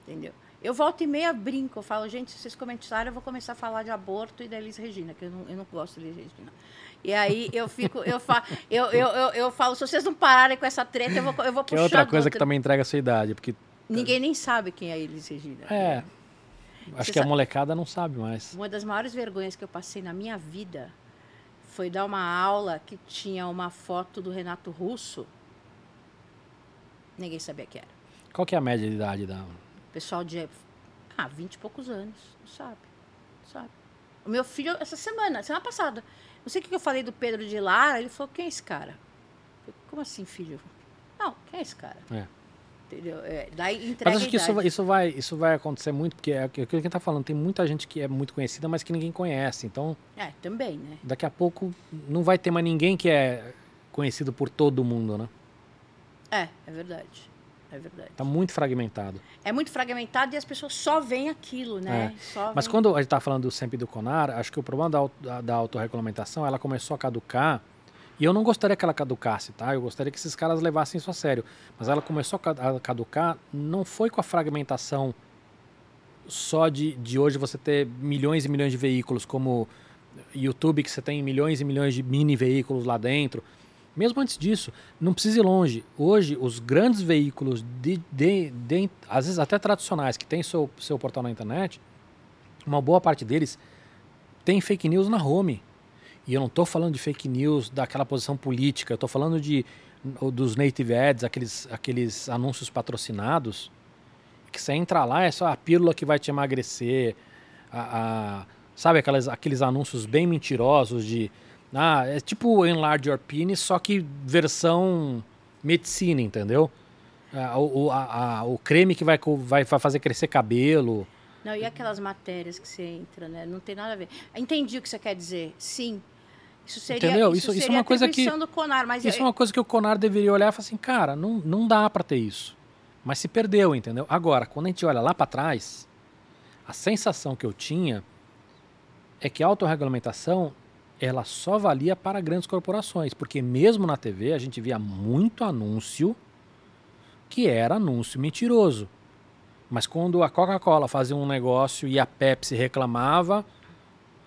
entendeu? Eu volto e meia brinco, eu falo, gente, se vocês comentarem, eu vou começar a falar de aborto e da Elis Regina, que eu não, eu não gosto da Elis Regina. E aí eu fico, eu, fa, eu, eu, eu, eu falo, se vocês não pararem com essa treta, eu vou, eu vou Que é puxar outra coisa que também entrega a sua idade. Porque, Ninguém nem sabe quem é a Elis Regina. é, acho Você que a molecada não sabe mais. Uma das maiores vergonhas que eu passei na minha vida foi dar uma aula que tinha uma foto do Renato Russo. Ninguém sabia que era. Qual que é a média de idade da... Pessoal de ah, 20 e poucos anos, não sabe? Sabe. O meu filho, essa semana, semana passada, não sei o que eu falei do Pedro de Lara, ele falou, quem é esse cara? Eu Como assim, filho? Não, quem é esse cara? É. Entendeu? É, daí entrega Mas acho que isso, isso, vai, isso vai acontecer muito, porque é aquilo que a gente tá falando, tem muita gente que é muito conhecida, mas que ninguém conhece. Então, É, também, né? daqui a pouco não vai ter mais ninguém que é conhecido por todo mundo, né? É, é verdade. É verdade. Tá muito fragmentado. É muito fragmentado e as pessoas só veem aquilo, né? É. Mas veem- quando a gente tá falando do SEMP e do CONAR, acho que o problema da, da, da autorregulamentação, ela começou a caducar, e eu não gostaria que ela caducasse, tá? Eu gostaria que esses caras levassem isso a sério. Mas ela começou a caducar, não foi com a fragmentação só de, de hoje você ter milhões e milhões de veículos, como YouTube, que você tem milhões e milhões de mini veículos lá dentro. Mesmo antes disso, não precisa ir longe. Hoje, os grandes veículos, de, de, de- às vezes até tradicionais, que têm seu, seu portal na internet, uma boa parte deles tem fake news na home. E eu não estou falando de fake news daquela posição política, eu estou falando de, dos native ads, aqueles, aqueles anúncios patrocinados, que você entra lá, é só a pílula que vai te emagrecer, a, a- sabe aquelas, aqueles anúncios bem mentirosos de ah, é tipo Enlarge Your Penis, só que versão medicina, entendeu? Ah, o, a- a- o creme que vai, vai, vai fazer crescer cabelo. Não, e aquelas matérias que você entra, né? Não tem nada a ver. Entendi o que você quer dizer. Sim. Isso seria, Entendeu? Isso, Isso- isso é uma coisa que- Conar, mas Isso é eu- uma coisa que o Conar deveria olhar e falar assim, cara, não, não dá para ter isso. Mas se perdeu, entendeu? Agora, quando a gente olha lá para trás, a sensação que eu tinha é que a autorregulamentação ela só valia para grandes corporações, porque mesmo na TV a gente via muito anúncio que era anúncio mentiroso. Mas quando a Coca-Cola fazia um negócio e a Pepsi reclamava,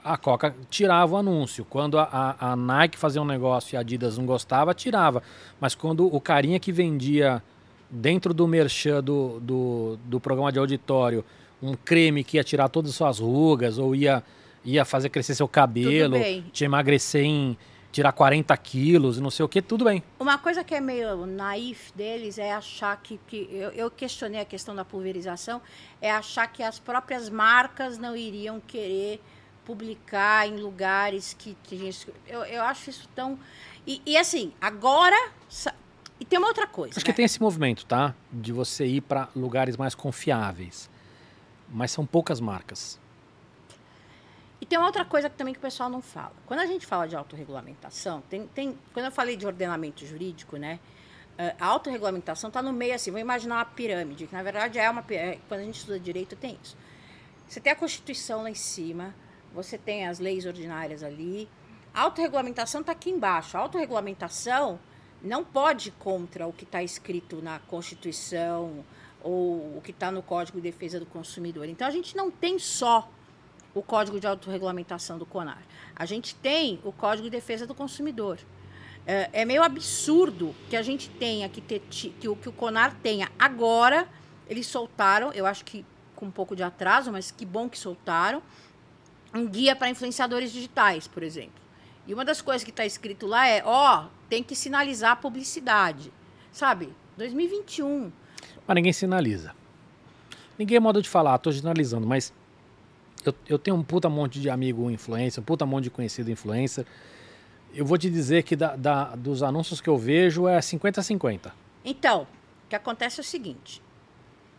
a Coca tirava o anúncio. Quando a, a, a Nike fazia um negócio e a Adidas não gostava, tirava. Mas quando o carinha que vendia dentro do merchan do, do, do programa de auditório um creme que ia tirar todas as suas rugas ou ia, ia fazer crescer seu cabelo, te emagrecer em tirar 40 quilos não sei o que, tudo bem. Uma coisa que é meio naif deles é achar que. que eu, eu questionei a questão da pulverização, é achar que as próprias marcas não iriam querer publicar em lugares que. eu, eu acho isso tão. E, e assim, agora. E tem uma outra coisa. Acho né? que tem esse movimento, tá? De você ir para lugares mais confiáveis. Mas são poucas marcas. E tem uma outra coisa que também que o pessoal não fala. Quando a gente fala de autorregulamentação, tem, tem, quando eu falei de ordenamento jurídico, né? eh, A autorregulamentação está no meio assim, vou imaginar uma pirâmide, que na verdade é uma pirâmide. Quando a gente estuda direito, tem isso. Você tem a Constituição lá em cima, você tem as leis ordinárias ali. A autorregulamentação está aqui embaixo. A autorregulamentação não pode ir contra o que está escrito na Constituição ou o que está no Código de Defesa do Consumidor. Então a gente não tem só o Código de Autorregulamentação do CONAR. A gente tem o Código de Defesa do Consumidor. É, é meio absurdo que a gente tenha que ter que o que o CONAR tenha agora. Eles soltaram, eu acho que com um pouco de atraso, mas que bom que soltaram, um guia para influenciadores digitais, por exemplo. E uma das coisas que está escrito lá é, ó, tem que sinalizar a publicidade. Sabe? 2021. Mas ninguém sinaliza. Ninguém é modo de falar, tô generalizando, mas eu, eu tenho um puta monte de amigo influencer, um puta monte de conhecido influencer. Eu vou te dizer que da, da- dos anúncios que eu vejo é 50-50. Então, o que acontece é o seguinte: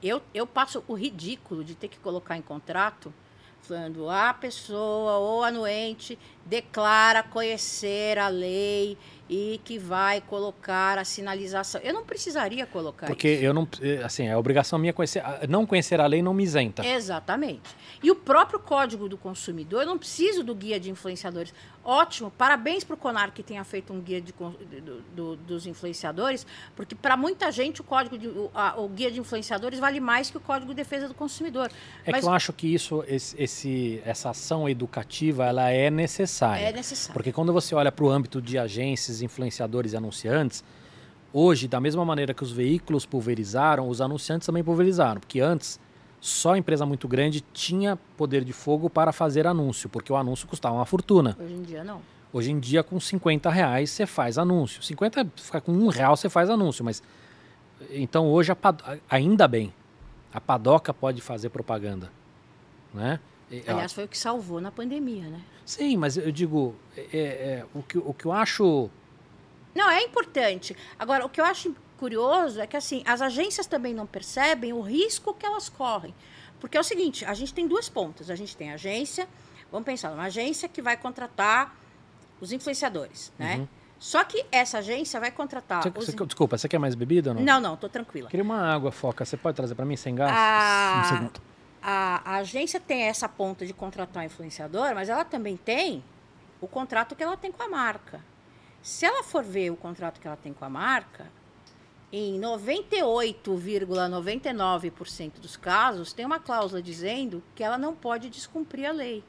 eu, eu passo o ridículo de ter que colocar em contrato falando a pessoa ou anuente declara conhecer a lei e que vai colocar a sinalização. Eu não precisaria colocar Porque isso. eu não, assim, é obrigação minha conhecer, não conhecer a lei não me isenta. Exatamente. E o próprio Código do Consumidor, eu não preciso do guia de influenciadores. Ótimo, parabéns para o Conar que tenha feito um guia de, do, do, dos influenciadores, porque para muita gente o código de, o, a, o, guia de influenciadores vale mais que o Código de Defesa do Consumidor. É Mas, que eu acho que isso, esse, esse, essa ação educativa, ela é necessária. É necessária. Porque quando você olha para o âmbito de agências, influenciadores e anunciantes, hoje, da mesma maneira que os veículos pulverizaram, os anunciantes também pulverizaram, porque antes só empresa muito grande tinha poder de fogo para fazer anúncio, porque o anúncio custava uma fortuna. Hoje em dia não. Hoje em dia, com 50 reais, você faz anúncio. 50, fica com um real, você faz anúncio. Mas então hoje, ainda bem, a padoca pode fazer propaganda. Né? Aliás, foi o que salvou na pandemia, né? Sim, mas eu digo, é, é, o, que, o que eu acho. Não, é importante. Agora, o que eu acho curioso é que assim, as agências também não percebem o risco que elas correm. Porque é o seguinte, a gente tem duas pontas. A gente tem a agência, vamos pensar, uma agência que vai contratar os influenciadores, né? Uhum. Só que essa agência vai contratar. Você, os... você, desculpa, você quer mais bebida ou não? Não, não, tô tranquila. Queria uma água, Foca. Você pode trazer para mim sem gás? A... Um segundo. A, a, agência tem essa ponta de contratar influenciador, mas ela também tem o contrato que ela tem com a marca. Se ela for ver o contrato que ela tem com a marca, em 98,99% dos casos, tem uma cláusula dizendo que ela não pode descumprir a lei.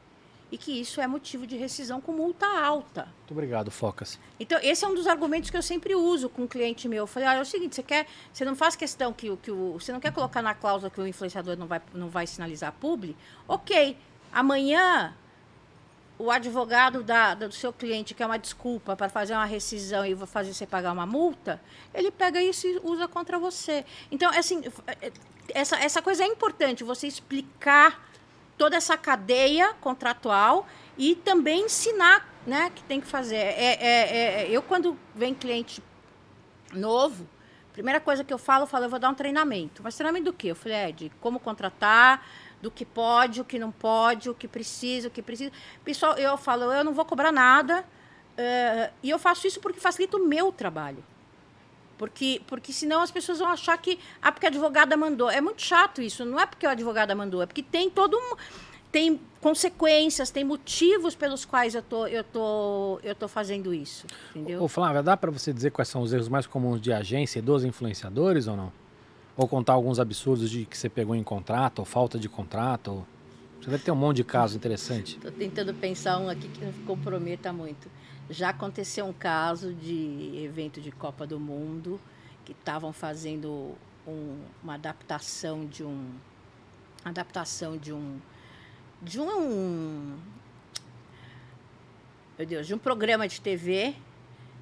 E que isso é motivo de rescisão com multa alta. Muito obrigado, Focas. Então, esse é um dos argumentos que eu sempre uso com um cliente meu. Eu falei, olha, é o seguinte, você, quer, você não faz questão que, que o. Você não quer colocar na cláusula que o influenciador não vai, não vai sinalizar publi? Ok. Amanhã o advogado da, do seu cliente quer uma desculpa para fazer uma rescisão e fazer você pagar uma multa, ele pega isso e usa contra você. Então, assim, essa, essa coisa é importante, você explicar toda essa cadeia contratual e também ensinar né, que tem que fazer. É, é, é, eu, quando vem cliente novo, primeira coisa que eu falo, eu falo, eu vou dar um treinamento. Mas treinamento do quê? Eu falei, é, de como contratar, do que pode, o que não pode, o que precisa, o que precisa. Pessoal, eu falo, eu não vou cobrar nada. Uh, e eu faço isso porque facilita o meu trabalho. Porque, porque senão as pessoas vão achar que. Ah, porque a advogada mandou. É muito chato isso. Não é porque a advogada mandou, é porque tem todo um. Tem consequências, tem motivos pelos quais eu tô, eu tô, eu tô fazendo isso. Entendeu? Ô, Flávia, dá para você dizer quais são os erros mais comuns de agência e dos influenciadores ou não? Ou contar alguns absurdos de que você pegou em contrato, ou falta de contrato? Ou... Você deve ter um monte de casos interessantes. Estou tentando pensar um aqui que não comprometa muito. Já aconteceu um caso de evento de Copa do Mundo que estavam fazendo um, uma adaptação de um adaptação de um de um meu Deus de um programa de TV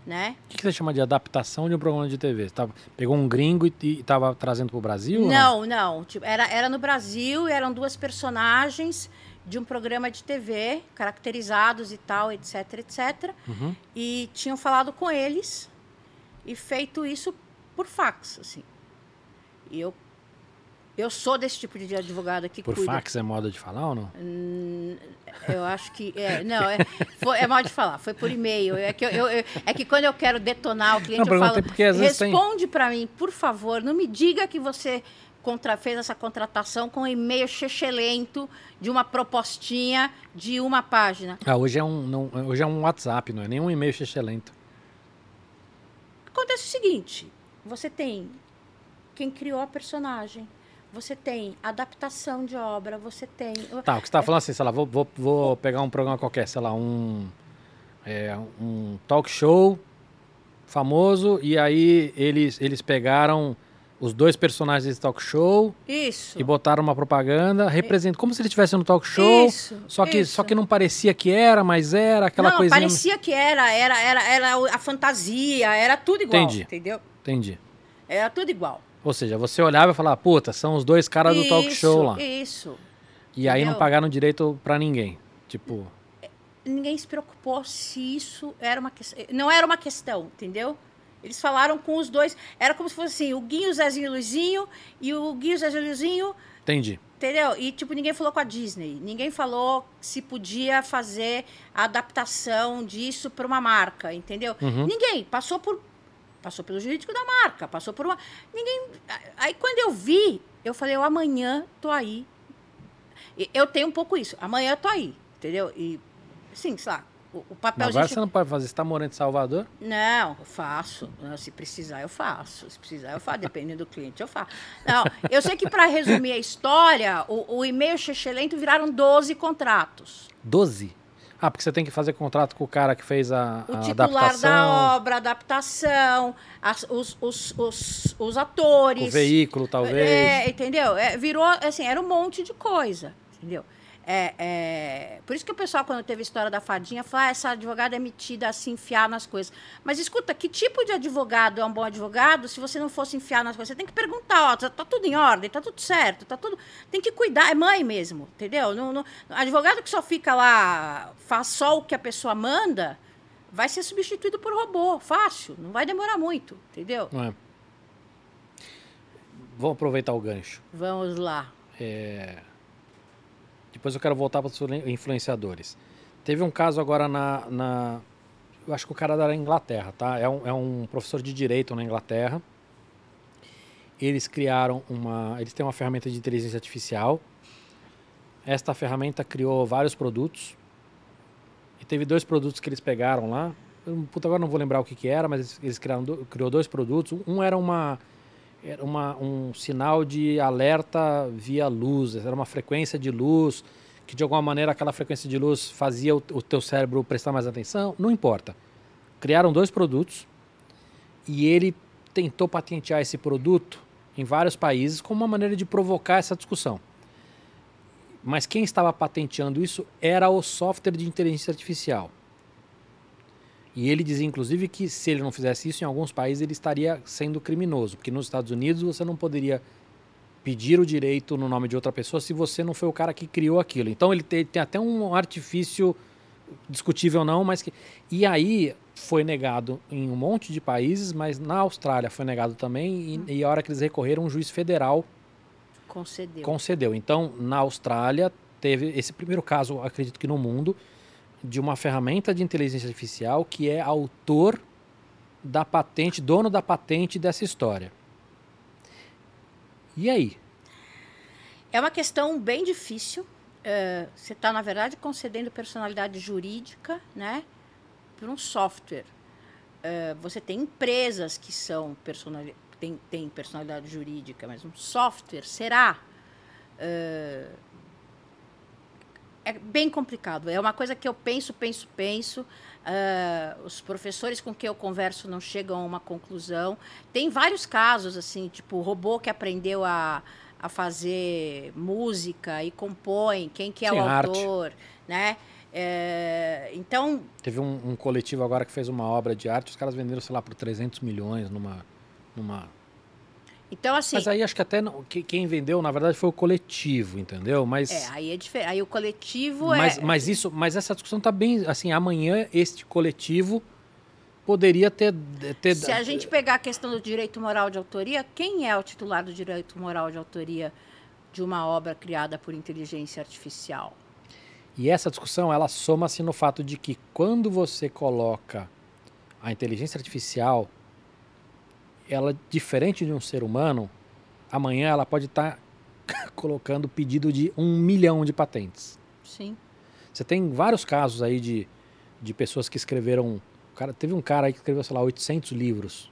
né? O que, que, você chama de adaptação de um programa de TV? Você tava, pegou um gringo e estava trazendo para o Brasil? Não, não. não. Tipo, era, era no Brasil, eram duas personagens de um programa de TV, caracterizados e tal, etc, etc. Uhum. E tinham falado com eles e feito isso por fax, assim. E eu eu sou desse tipo de advogado que Por cuida. fax é moda de falar ou não? Hum, eu acho que. É, não, é, foi, é moda de falar, foi por e-mail. É que, eu, eu, é que quando eu quero detonar o cliente, não, eu falo. Porque às responde tem... para mim, por favor, não me diga que você contra, fez essa contratação com um e-mail chechelento de uma propostinha de uma página. Ah, hoje é um, não, hoje é um WhatsApp, não é nem um e-mail chechelento. Acontece o seguinte: você tem quem criou a personagem você tem adaptação de obra, você tem. Tá, o que você está falando assim, sei lá, vou, vou, vou pegar um programa qualquer, sei lá, um, é, um talk show famoso, e aí eles, eles pegaram os dois personagens desse talk show isso. e botaram uma propaganda, representa como se ele estivesse no talk show, isso, só que isso. só que não parecia que era, mas era aquela não, coisinha. parecia que era, era, era, era a fantasia, era tudo igual, Entendi. entendeu? Entendi. Era tudo igual. Ou seja, você olhava e falava, puta, são os dois caras do talk show lá. Isso. E aí não pagaram direito para ninguém. Tipo. Ninguém se preocupou se isso era uma questão. Não era uma questão, entendeu? Eles falaram com os dois. Era como se fosse assim, o Guinho, o Zezinho e o Luizinho, e o Guinho, o Zezinho e o Luizinho. Entendi. Entendeu? E, tipo, ninguém falou com a Disney. Ninguém falou se podia fazer a adaptação disso para uma marca, entendeu? Uhum. Ninguém. Passou por. Passou pelo jurídico da marca, passou por uma. Ninguém. Aí quando eu vi, eu falei, eu amanhã tô aí. Eu tenho um pouco isso. Amanhã eu tô aí, entendeu? E, sim, sei lá, o, papel agora gente- você não pode fazer. Você tá morando em Salvador? não, eu faço. Não, Se precisar, eu faço. Se precisar, eu faço. Dependendo do cliente, eu faço. Não, eu sei que para resumir a história, o, o e-mail Chechelento viraram 12 contratos. 12? Ah, porque você tem que fazer contrato com o cara que fez a, O a titular adaptação, da obra, a adaptação, as- os, os, os, os atores. o veículo, talvez. É, entendeu? É, virou, assim, era um monte de coisa, entendeu? É, é, por isso que o pessoal, quando teve a história da fadinha, falou, ah, essa advogada é metida a se enfiar nas coisas. Mas escuta, que tipo de advogado é um bom advogado se você não fosse enfiar nas coisas? Você tem que perguntar, ó, tá, tá tudo em ordem, tá tudo certo, tá tudo... Tem que cuidar, é mãe mesmo, entendeu? Não, não- advogado que só fica lá, faz só o que a pessoa manda, vai ser substituído por robô, fácil, não vai demorar muito, entendeu? É? Vamos aproveitar o gancho. Vamos lá. Depois eu quero voltar para os influenciadores. Teve um caso agora na, na- Eu acho que o cara da Inglaterra, tá? É um, é um professor de direito na Inglaterra. Eles criaram uma. Eles têm uma ferramenta de inteligência artificial. Esta ferramenta criou vários produtos. E teve dois produtos que eles pegaram lá. Eu, puta, agora não vou lembrar o que, que era, mas eles, eles criaram do- criou dois produtos. Um era uma era uma, um sinal de alerta via luz, era uma frequência de luz, que de alguma maneira aquela frequência de luz fazia o, o teu cérebro prestar mais atenção, não importa. Criaram dois produtos e ele tentou patentear esse produto em vários países como uma maneira de provocar essa discussão. Mas quem estava patenteando isso era o software de inteligência artificial. E ele dizia, inclusive, que se ele não fizesse isso, em alguns países ele estaria sendo criminoso, porque nos Estados Unidos você não poderia pedir o direito no nome de outra pessoa se você não foi o cara que criou aquilo. Então ele tem, tem até um artifício discutível não, mas que e aí foi negado em um monte de países, mas na Austrália foi negado também e, e a hora que eles recorreram, um juiz federal Concedeu. concedeu. Então, na Austrália, teve esse primeiro caso, acredito que no mundo, de uma ferramenta de inteligência artificial que é autor da patente, dono da patente dessa história. E aí? É uma questão bem difícil. É, você está, na verdade, concedendo personalidade jurídica né, para um software. É, você tem empresas que são personali tem, tem personalidade jurídica, mas um software será. É, é bem complicado. É uma coisa que eu penso, penso, penso. Ah, os professores com quem eu converso não chegam a uma conclusão. Tem vários casos, assim, tipo, robô que aprendeu a, a fazer música e compõe, quem que é Sim, o arte. autor, né? É, então, Teve um, um coletivo agora que fez uma obra de arte, os caras venderam, sei lá, por 300 milhões numa... numa... então assim, Mas aí acho que até não, que- quem vendeu, na verdade, foi o coletivo, entendeu? Mas... é, aí é diferente. Aí o coletivo Mas, é... mas isso, mas essa discussão está bem assim. Amanhã este coletivo poderia ter, ter Se a gente pegar a questão do direito moral de autoria, quem é o titular do direito moral de autoria de uma obra criada por inteligência artificial? e essa discussão ela soma-se no fato de que quando você coloca a inteligência artificial, ela diferente de um ser humano, amanhã ela pode estar [laughs] colocando pedido de um milhão de patentes. Sim. Você tem vários casos aí de, de pessoas que escreveram. Cara, teve um cara aí que escreveu, sei lá, 800 livros.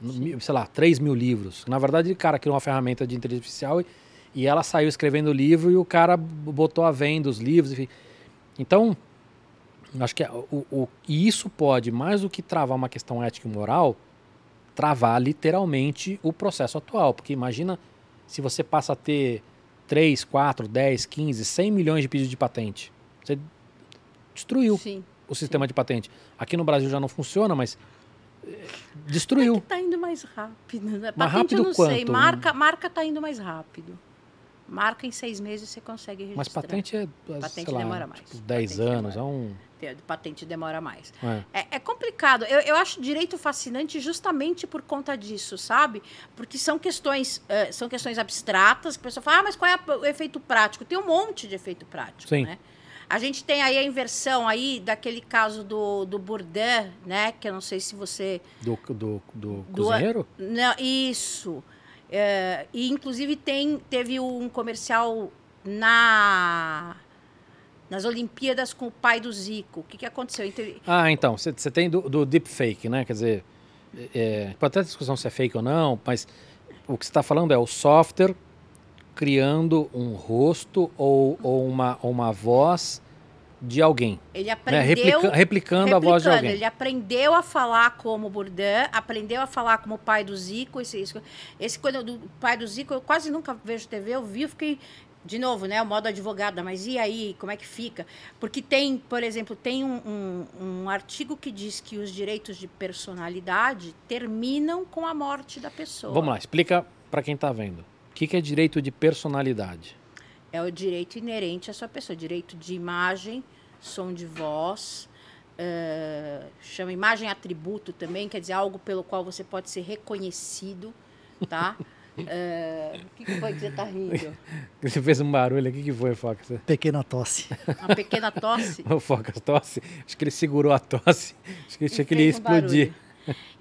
Mi- Sei lá, 3 mil livros. Na verdade, o cara criou uma ferramenta de inteligência artificial e, e ela saiu escrevendo o livro e o cara botou à venda os livros. Enfim. Então, acho que é o, o, e isso pode, mais do que travar uma questão ética e moral, travar literalmente o processo atual. Porque imagina se você passa a ter 3, 4, 10, 15, 100 milhões de pedidos de patente. Você destruiu Sim. o sistema de patente. Aqui no Brasil já não funciona, mas eh, destruiu. Está indo mais rápido. Né? Mais Patente eu rápido não sei. quanto? Marca, marca está indo mais rápido. Marca em seis meses você consegue registrar. Mas patente é, Patente sei lá, demora mais. tipo, 10 Patente anos, demora. é um... Patente demora mais. é. É, é complicado. Eu, eu acho direito fascinante justamente por conta disso, sabe? Porque são questões, eh, são questões abstratas, que a pessoa fala, ah, mas qual é o efeito prático? Tem um monte de efeito prático, Sim. né? A gente tem aí a inversão aí daquele caso do, do Bourdain, né? Que eu não sei se você... Do, do, do Do- cozinheiro? Não, isso. É, e inclusive tem, teve um comercial na nas Olimpíadas com o pai do Zico. O que, que aconteceu? Então, Ah, então, você tem do, do deepfake, né? Quer dizer, é, pode até ter discussão se é fake ou não, mas o que você está falando é o software criando um rosto ou, ou uma, ou uma voz de alguém, Ele né? aprendeu Replica- replicando, a voz de replicando, alguém. Ele aprendeu a falar como Bourdain, aprendeu a falar como o pai do Zico. Esse, esse, esse quando do pai do Zico, eu quase nunca vejo TV, eu vi, eu fiquei de novo, né, o modo advogada, mas e aí, como é que fica? Porque tem, por exemplo, tem um, um, um artigo que diz que os direitos de personalidade terminam com a morte da pessoa. Vamos lá, explica para quem está vendo. O que, que é direito de personalidade? É o direito inerente à sua pessoa, direito de imagem, som de voz, eh, chama imagem atributo também, quer dizer algo pelo qual você pode ser reconhecido, tá? [laughs] Eh, O que, que foi que você está rindo? [laughs] Você fez um barulho aqui, o que foi, Foca? Pequena tosse. Uma pequena tosse? [laughs] O Foca tosse? Acho que ele segurou a tosse. Acho que, achei que ele um explodir. barulho.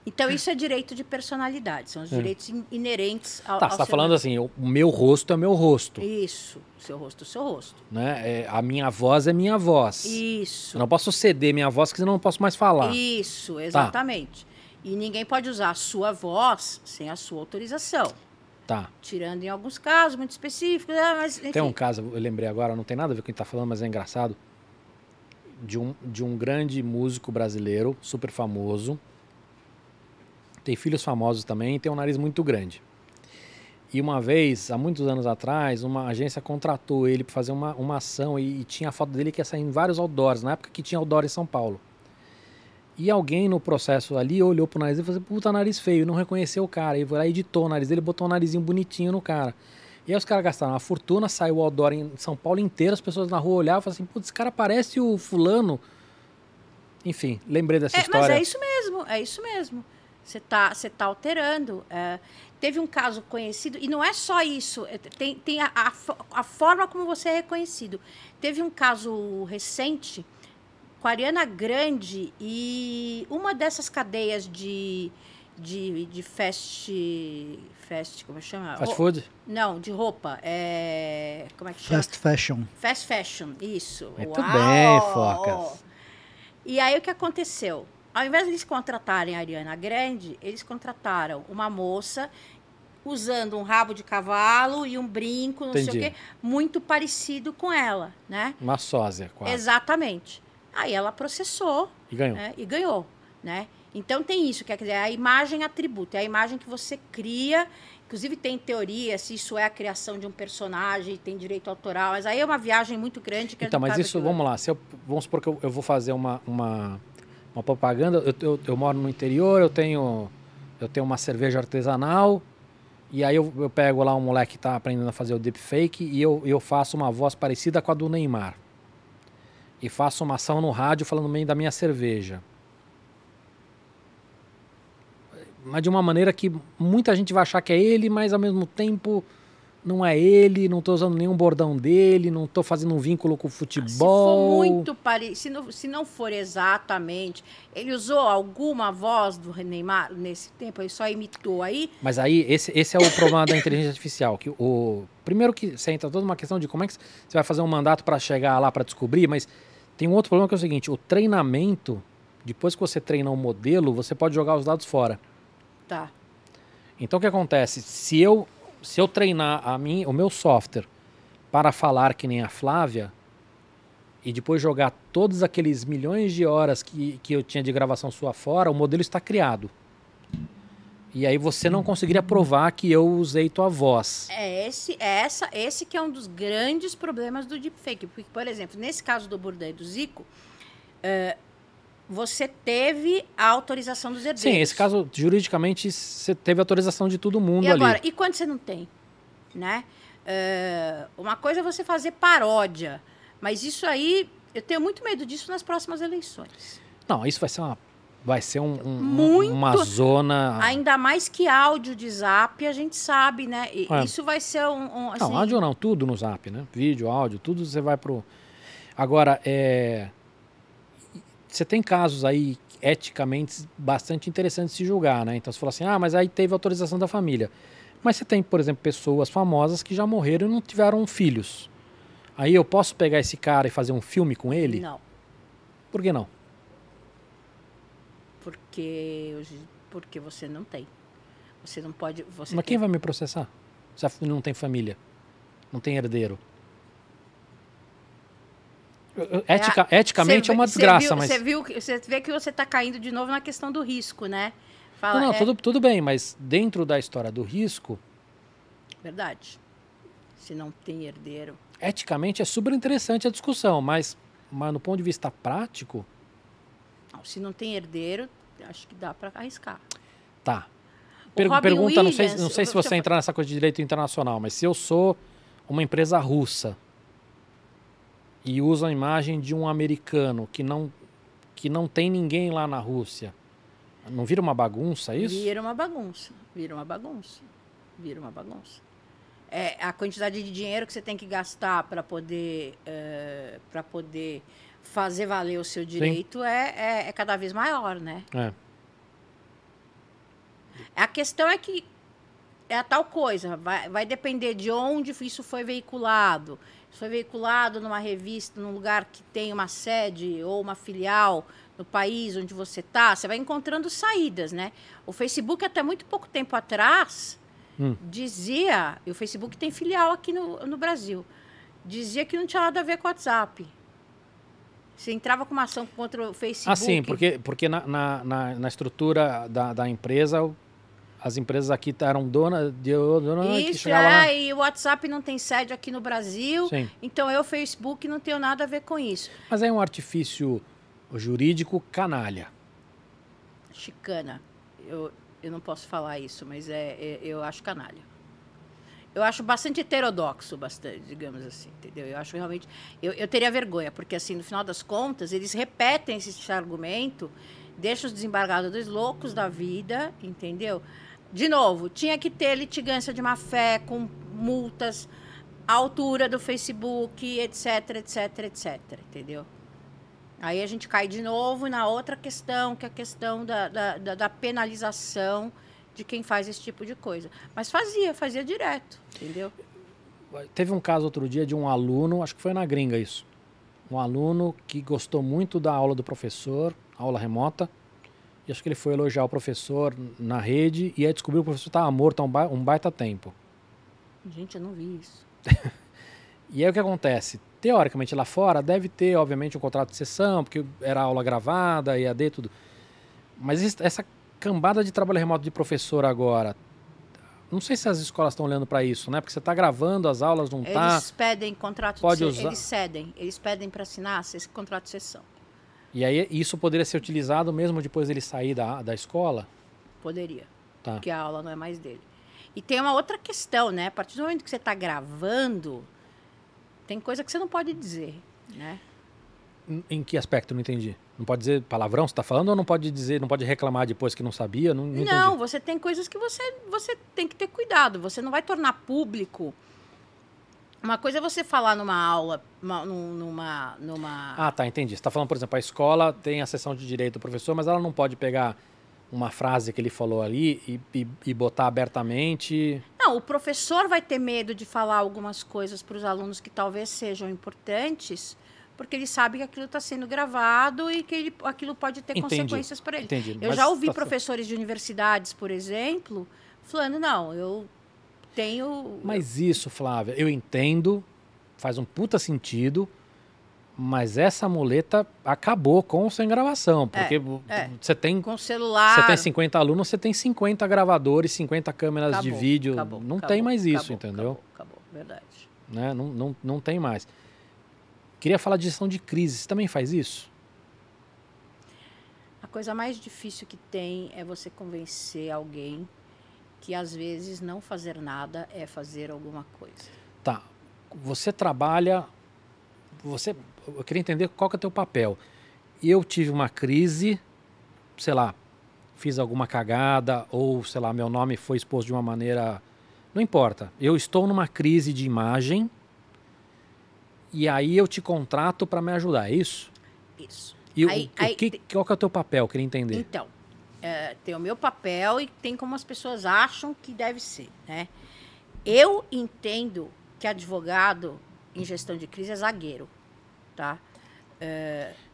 Então, isso é direito de personalidade, são os direitos in- inerentes ao, Tá, ao você está falando assim, o meu rosto é meu rosto. Isso, seu rosto, seu rosto. Né? É, a minha voz é minha voz. Isso. Eu não posso ceder minha voz, porque senão eu não posso mais falar. Isso, exatamente. E ninguém pode usar a sua voz sem a sua autorização. Tá. Tirando em alguns casos muito específicos, ah, mas. Tem um caso, eu lembrei agora, não tem nada a ver com o que está falando, mas é engraçado. De um, de um grande músico brasileiro, super famoso. Tem filhos famosos também e tem um nariz muito grande. E uma vez, há muitos anos atrás, uma agência contratou ele para fazer uma, uma ação e, e tinha a foto dele que ia sair em vários outdoors, na época que tinha outdoor em São Paulo. E alguém no processo ali olhou pro nariz e falou assim, puta, nariz feio, não reconheceu o cara. E foi lá, editou o nariz dele, botou um narizinho bonitinho no cara. E aí os caras gastaram uma fortuna, saiu o outdoor em São Paulo inteiro, as pessoas na rua olhavam e falavam assim, putz, esse cara parece o fulano. Enfim, lembrei dessa É, história. mas é isso mesmo, é isso mesmo. Você tá, você tá alterando. é. teve um caso conhecido, e não é só isso, é, tem, tem a, a a forma como você é reconhecido. Teve um caso recente com a Ariana Grande e uma dessas cadeias de, de, de fast. Fast, como chama? Fast food? Não, de roupa. É, como é que chama? Fast fashion. Fast fashion, isso. Muito Uau! bem, Focas. E aí o que aconteceu? Ao invés de eles contratarem a Ariana Grande, eles contrataram uma moça usando um rabo de cavalo e um brinco, não sei Entendi. o quê, muito parecido com ela, né? Uma sósia, quase. Exatamente. Aí ela processou E ganhou. né, e ganhou, né? Então tem isso, quer dizer, a imagem atributo, é a imagem que você cria. Inclusive tem teoria se isso é a criação de um personagem, tem direito autoral, mas aí é uma viagem muito grande que Então, não mas cabe isso, vamos lá, se eu, vamos supor que eu, eu vou fazer uma, uma, uma propaganda, eu, eu, eu moro no interior, eu tenho, eu tenho uma cerveja artesanal, e aí eu, eu pego lá um moleque que tá aprendendo a fazer o deepfake e eu, eu faço uma voz parecida com a do Neymar. E faço uma ação no rádio falando meio da minha cerveja. Mas de uma maneira que muita gente vai achar que é ele, mas ao mesmo tempo não é ele, não tô usando nenhum bordão dele, não tô fazendo um vínculo com o futebol. Se for muito parecido, se não, se não for exatamente, ele usou alguma voz do Neymar nesse tempo, ele só imitou aí, Mas aí, esse, esse é o problema da inteligência artificial. Que o, primeiro que você entra toda uma questão de como é que você vai fazer um mandato para chegar lá para descobrir, mas tem um outro problema que é o seguinte: o treinamento, depois que você treina um modelo, você pode jogar os dados fora. tá. Então o que acontece? Se eu, se eu treinar a mim, o meu software para falar que nem a Flávia, e depois jogar todos aqueles milhões de horas que, que eu tinha de gravação sua fora, o modelo está criado. E aí você não conseguiria provar que eu usei tua voz. É esse, é essa, esse que é um dos grandes problemas do deepfake. Porque, por exemplo, nesse caso do Bourdain e do Zico, eh, você teve a autorização dos herdeiros. Sim, esse caso, juridicamente, você teve autorização de todo mundo E agora, ali. e quando você não tem? Né? É, uma coisa é você fazer paródia, mas isso aí, eu tenho muito medo disso nas próximas eleições. Não, isso vai ser uma vai ser um, um, Muito. uma zona. Ainda mais que áudio de zap, a gente sabe, né? E É. Isso vai ser um. um, assim, Não, áudio não, tudo no Zap, né? Vídeo, áudio, tudo você vai pro. Agora, é. Você tem casos aí eticamente bastante interessantes de se julgar, né? Então você fala assim, ah, mas aí teve autorização da família. Mas você tem, por exemplo, pessoas famosas que já morreram e não tiveram filhos. Aí eu posso pegar esse cara e fazer um filme com ele? Não, Por que não? porque, porque você não tem. Você não pode. Você Mas tem- quem vai me processar? Se não tem família, não tem herdeiro. Etica- eticamente Cê é uma vi- cê desgraça, viu- mas. Você viu, você vê que você está caindo de novo na questão do risco, né? Fala, Não, não, é tudo, tudo bem, mas dentro da história do risco, verdade. Se não tem herdeiro. eticamente é super interessante a discussão, mas, mas no ponto de vista prático, Não, se não tem herdeiro, acho que dá para arriscar. tá. Per- Robin pergunta, não sei, Williams, não sei se você entrar nessa coisa de direito internacional, mas se eu sou uma empresa russa e uso a imagem de um americano que não, que não tem ninguém lá na Rússia, não vira uma bagunça isso? Vira uma bagunça. Vira uma bagunça. Vira uma bagunça. É, a quantidade de dinheiro que você tem que gastar para poder, para poder fazer valer o seu direito é, é, é cada vez maior, né? É. A questão é que é a tal coisa, vai, vai depender de onde isso foi veiculado. Foi veiculado numa revista, num lugar que tem uma sede ou uma filial no país onde você está, você vai encontrando saídas, né? O Facebook, até muito pouco tempo atrás, Hum. dizia, e o Facebook tem filial aqui no, no Brasil, dizia que não tinha nada a ver com o WhatsApp. Você entrava com uma ação contra o Facebook. Ah, sim, porque, porque na, na, na, na estrutura da, da empresa, o- as empresas aqui eram donas de dona que Isso, lá. é, e o WhatsApp não tem sede aqui no Brasil, Sim. então eu, Facebook, não tenho nada a ver com isso. Mas é um artifício jurídico canalha. Chicana, eu, eu não posso falar isso, mas é, é- eu acho canalha. Eu acho bastante heterodoxo, bastante, digamos assim, entendeu? Eu acho realmente. Eu, eu teria vergonha, porque, assim, no final das contas, eles repetem esse argumento, deixam os desembargadores loucos da vida, entendeu? De novo, tinha que ter litigância de má fé, com multas, altura do Facebook, etc, etc, etc, entendeu? Aí a gente cai de novo na outra questão, que é a questão da, da- da penalização de quem faz esse tipo de coisa. Mas fazia, fazia direto, entendeu? Teve um caso outro dia de um aluno, acho que foi na gringa isso. Um aluno que gostou muito da aula do professor, aula remota, e acho que ele foi elogiar o professor na rede e aí descobriu que o professor estava morto há um, ba- um baita tempo. Gente, eu não vi isso. [laughs] E aí o que acontece? Teoricamente lá fora deve ter, obviamente, um contrato de sessão, porque era aula gravada, EAD, tudo. Mas es- essa cambada de trabalho remoto de professor agora, não sei se as escolas estão olhando para isso, né? Porque você está gravando as aulas, não está. Eles pedem contrato Pode de usar- Eles cedem, eles pedem para assinar esse contrato de sessão. E aí isso poderia ser utilizado mesmo depois dele sair da, da escola? Poderia. Tá. Porque a aula não é mais dele. E tem uma outra questão, né? A partir do momento que você está gravando, tem coisa que você não pode dizer, né? Em- que aspecto? Não entendi. Não pode dizer palavrão, você está falando, ou não pode dizer, não pode reclamar depois que não sabia? Não, não, Não, você tem coisas que você, você tem que ter cuidado. Você não vai tornar público. Uma coisa é você falar numa aula, uma- num- numa. numa... Ah, tá, entendi. Você está falando, por exemplo, a escola tem a sessão de direito do professor, mas ela não pode pegar uma frase que ele falou ali e, e, e botar abertamente. Não, o professor vai ter medo de falar algumas coisas para os alunos que talvez sejam importantes, porque ele sabe que aquilo está sendo gravado e que ele- aquilo pode ter Entendi, consequências para ele. Entendi. Eu mas já ouvi tá- professores de universidades, por exemplo, falando: não, eu tenho. Mas isso, Flávia, eu entendo, faz um puta sentido, mas essa muleta acabou com ou sem gravação. Porque é. você tem. com celular. Você tem 50 alunos, você tem 50 gravadores, 50 câmeras de Acabou, vídeo. acabou, não acabou, tem mais isso, entendeu? Acabou, acabou, verdade. Né? Não, não, não tem mais. Queria falar de gestão de crise. Você também faz isso? A coisa mais difícil que tem é você convencer alguém que às vezes não fazer nada é fazer alguma coisa. Tá. Você trabalha. Você. Eu queria entender qual que é o teu papel. Eu tive uma crise, sei lá, fiz alguma cagada, ou sei lá, meu nome foi exposto de uma maneira. Não importa. Eu estou numa crise de imagem e aí eu te contrato para me ajudar, é isso? Isso. E o- Aí- o, aí- que, qual que é o teu papel? Eu queria entender. Então, é, tem o meu papel e tem como as pessoas acham que deve ser, né? Eu entendo que advogado em gestão de crise é zagueiro, tá?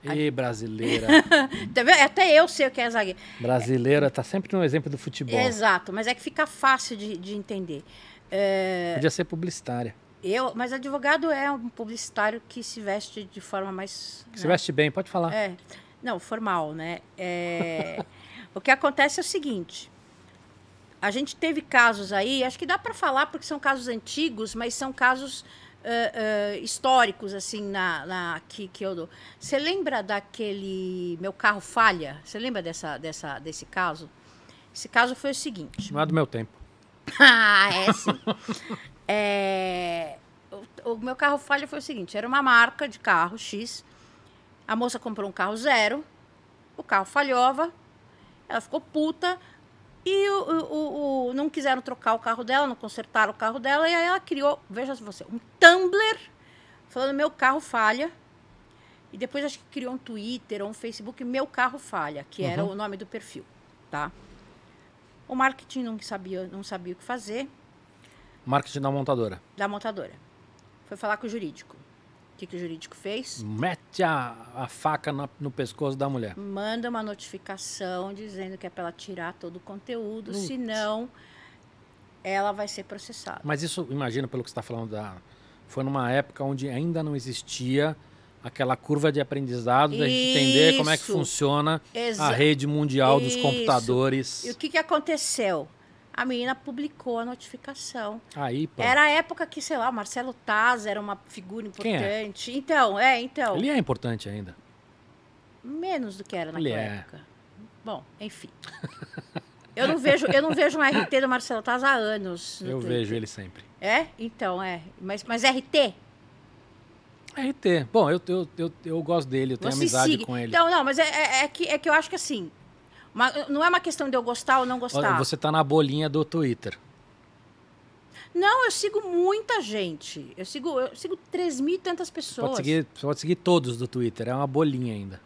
Ê, brasileira. [laughs] Tá? Até eu sei o que é zagueiro. brasileira tá sempre no exemplo do futebol. Exato, mas é que fica fácil de, de entender. É, Podia ser publicitária. eu, mas advogado é um publicitário que se veste de forma mais. Se né? veste bem, pode falar. É, não, formal, né? É, o que acontece é o seguinte: a gente teve casos aí, acho que dá para falar porque são casos antigos, mas são casos ah, ah, históricos, assim, na, na, que, que eu dou. Você lembra daquele Meu Carro Falha? Você lembra dessa, dessa, desse caso? Esse caso foi o seguinte. Não é do meu tempo. [laughs] Ah, é sim. É, o, o meu carro falha foi o seguinte: era uma marca de carro X. A moça comprou um carro zero, o carro falhava, ela ficou puta e o, o- o- não quiseram trocar o carro dela, não consertaram o carro dela, e aí ela criou, veja você, um Tumblr falando meu carro falha. E depois acho que criou um Twitter ou um Facebook, meu carro falha, que era Uhum. o nome do perfil, tá? O marketing não sabia, não sabia o que fazer Marketing da montadora. da montadora. Foi falar com o jurídico. O que, que o jurídico fez? Mete a, a faca na- no pescoço da mulher. Manda uma notificação dizendo que é para ela tirar todo o conteúdo, Putz. senão ela vai ser processada. Mas isso, imagina pelo que você está falando, da, foi numa época onde ainda não existia aquela curva de aprendizado da gente entender como é que funciona a Exa- rede mundial dos Isso. computadores. E o que, que aconteceu? A menina publicou a notificação. Aí, pronto. Era a época que, sei lá, o Marcelo Taz era uma figura é? importante. Então, é, então. Ele é importante ainda. Menos do que era naquela é. época. Bom, enfim. [laughs] Eu não vejo, eu não vejo um RT do Marcelo Taz há anos. no Eu Twitter. vejo ele sempre. É? Então, é. Mas, mas RT? RT. Bom, eu, eu, eu, eu gosto dele, eu tenho Você amizade siga. com ele. Não, não, mas é, é, é que, é que eu acho que assim. Uma- não é uma questão de eu gostar ou não gostar. Você tá na bolinha do Twitter. Não, eu sigo muita gente. Eu sigo, eu sigo 3 mil e tantas pessoas. Pode seguir, pode seguir todos do Twitter, é uma bolinha ainda.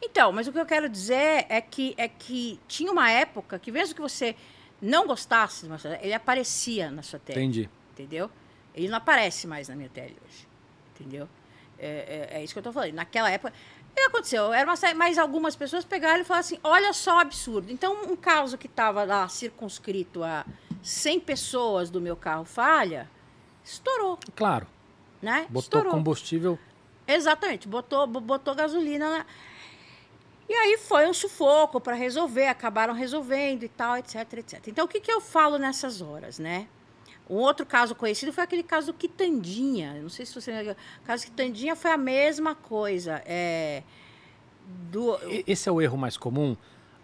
Então, mas o que eu quero dizer é que, é que tinha uma época que, mesmo que você não gostasse do Marcelo, ele aparecia na sua tela. Entendi. entendeu? Ele não aparece mais na minha tela hoje, entendeu? É, é- é isso que eu tô falando. Naquela época, o que aconteceu? Era uma série, mas algumas pessoas pegaram e falaram assim, olha só o absurdo. Então, um caso que estava lá circunscrito a 100 pessoas do meu carro falha, estourou, Claro, né? botou estourou. combustível. Exatamente, botou, bo- botou gasolina na... E aí foi um sufoco para resolver, acabaram resolvendo e tal, etc, etc. Então, o que, que eu falo nessas horas, né? Um outro caso conhecido foi aquele caso do Quitandinha. Não sei se você lembra. O caso do Quitandinha foi a mesma coisa. É, do, Esse é o erro mais comum.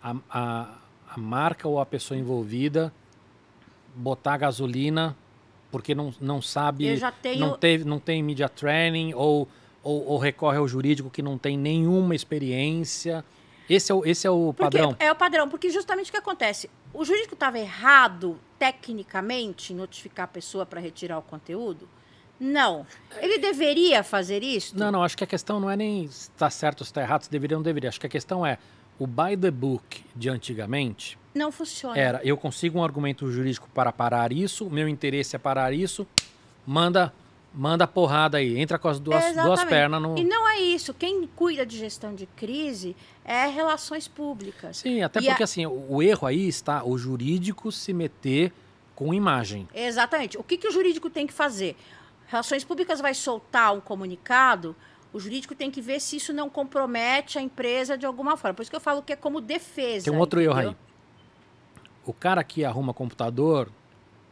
A, a, a marca ou a pessoa envolvida botar gasolina porque não, não sabe, Eu já tenho- não, teve, não tem media training ou, ou, ou recorre ao jurídico que não tem nenhuma experiência. Esse é o, esse é o Porque padrão. É o padrão, porque justamente o que acontece? O jurídico estava errado tecnicamente notificar a pessoa para retirar o conteúdo? Não. Ele deveria fazer isso? Não, não, acho que a questão não é nem se está certo ou se está errado, se deveria ou não deveria. Acho que a questão é o by the book de antigamente Não funciona. era eu consigo um argumento jurídico para parar isso, o meu interesse é parar isso, manda manda porrada aí, entra com as duas, duas pernas no. E não é isso. Quem cuida de gestão de crise é relações públicas. Sim, até E porque a- assim, o, o erro aí está o jurídico se meter com imagem. Exatamente. O que, que o jurídico tem que fazer? Relações públicas vai soltar um comunicado, o jurídico tem que ver se isso não compromete a empresa de alguma forma. Por isso que eu falo que é como defesa. Tem um outro erro entendeu? aí. O cara que arruma computador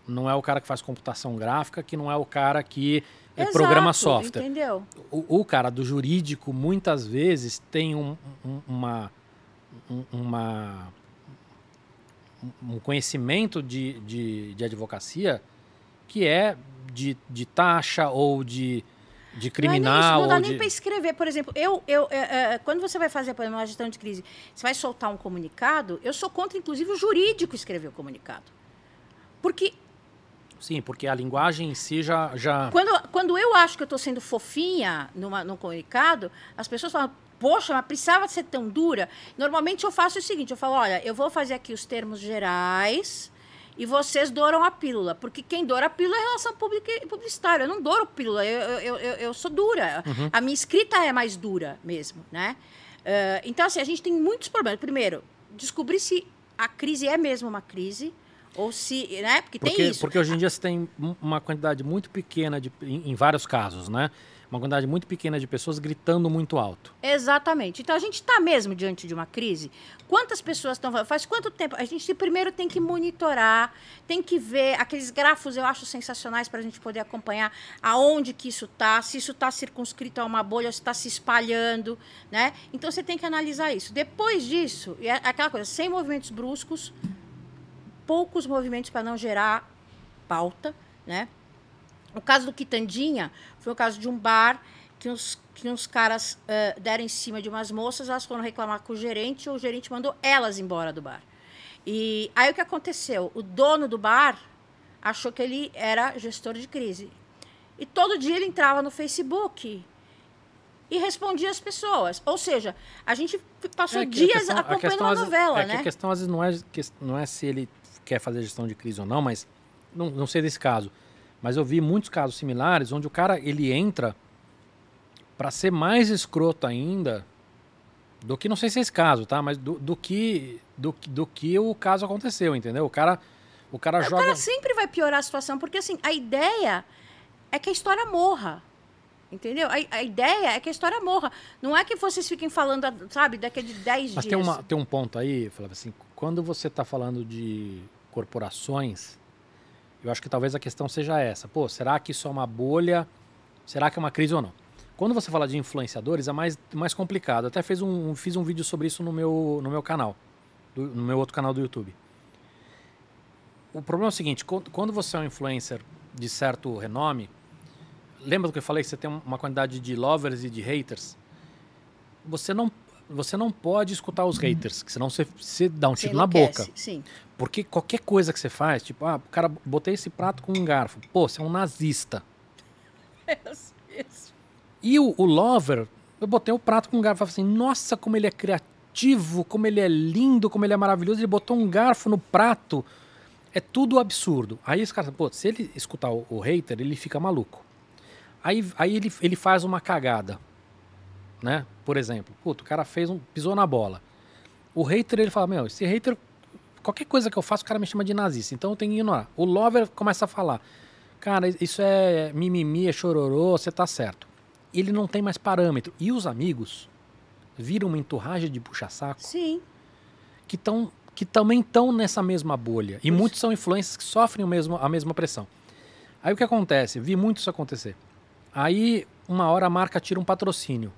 não é o cara que faz computação gráfica, que não é o cara que Exato, programa software. Entendeu? O, o cara do jurídico muitas vezes tem um, um- uma, um- uma um- conhecimento de, de, de advocacia que é de, de taxa ou de, de Não, é criminal. nem isso, não dá ou nem de... para escrever. Por exemplo, eu, eu, é, é, quando você vai fazer exemplo, uma gestão de crise, você vai soltar um comunicado, eu sou contra, inclusive, o jurídico escrever o comunicado. Porque Sim, porque a linguagem em si já. já... quando, quando eu acho que eu estou sendo fofinha numa, num comunicado, as pessoas falam, poxa, mas precisava ser tão dura. Normalmente eu faço o seguinte, eu falo, olha, eu vou fazer aqui os termos gerais e vocês douram a pílula. Porque quem doura a pílula é a relação pública e publicitária. Eu não douro pílula, eu, eu, eu, eu sou dura. A minha escrita é mais dura mesmo, né? Eh, então, assim, a gente tem muitos problemas. Primeiro, descobrir se a crise é mesmo uma crise ou se, né? Porque, Porque, tem isso. porque hoje em dia você tem um- uma quantidade muito pequena, de, em, em vários casos, né? Uma quantidade muito pequena de pessoas gritando muito alto. Exatamente. Então a gente está mesmo diante de uma crise. Quantas pessoas estão. Faz quanto tempo? A gente primeiro tem que monitorar, tem que ver aqueles grafos, eu acho sensacionais para a gente poder acompanhar aonde que isso está, se isso está circunscrito a uma bolha, se está se espalhando, né? Então você tem que analisar isso. Depois disso, é aquela coisa, sem movimentos bruscos, poucos movimentos para não gerar pauta, né? O caso do Quitandinha foi o caso de um bar que uns, que uns caras eh, deram em cima de umas moças, elas foram reclamar com o gerente, o gerente mandou elas embora do bar. E aí o que aconteceu? O dono do bar achou que ele era gestor de crise. E todo dia ele entrava no Facebook e respondia as pessoas. Ou seja, a gente passou É a dias questão- acompanhando questão, uma às- novela, é né? a questão às vezes não é, não é se ele quer fazer gestão de crise ou não, mas não, não sei desse caso. Mas eu vi muitos casos similares onde o cara ele entra para ser mais escroto ainda do que não sei se é esse caso, tá? Mas do, do que do, que- do que o caso aconteceu, entendeu? O cara o cara O joga cara sempre vai piorar a situação, porque assim, a ideia é que a história morra. Entendeu? A, a ideia é que a história morra. Não é que vocês fiquem falando, sabe, daqui a de 10 Mas dias. tem, uma, tem um ponto aí, Flávio, assim, quando você está falando de corporações, eu acho que talvez a questão seja essa. Pô, será que isso é uma bolha? Será que é uma crise ou não? Quando você fala de influenciadores, é mais, mais complicado. Até fiz um, fiz um vídeo sobre isso no meu, no meu canal, do- no meu outro canal do YouTube. O problema é o seguinte, quando você é um influencer de certo renome, lembra do que eu falei que você tem uma quantidade de lovers e de haters? Você não, você não pode escutar os haters, que senão você, você dá um tiro na boca. Sim. Porque qualquer coisa que você faz, tipo, ah, cara, botei esse prato com um garfo. Pô, você é um nazista. E o, o Lover, eu botei o prato com um garfo. Falei assim, nossa, como ele é criativo, como ele é lindo, como ele é maravilhoso. Ele botou um garfo no prato. É tudo absurdo. Aí esse cara, pô, se ele escutar o, o hater, ele fica maluco. Aí, aí ele, ele faz uma cagada. Né? Por exemplo, puto, o cara fez um. pisou na bola. O hater, ele fala, meu, esse hater. Qualquer coisa que eu faço, o cara me chama de nazista. Então eu tenho que ignorar. O Lover começa a falar. Cara, isso é mimimi, é chororô, você tá certo. Ele não tem mais parâmetro. E os amigos viram uma enturragem de puxa-saco Sim. que, tão, que também estão nessa mesma bolha. E muitos são influências que sofrem o mesmo, a mesma pressão. Aí o que acontece? Vi muito isso acontecer. Aí, uma hora a marca tira um patrocínio.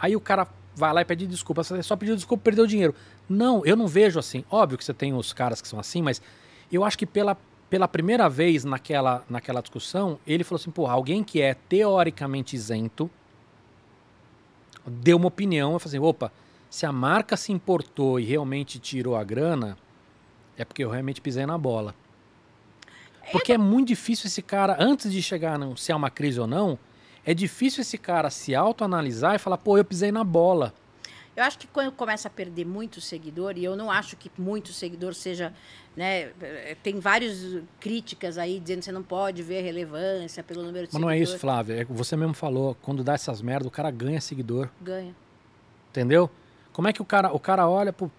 Aí o cara vai lá e pede desculpa. Você só pediu desculpa, perdeu dinheiro. Não, eu não vejo assim. Óbvio que você tem os caras que são assim, mas eu acho que pela, pela primeira vez naquela, naquela discussão, ele falou assim: porra, alguém que é teoricamente isento deu uma opinião. Eu falei assim: opa, se a marca se importou e realmente tirou a grana, é porque eu realmente pisei na bola. Porque é muito difícil esse cara, antes de chegar a se é uma crise ou não, é difícil esse cara se autoanalisar e falar, pô, eu pisei na bola. Eu acho que quando começa a perder muito seguidor, e eu não acho que muito seguidor seja. Né, eh, tem várias críticas aí dizendo que você não pode ver relevância pelo número de Mas não é seguidores. isso, Flávio. É você mesmo falou, quando dá essas merdas, o cara ganha seguidor. Ganha. Entendeu? Como é que o cara, o cara olha, pô,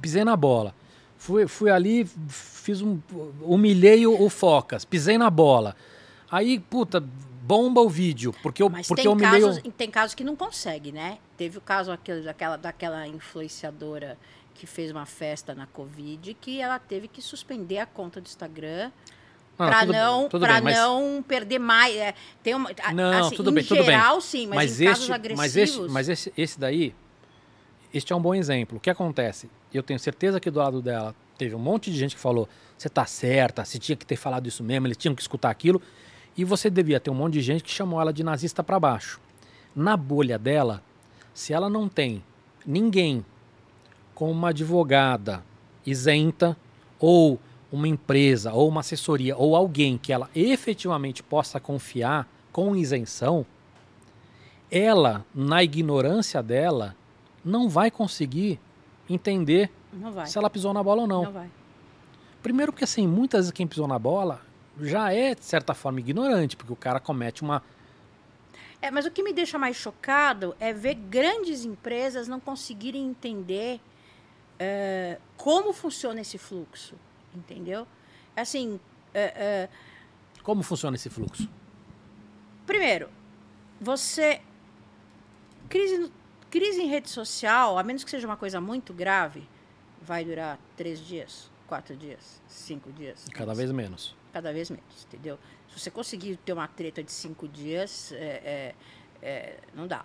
pisei na bola. Fui, fui ali, fiz um. Humilhei o, o Focas, pisei na bola. Aí, puta, bomba o vídeo, porque eu, Mas porque tem, eu casos, o. tem casos que não consegue, né? Teve o caso aquele, daquela, daquela influenciadora que fez uma festa na Covid que ela teve que suspender a conta do Instagram Ah, para não, tudo pra bem, mas- não perder mais. É, tem uma, Não, assim, tudo em bem, tudo bem. geral, sim, mas, em casos este, agressivos. mas, este, mas esse, esse daí, este é um bom exemplo. O que acontece? Eu tenho certeza que do lado dela teve um monte de gente que falou: você tá certa, você tinha que ter falado isso mesmo, eles tinham que escutar aquilo. E você devia ter um monte de gente que chamou ela de nazista para baixo. Na bolha dela, se ela não tem ninguém com uma advogada isenta ou uma empresa ou uma assessoria ou alguém que ela efetivamente possa confiar com isenção, ela, na ignorância dela, não vai conseguir entender vai. se ela pisou na bola ou não. Não. Primeiro porque assim, muitas vezes quem pisou na bola já é, de certa forma, ignorante, porque o cara comete uma. É, mas o que me deixa mais chocado é ver grandes empresas não conseguirem entender eh, como funciona esse fluxo, entendeu? Assim, eh, eh, Como funciona esse fluxo? primeiro, você crise, crise em rede social, a menos que seja uma coisa muito grave, vai durar três dias, quatro dias, cinco dias. Cada vez menos. Cada vez menos, entendeu? Se você conseguir ter uma treta de cinco dias, é, é, é, não dá.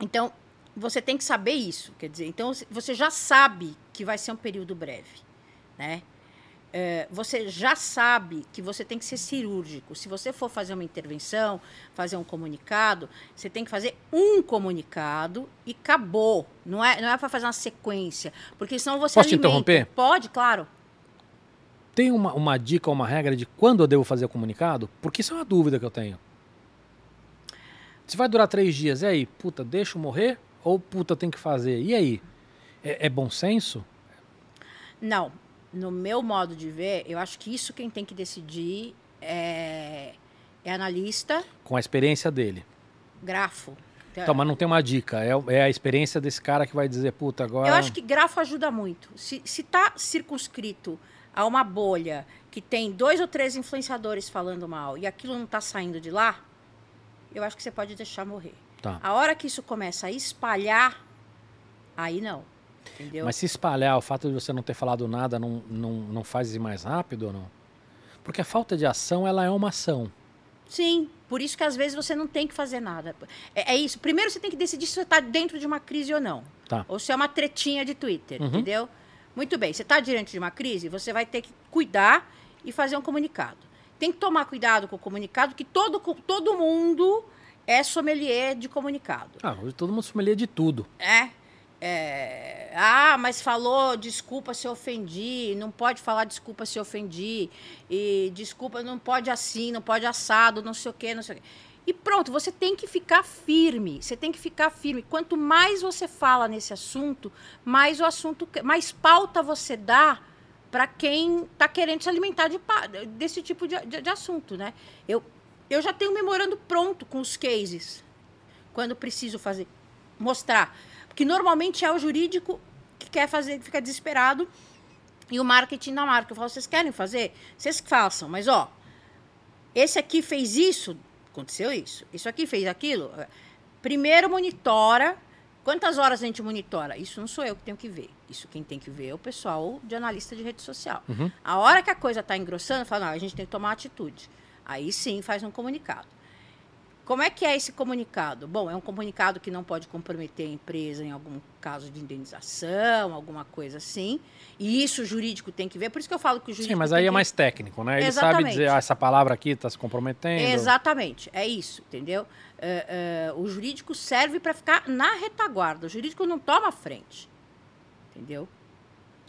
Então, você tem que saber isso, quer dizer, então você já sabe que vai ser um período breve, né? É, você já sabe que você tem que ser cirúrgico. Se você for fazer uma intervenção, fazer um comunicado, você tem que fazer um comunicado e acabou. Não é, não é para fazer uma sequência, porque senão você Posso alimenta. interromper? Pode, claro. Tem uma, uma dica ou uma regra de quando eu devo fazer o comunicado? Porque isso é uma dúvida que eu tenho. Se vai durar três dias, e aí? Puta, deixa eu morrer? Ou puta, tem que fazer? E aí? É, é bom senso? Não, no meu modo de ver, eu acho que isso quem tem que decidir é, é analista, Com a experiência dele. grafo. Então, mas não tem uma dica. É, é a experiência desse cara que vai dizer, puta, agora. Eu acho que grafo ajuda muito. Se, se tá circunscrito a uma bolha que tem dois ou três influenciadores falando mal e aquilo não está saindo de lá, eu acho que você pode deixar morrer. Tá. A hora que isso começa a espalhar, aí não. Entendeu? Mas se espalhar, o fato de você não ter falado nada não, não, não faz ir mais rápido ou não? Porque a falta de ação, ela é uma ação. Sim, por isso que às vezes você não tem que fazer nada. É, é isso. Primeiro você tem que decidir se você está dentro de uma crise ou não. Tá. Ou se é uma tretinha de Twitter, Uhum. entendeu? Muito bem, você está diante de uma crise, você vai ter que cuidar e fazer um comunicado. Tem que tomar cuidado com o comunicado, que todo, todo mundo é sommelier de comunicado. Ah, hoje todo mundo sommelier de tudo. É, é, ah, mas falou desculpa se ofendi, não pode falar desculpa se ofendi, e desculpa não pode assim, não pode assado, não sei o quê, não sei o quê. E pronto, você tem que ficar firme, você tem que ficar firme. Quanto mais você fala nesse assunto, mais o assunto, mais pauta você dá para quem está querendo se alimentar de, desse tipo de, de- de assunto, né? Eu, eu já tenho um memorando pronto com os cases, quando preciso fazer, mostrar. Porque normalmente é o jurídico que quer fazer, que fica desesperado, e o marketing da marca. Eu falo, vocês querem fazer? Vocês que façam, mas ó, esse aqui fez isso, aconteceu isso, isso aqui fez aquilo. Primeiro monitora. Quantas horas a gente monitora? Isso não sou eu que tenho que ver. Isso quem tem que ver é o pessoal de analista de rede social. Uhum. A hora que a coisa está engrossando, fala, não, a gente tem que tomar atitude. Aí sim faz um comunicado. Como é que é esse comunicado? Bom, é um comunicado que não pode comprometer a empresa em algum caso de indenização, alguma coisa assim. E isso o jurídico tem que ver. Por isso que eu falo que o jurídico. Sim, mas aí é que- mais técnico, né? Ele sabe dizer, ah, essa palavra aqui está se comprometendo. Exatamente, é isso, entendeu? É, é, o jurídico serve para ficar na retaguarda. O jurídico não toma frente. Entendeu?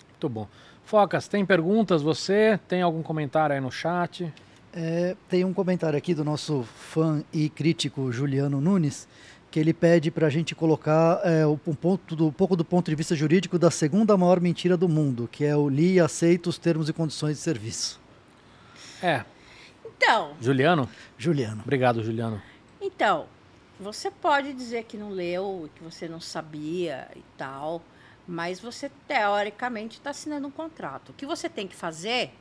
Muito bom. Focas, tem perguntas? Você tem algum comentário aí no chat? É, tem um comentário aqui do nosso fã e crítico Juliano Nunes, que ele pede para a gente colocar é, um, ponto do, um pouco do ponto de vista jurídico da segunda maior mentira do mundo, que é o li e aceita os termos e condições de serviço. É, Então, Juliano? Juliano. Obrigado, Juliano. Então, você pode dizer que não leu, que você não sabia e tal, mas você teoricamente está assinando um contrato. O que você tem que fazer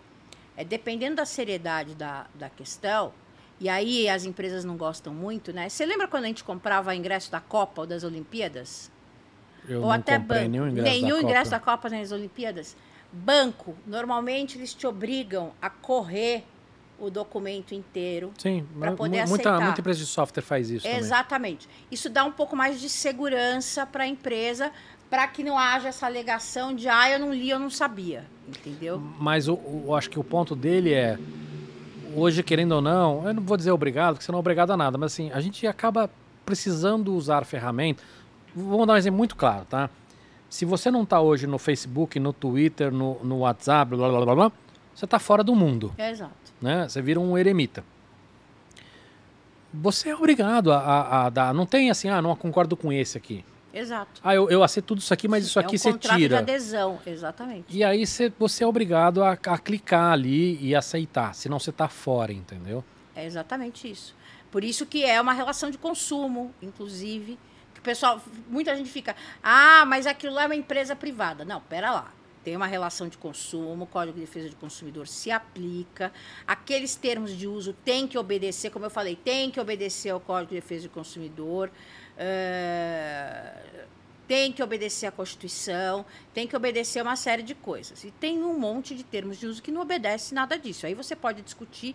é, dependendo da seriedade da, da questão, e aí as empresas não gostam muito, né? Você lembra quando a gente comprava ingresso da Copa ou das Olimpíadas? Eu ou não até comprei banco. nenhum ingresso Nenhum da ingresso Copa. da Copa nas Olimpíadas. Banco, normalmente eles te obrigam a correr o documento inteiro mu- poder muita, aceitar. muita empresa de software faz isso também. Exatamente. Isso dá um pouco mais de segurança para a empresa, para que não haja essa alegação de, ah, eu não li, eu não sabia. Entendeu? Mas o, o- eu acho que o ponto dele é hoje, querendo ou não, eu não vou dizer obrigado, porque você não é obrigado a nada, mas assim, a gente acaba precisando usar ferramentas. Vamos dar um exemplo muito claro, tá? Se você não está hoje no Facebook, no Twitter, no, no WhatsApp, blá, blá, blá, blá, você está fora do mundo. É exato. Né? Você vira um eremita. Você é obrigado a, a, a dar. Não tem assim, ah, não concordo com esse aqui. Exato. Ah, eu, eu aceito tudo isso aqui, mas isso é aqui um você contrato tira. de adesão, exatamente. E aí você, você é obrigado a, a clicar ali e aceitar, senão você está fora, entendeu? É exatamente isso. Por isso que é uma relação de consumo, inclusive. Que o pessoal, muita gente fica, ah, mas aquilo lá é uma empresa privada. Não, pera lá. Tem uma relação de consumo, o Código de Defesa do Consumidor se aplica, aqueles termos de uso têm que obedecer, como eu falei, tem que obedecer ao Código de Defesa do Consumidor, eh, tem que obedecer à Constituição, tem que obedecer a uma série de coisas. E tem um monte de termos de uso que não obedece nada disso. Aí você pode discutir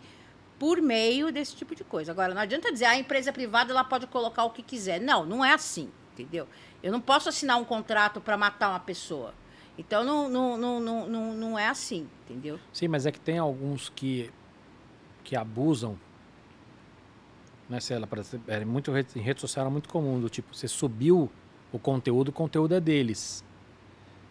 por meio desse tipo de coisa. Agora, não adianta dizer, "Ah, a empresa privada ela pode colocar o que quiser. Não, não é assim, entendeu? Eu não posso assinar um contrato para matar uma pessoa. Então, não, não, não, não, não, não é assim, entendeu? Sim, mas é que tem alguns que, que abusam. Né, sei lá, parece- é muito, em rede social era muito comum, do tipo, você subiu o conteúdo, o conteúdo é deles.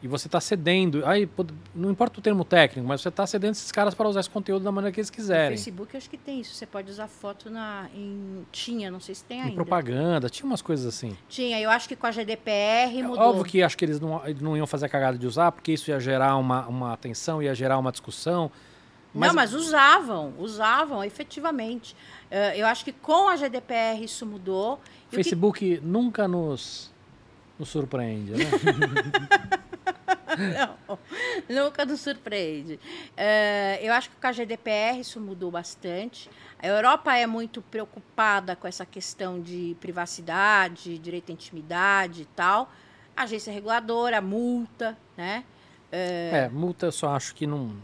E você está cedendo. Aí, não importa o termo técnico, mas você está cedendo esses caras para usar esse conteúdo da maneira que eles No quiserem. Facebook, eu acho que tem isso. Você pode usar foto na, em. Tinha, não sei se tem Em ainda. propaganda, tinha umas coisas assim. Tinha, eu acho que com a GDPR mudou. Óbvio que acho que eles não, não iam fazer a cagada de usar, porque isso ia gerar uma, uma atenção, ia gerar uma discussão. Não, mas usavam, usavam efetivamente. Eh, eu acho que com a GDPR isso mudou. o o que- Facebook nunca nos, nos surpreende, né? [laughs] Não, nunca nos surpreende. Eh, eu acho que com a GDPR isso mudou bastante. A Europa é muito preocupada com essa questão de privacidade, direito à intimidade e tal. Agência reguladora, multa, né? É, multa eu só acho que não.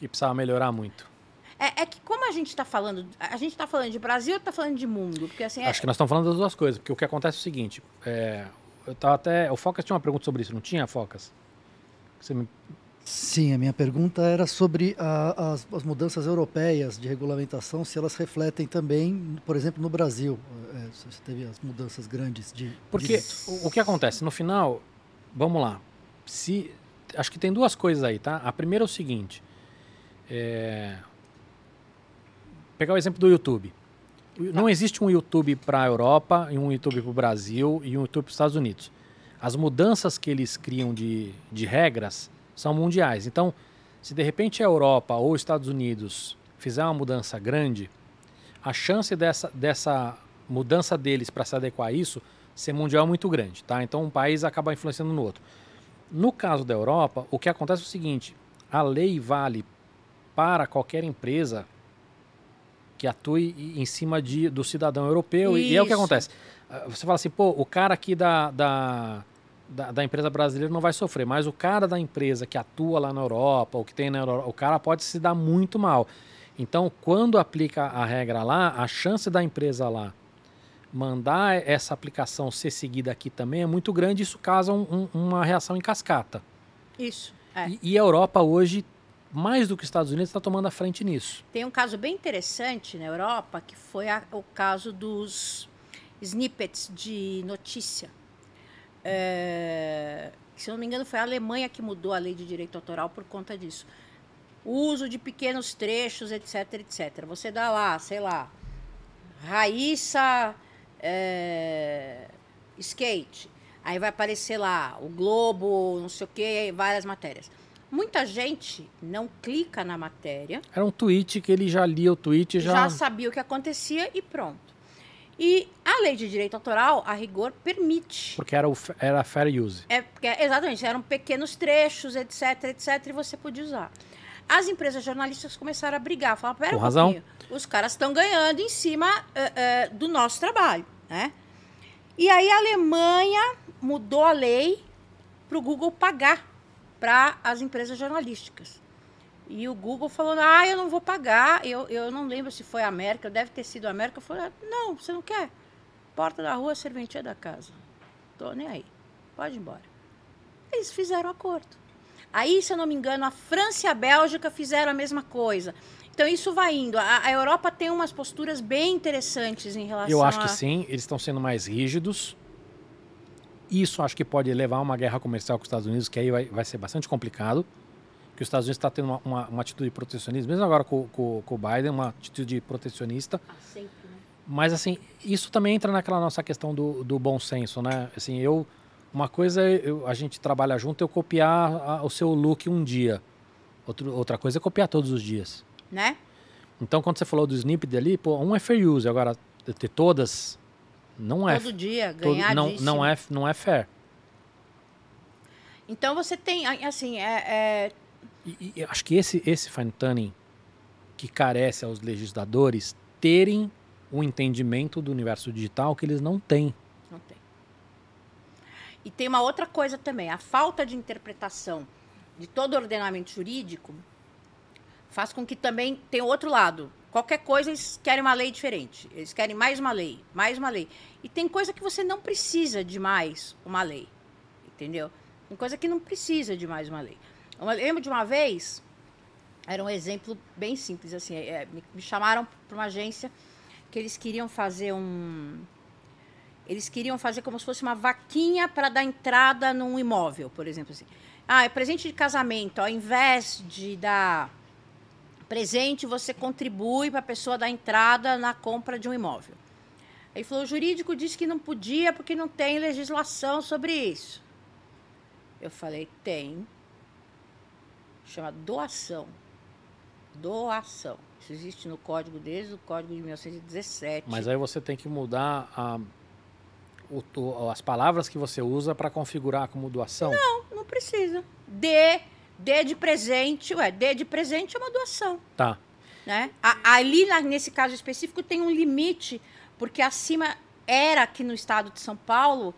que precisava melhorar muito. É, é que como a gente está falando, a gente está falando de Brasil ou está falando de mundo? Porque assim, é- Acho que nós estamos falando das duas coisas, porque o que acontece é o seguinte: é, eu tava até. O Focas tinha uma pergunta sobre isso, não tinha, Focas? Você me- Sim, a minha pergunta era sobre a- as, as mudanças europeias de regulamentação, se elas refletem também, por exemplo, no Brasil. É, se você teve as mudanças grandes de. Porque de- o, o que acontece? No final, vamos lá. Se, acho que tem duas coisas aí, tá? A primeira é o seguinte: é, pegar o exemplo do YouTube. Não existe um YouTube para a Europa, um YouTube para o Brasil e um YouTube para os Estados Unidos. As mudanças que eles criam de, de regras são mundiais. Então, se de repente a Europa ou os Estados Unidos fizer uma mudança grande, a chance dessa, dessa mudança deles para se adequar a isso ser mundial é muito grande, tá? Então um país acaba influenciando no outro. No caso da Europa, o que acontece é o seguinte: a lei vale para qualquer empresa que atue em cima de, do cidadão europeu. E, e é o que Isso. acontece. Ah, Você fala assim, pô, o cara aqui da, da, da, da empresa brasileira não vai sofrer, mas o cara da empresa que atua lá na Europa, ou que tem na Europa, o cara pode se dar muito mal. Então, quando aplica a regra lá, a chance da empresa lá mandar essa aplicação ser seguida aqui também é muito grande. Isso causa um- um- uma reação em cascata. Isso. É. E, e a Europa hoje, mais do que os Estados Unidos, está tomando a frente nisso. Tem um caso bem interessante na Europa, que foi a- o caso dos snippets de notícia. É, se não me engano, foi a Alemanha que mudou a lei de direito autoral por conta disso. O uso de pequenos trechos, etc, etc. Você dá lá, sei lá, Raíssa é, Skate. Aí vai aparecer lá o Globo, não sei o quê, várias matérias. Muita gente não clica na matéria, Era um tweet que ele já lia o tweet já... já. sabia o que acontecia e pronto. E a lei de direito autoral, a rigor, permite. Porque era, o, era fair use. É, porque, exatamente, eram pequenos trechos, etc, etc, e você podia usar. As empresas jornalistas começaram a brigar, falaram, pera Com um razão. pouquinho, os caras estão ganhando em cima eh, eh, do nosso trabalho, né? E aí a Alemanha mudou a lei para o Google pagar para as empresas jornalísticas. E o Google falou, ah, eu não vou pagar, eu, eu não lembro se foi a América, deve ter sido a América. Eu falei, não, você não quer? Porta da rua, serventia da casa. Tô nem aí, pode ir embora. Eles fizeram acordo. Aí, se eu não me engano, a França e a Bélgica fizeram a mesma coisa. Então isso vai indo. A, a Europa tem umas posturas bem interessantes em relação Eu acho a... que sim, eles estão sendo mais rígidos. Isso acho que pode levar a uma guerra comercial com os Estados Unidos, que aí vai, vai ser bastante complicado. Que os Estados Unidos está tendo uma, uma, uma atitude protecionista, mesmo agora com, com, com o Biden, uma atitude protecionista. Ah, sempre, né? Mas assim, isso também entra naquela nossa questão do, do bom senso, né? Assim, eu uma coisa é eu, a gente trabalha junto, eu copiar a, o seu look um dia. Outro, outra coisa é copiar todos os dias. Né? Então, quando você falou do snippet ali, pô, um é fair use, agora ter todas não é Todo dia, todo- ganhar não, disso. não é não é fair. Então você tem, assim, é, é- E, e acho que esse esse fine tuning que carece aos legisladores terem o entendimento do universo digital que eles não têm. Não tem. E tem uma outra coisa também, a falta de interpretação de todo o ordenamento jurídico faz com que também tem o outro lado. Qualquer coisa eles querem uma lei diferente. Eles querem mais uma lei, mais uma lei. E tem coisa que você não precisa de mais uma lei. Entendeu? Tem coisa que não precisa de mais uma lei. Eu lembro de uma vez, era um exemplo bem simples, assim, é, me, me chamaram para uma agência que eles queriam fazer um, eles queriam fazer como se fosse uma vaquinha para dar entrada num imóvel, por exemplo. Assim. Ah, é presente de casamento. Ao invés de dar presente, você contribui para a pessoa dar entrada na compra de um imóvel. Aí falou, o jurídico disse que não podia porque não tem legislação sobre isso. Eu falei, tem. Chama doação. Doação. Isso existe no código desde o código de 1917. Mas aí você tem que mudar a- o- as palavras que você usa para configurar como doação. Não precisa. Dê, dê de presente. Ué, dê de presente é uma doação. Tá. Né? A- ali, na- nesse caso específico, tem um limite, porque acima era aqui no estado de São Paulo,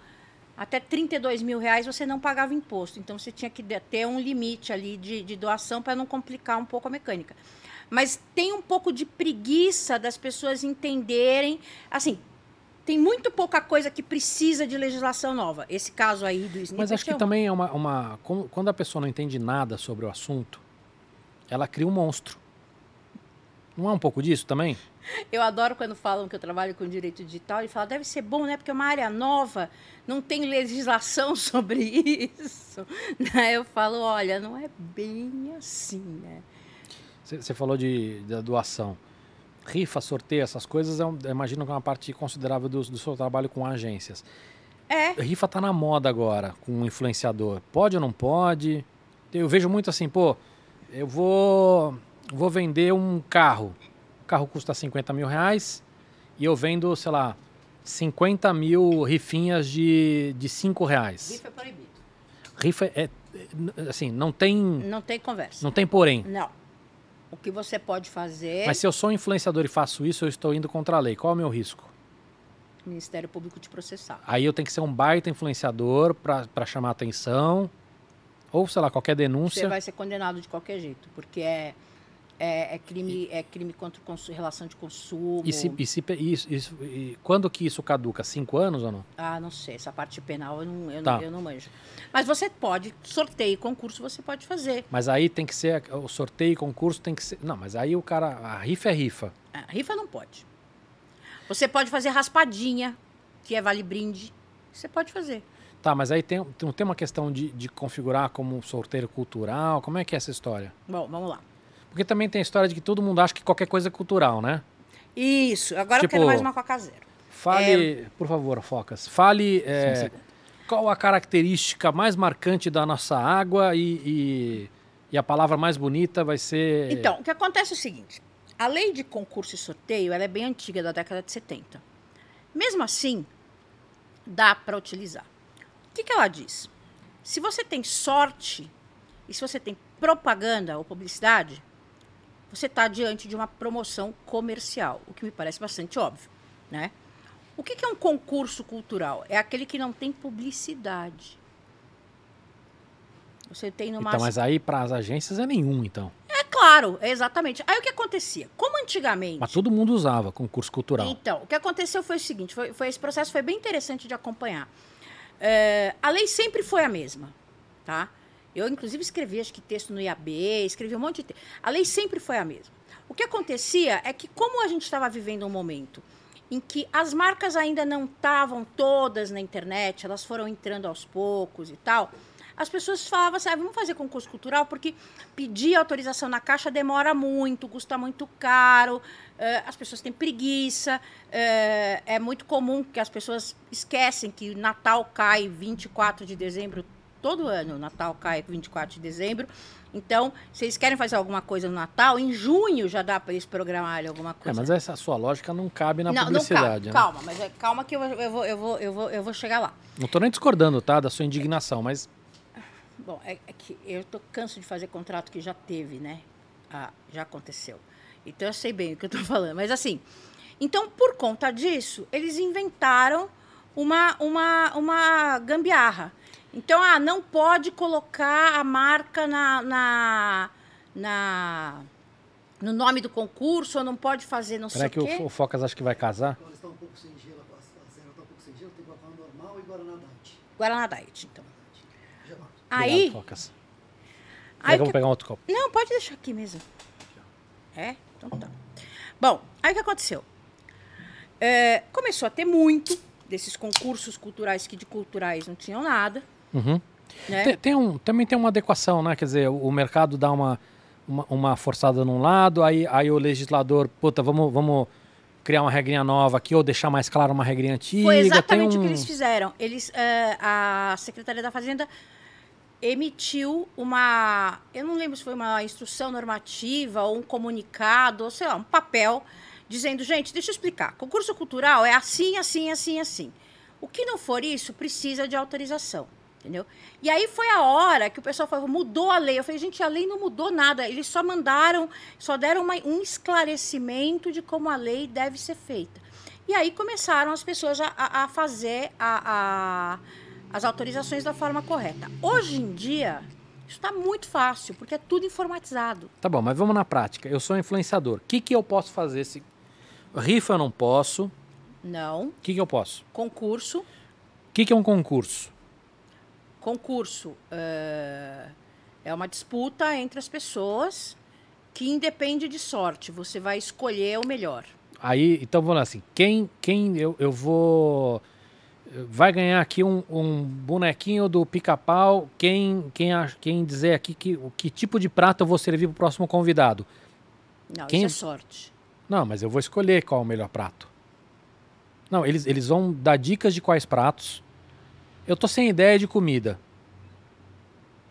até 32 mil reais você não pagava imposto. Então você tinha que ter um limite ali de, de doação para não complicar um pouco a mecânica. Mas tem um pouco de preguiça das pessoas entenderem. Assim, tem muito pouca coisa que precisa de legislação nova. Esse caso aí do snippet Mas acho que é um. também é uma, uma. Quando a pessoa não entende nada sobre o assunto, ela cria um monstro. Não é um pouco disso também? Eu adoro quando falam que eu trabalho com direito digital e falam, deve ser bom, né? Porque é uma área nova, não tem legislação [laughs] sobre isso. Né? Eu falo, olha, não é bem assim, né? Você falou de, da doação. Rifa, sorteio, essas coisas, é eu imagino que é uma parte considerável do, do seu trabalho com agências. É, Rifa tá na moda agora, com um influenciador. Pode ou não pode? Eu vejo muito assim, pô, eu vou, vou vender um carro. O carro custa 50 mil reais e eu vendo, sei lá, 50 mil rifinhas de, de 5 reais. rifa é proibido. Rifa é, é, assim, não tem, Não tem conversa. não tem porém. Não. O que você pode fazer, Mas se eu sou influenciador e faço isso, eu estou indo contra a lei. Qual é o meu risco? o Ministério Público te processar. Aí eu tenho que ser um baita influenciador para chamar atenção. Ou, sei lá, qualquer Você denúncia. vai ser condenado de qualquer jeito, porque é, é, é crime, é crime contra relação de consumo. E, se, e, se, isso, isso- e quando que isso caduca? Cinco anos ou não? Ah, não sei. Essa parte penal eu não, eu, Tá. não, eu não manjo. Mas você pode, sorteio e concurso você pode fazer. Mas aí tem que ser. O sorteio e concurso tem que ser. Não, mas aí o cara. A rifa é rifa. Ah, rifa não pode. Você pode fazer raspadinha, que é vale brinde. Você pode fazer. Tá, mas aí tem, não tem uma questão de, de configurar como um sorteio cultural? Como é que é essa história? Bom, vamos lá. Porque também tem a história de que todo mundo acha que qualquer coisa é cultural, né? Isso. Agora Tipo- eu quero mais uma Coca Zero. Fale, por favor, Focas, fale é, qual a característica mais marcante da nossa água e, e, e a palavra mais bonita vai ser. Então, o que acontece é o seguinte: a lei de concurso e sorteio ela é bem antiga, da década de 70. Mesmo assim, dá para utilizar. O que, que ela diz? Se você tem sorte e se você tem propaganda ou publicidade, você está diante de uma promoção comercial, o que me parece bastante óbvio, né? O que, que é um concurso cultural? É aquele que não tem publicidade. Você tem no Então, mas aí para as agências é nenhum, então. é claro, exatamente. Aí o que acontecia? Como antigamente. Mas todo mundo usava concurso cultural. Então, o que aconteceu foi o seguinte: foi, foi- esse processo foi bem interessante de acompanhar. É, a lei sempre foi a mesma, tá? Eu, inclusive, escrevi, acho que texto no IAB, escrevi um monte de texto. A lei sempre foi a mesma. O que acontecia é que, como a gente estava vivendo um momento em que as marcas ainda não estavam todas na internet, elas foram entrando aos poucos e tal, as pessoas falavam assim, ah, vamos fazer concurso cultural porque pedir autorização na caixa demora muito, custa muito caro, uh, as pessoas têm preguiça, uh, é muito comum que as pessoas esquecem que Natal cai 24 de dezembro todo ano, Natal cai 24 de dezembro, então, se eles querem fazer alguma coisa no Natal, em junho já dá para eles programarem alguma coisa. É, mas essa sua lógica não cabe na não, publicidade. Não cabe. Né? Calma, mas é, calma que eu, eu, vou, eu, vou, eu, vou, eu vou chegar lá. Não estou nem discordando, tá? Da sua indignação, mas. Bom, é, é que eu tô canso de fazer contrato que já teve, né? Ah, já aconteceu. Então eu sei bem o que eu estou [laughs] falando. Mas assim, então por conta disso, eles inventaram uma, uma, uma gambiarra. Então, ah, não pode colocar a marca na, na, na no nome do concurso, ou não pode fazer não Será sei o quê. que o Focas acha que vai casar? Agora está um pouco sem gelo, a zero está um pouco sem gelo, tem Guaraná normal e Guaraná Diet. Guaraná Diet, então. Aí... Obrigado, Focas. Aí vamos que... pegar um outro copo. Não, pode deixar aqui mesmo. É? Então tá. Bom, aí o que aconteceu? É, começou a ter muito desses concursos culturais que de culturais não tinham nada. Uhum. Né? Tem, tem, um, também tem uma adequação, né? Quer dizer, o, o mercado dá uma, uma, uma, forçada num lado, aí, aí o legislador, puta, vamos, vamos criar uma regrinha nova aqui ou deixar mais claro uma regrinha antiga. Foi exatamente um... o que eles fizeram. Eles, uh, a Secretaria da Fazenda emitiu uma, eu não lembro se foi uma instrução normativa ou um comunicado, ou sei lá, um papel dizendo, gente, deixa eu explicar, concurso cultural é assim, assim, assim, assim. O que não for isso precisa de autorização entendeu? E aí foi a hora que o pessoal falou, mudou a lei. Eu falei, gente, a lei não mudou nada. Eles só mandaram, só deram uma, um esclarecimento de como a lei deve ser feita. E aí começaram as pessoas a, a fazer a, a, as autorizações da forma correta. Hoje em dia, isso está muito fácil, porque é tudo informatizado. Tá bom, mas vamos na prática. Eu sou influenciador. O que, que eu posso fazer? Se... Rifa eu não posso. Não. O que, que eu posso? Concurso. O que, que é um concurso? Concurso é, é uma disputa entre as pessoas que independe de sorte. Você vai escolher o melhor. Aí, então vamos lá assim, quem, quem eu, eu vou vai ganhar aqui um, um bonequinho do pica-pau. Quem, quem, quem dizer aqui que, que tipo de prato eu vou servir para o próximo convidado? Não, quem... isso é sorte. Não, mas eu vou escolher qual é o melhor prato. Não, eles, eles vão dar dicas de quais pratos. Eu tô sem ideia de comida.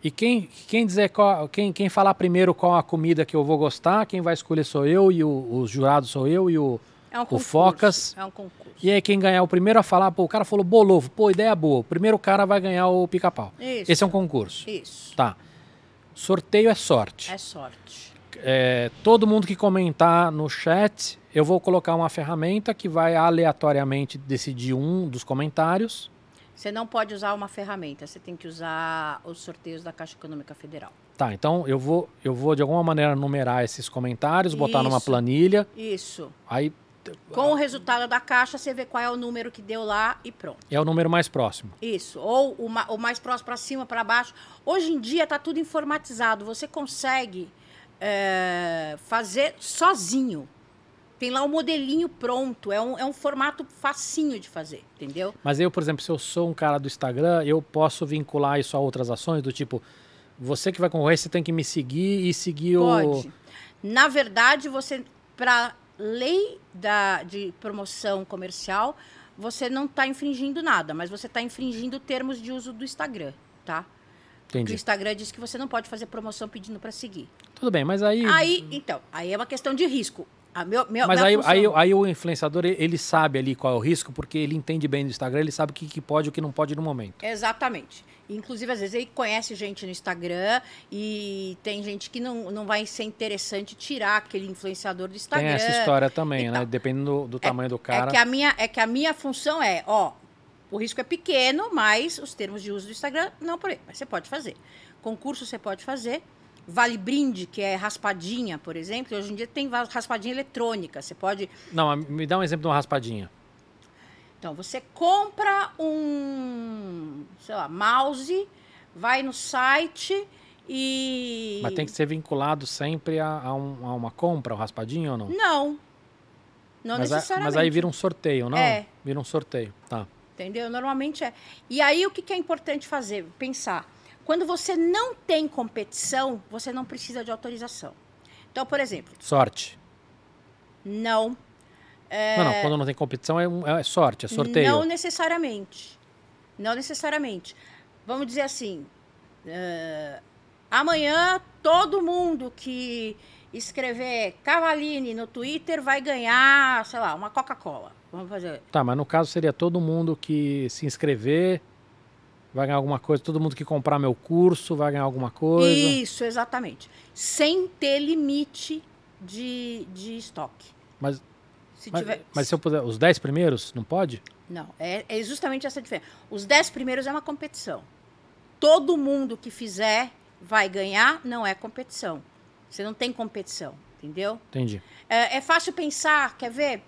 E quem, quem dizer qual, quem, quem falar primeiro qual a comida que eu vou gostar, quem vai escolher sou eu e o, os jurados sou eu e o, é um o Focas. É um concurso. E aí quem ganhar o primeiro a falar, pô, o cara falou bolovo, pô, ideia boa. O primeiro cara vai ganhar o pica-pau. Esse é um concurso. Isso. Tá. Sorteio é sorte. É sorte. É, todo mundo que comentar no chat, eu vou colocar uma ferramenta que vai aleatoriamente decidir um dos comentários você não pode usar uma ferramenta, você tem que usar os sorteios da Caixa Econômica Federal. Tá, então eu vou, eu vou de alguma maneira numerar esses comentários, botar numa planilha. Isso. Aí com o resultado da caixa, você vê qual é o número que deu lá e pronto. É o número mais próximo. Isso. Ou o, o mais próximo para cima, para baixo. Hoje em dia está tudo informatizado. Você consegue é, fazer sozinho. Tem lá o um modelinho pronto, é um, é um formato facinho de fazer, entendeu? Mas eu, por exemplo, se eu sou um cara do Instagram, eu posso vincular isso a outras ações, do tipo, você que vai concorrer, você tem que me seguir e seguir Pode. o. Na verdade, você, para lei da, de promoção comercial, você não está infringindo nada, mas você está infringindo termos de uso do Instagram, tá? Entendi. o Instagram diz que você não pode fazer promoção pedindo para seguir. Tudo bem, mas aí. Aí, então, aí é uma questão de risco. Ah, meu, meu, Mas aí, aí, aí, o influenciador, ele sabe ali qual é o risco, porque ele entende bem do Instagram, ele sabe o que, que pode e o que não pode no momento. Exatamente. Inclusive, às vezes, ele conhece gente no Instagram e tem gente que não, não vai ser interessante tirar aquele influenciador do Instagram. Tem essa história também, né? Dependendo do, do é, tamanho do cara. É que, a minha, é que a minha função é, ó, o risco é pequeno, mas os termos de uso do Instagram, não por aí. Mas você pode fazer. Concurso você pode fazer. Vale brinde, que é raspadinha, por exemplo, hoje em dia tem raspadinha eletrônica. Você pode. Não, me dá um exemplo de uma raspadinha. Então, você compra um, sei lá, mouse vai no site e. Mas tem que ser vinculado sempre a, a um- a uma compra, o raspadinho ou não? Não. Não mas, a- necessariamente. mas aí vira um sorteio, não? É. Vira um sorteio, tá. Entendeu? Normalmente é. E aí o que, que é importante fazer? Pensar. Quando você não tem competição, você não precisa de autorização. Então, por exemplo, Sorte. não. Não, não, quando não tem competição é, um- é sorte, é sorteio. Não necessariamente. Não necessariamente. Vamos dizer assim: eh, amanhã todo mundo que escrever Cavaline no Twitter vai ganhar, sei lá, uma Coca-Cola. Vamos fazer. Tá, mas no caso seria todo mundo que se inscrever vai ganhar alguma coisa, todo mundo que comprar meu curso vai ganhar alguma coisa. Isso, exatamente. Sem ter limite de, de estoque. Mas, Se mas, tiver. mas se eu puder, os 10 primeiros, não pode? Não, é, é justamente essa diferença. Os 10 primeiros é uma competição. Todo mundo que fizer vai ganhar, não é competição. Você não tem competição, entendeu? Entendi. É, é fácil pensar, quer ver?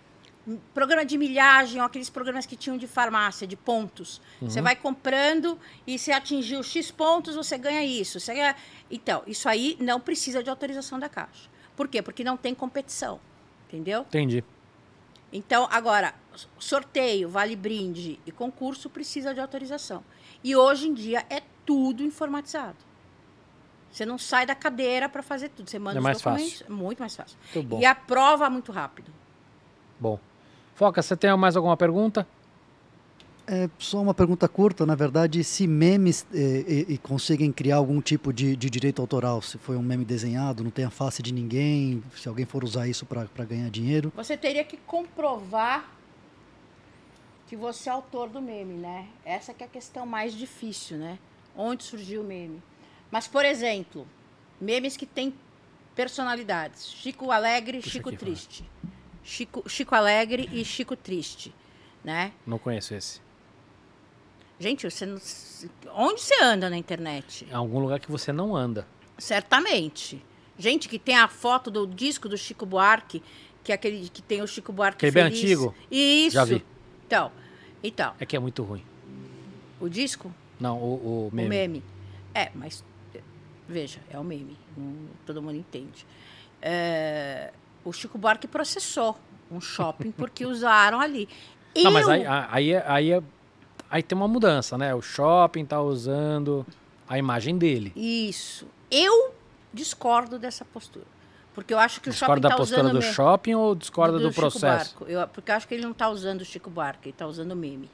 Programa de milhagem, ou aqueles programas que tinham de farmácia, de pontos. Você vai comprando e se atingir os X pontos, você ganha isso. Você ganha... Então, isso aí não precisa de autorização da Caixa. Por quê? Porque não tem competição, entendeu? Entendi. Então, agora, sorteio, vale brinde e concurso precisa de autorização. E hoje em dia é tudo informatizado. Você não sai da cadeira para fazer tudo. Você manda É os mais documentos. É muito mais fácil. Muito bom. E a prova muito rápido. Bom. Foca, você tem mais alguma pergunta? É só uma pergunta curta, na verdade, se memes eh, e, e conseguem criar algum tipo de, de direito autoral, se foi um meme desenhado, não tem a face de ninguém, se alguém for usar isso para ganhar dinheiro. Você teria que comprovar que você é autor do meme, né? Essa que é a questão mais difícil, né? Onde surgiu o meme? Mas, por exemplo, memes que têm personalidades. Chico Alegre, Puxa Chico Triste. Chico, Chico Alegre e Chico Triste, né? Não conheço esse. Gente, você não- onde você anda na internet? Em algum lugar que você não anda. Certamente. Gente que tem a foto do disco do Chico Buarque, que é aquele que tem o Chico Buarque Aquele bem feliz. antigo? Isso. Já vi. Então, então, É que é muito ruim. o disco, Não, o, o meme. o meme. É, mas eh, veja, é o meme. Não- todo mundo entende. É, o Chico Buarque processou um shopping porque usaram ali. Não, mas aí, aí, é- aí, é- aí tem uma mudança, né? O shopping tá usando a imagem dele. Isso. Eu discordo dessa postura. Porque eu acho que o shopping Discorda da está postura do shopping ou discorda do, Chico processo? Buarque. Eu, porque eu acho que ele não está usando o Chico Buarque, ele está usando o meme.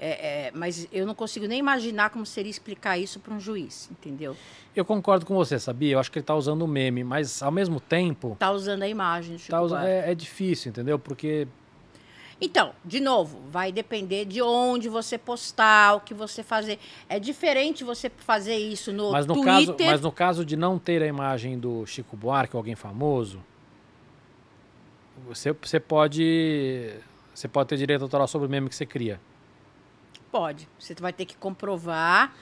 É, é, mas eu não consigo nem imaginar como seria explicar isso para um juiz, entendeu? Eu concordo com você, sabia? Eu acho que ele tá usando o meme, mas ao mesmo tempo Tá usando a imagem do Chico tá usa- Buarque. é, é difícil, entendeu? Porque Então, de novo, vai depender de onde você postar, o que você fazer. É diferente você fazer isso no, mas no Twitter. caso, mas no caso de não ter a imagem do Chico Buarque ou alguém famoso, você, você pode você pode ter direito autoral sobre o meme que você cria. Pode. Você vai ter que comprovar.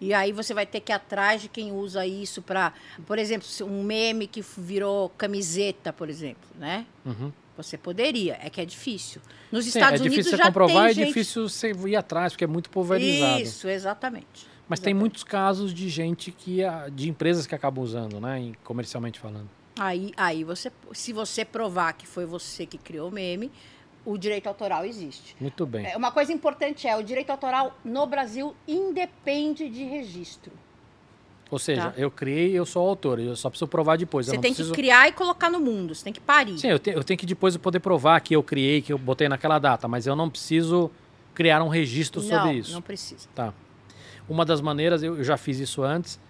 E aí você vai ter que ir atrás de quem usa isso para, por exemplo, um meme que virou camiseta, por exemplo, né? Uhum. Você poderia, é que é difícil. Nos Sim, Estados é Unidos difícil você já comprovar tem e gente... difícil você ir atrás, porque é muito pulverizado. Isso, exatamente. Mas tem Exatamente. muitos casos de gente que a- de empresas que acabam usando, né, comercialmente falando. Aí, aí você, se você provar que foi você que criou o meme, o direito autoral existe. Muito bem. É, Uma coisa importante é, o direito autoral no Brasil independe de registro. Ou seja, Tá. eu criei, eu sou autor, eu só preciso provar depois. eu Você não tem preciso... que criar e colocar no mundo, você tem que parir. Sim, eu, te- eu tenho que depois poder provar que eu criei, que eu botei naquela data, mas eu não preciso criar um registro sobre não, isso. não precisa. Tá. Uma das maneiras, eu, eu já fiz isso antes,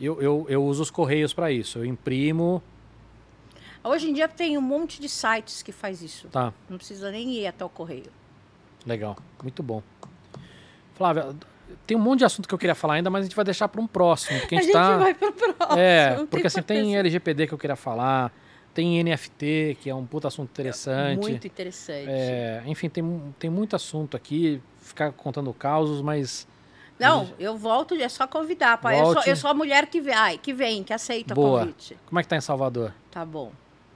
eu, eu, eu uso os correios para isso. Eu imprimo, Hoje em dia tem um monte de sites que faz isso. tá, Não precisa nem ir até o correio. legal, muito bom. Flávia, tem um monte de assunto que eu queria falar ainda, mas a gente vai deixar para um próximo, porque a a gente, tá... vai pro próximo. É, porque assim, tem importância. LGPD que eu queria falar, tem NFT, que é um puta assunto interessante. Muito interessante. É, enfim, tem, tem muito assunto aqui, ficar contando causos, mas Não, eu volto, é só convidar. pai. Eu, sou, eu sou a mulher que vem, ai, que vem, que aceita Boa. o convite. como é que tá em Salvador? Tá bom.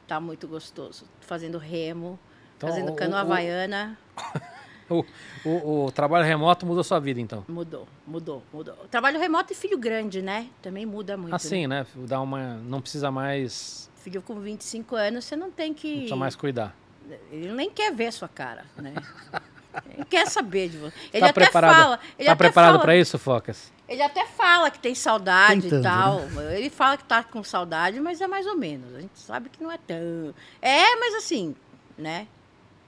Tá muito gostoso. Fazendo remo, Então, fazendo o- cano o- havaiana. [laughs] o, o, o, trabalho remoto mudou sua vida, então? Mudou, mudou, mudou. O trabalho remoto e filho grande, né? Também muda muito. Assim, né? né? Dá uma, não precisa mais... Filho com 25 anos, você não tem que... Não precisa mais cuidar. Ele nem quer ver a sua cara, né? [laughs] Ele quer saber de você. Ele tá até preparado, fala. Ele tá preparado para isso, Focas? Ele até fala que tem saudade Tentando, e tal. né? Ele fala que tá com saudade, mas é mais ou menos. A gente sabe que não é tão. É, mas assim, né?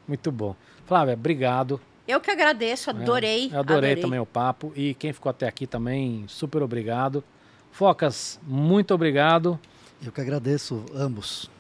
Muito bom. Flávia, obrigado. Eu que agradeço, adorei. É, eu adorei, adorei, também o papo. E quem ficou até aqui também, super obrigado. Focas, muito obrigado. Eu que agradeço ambos.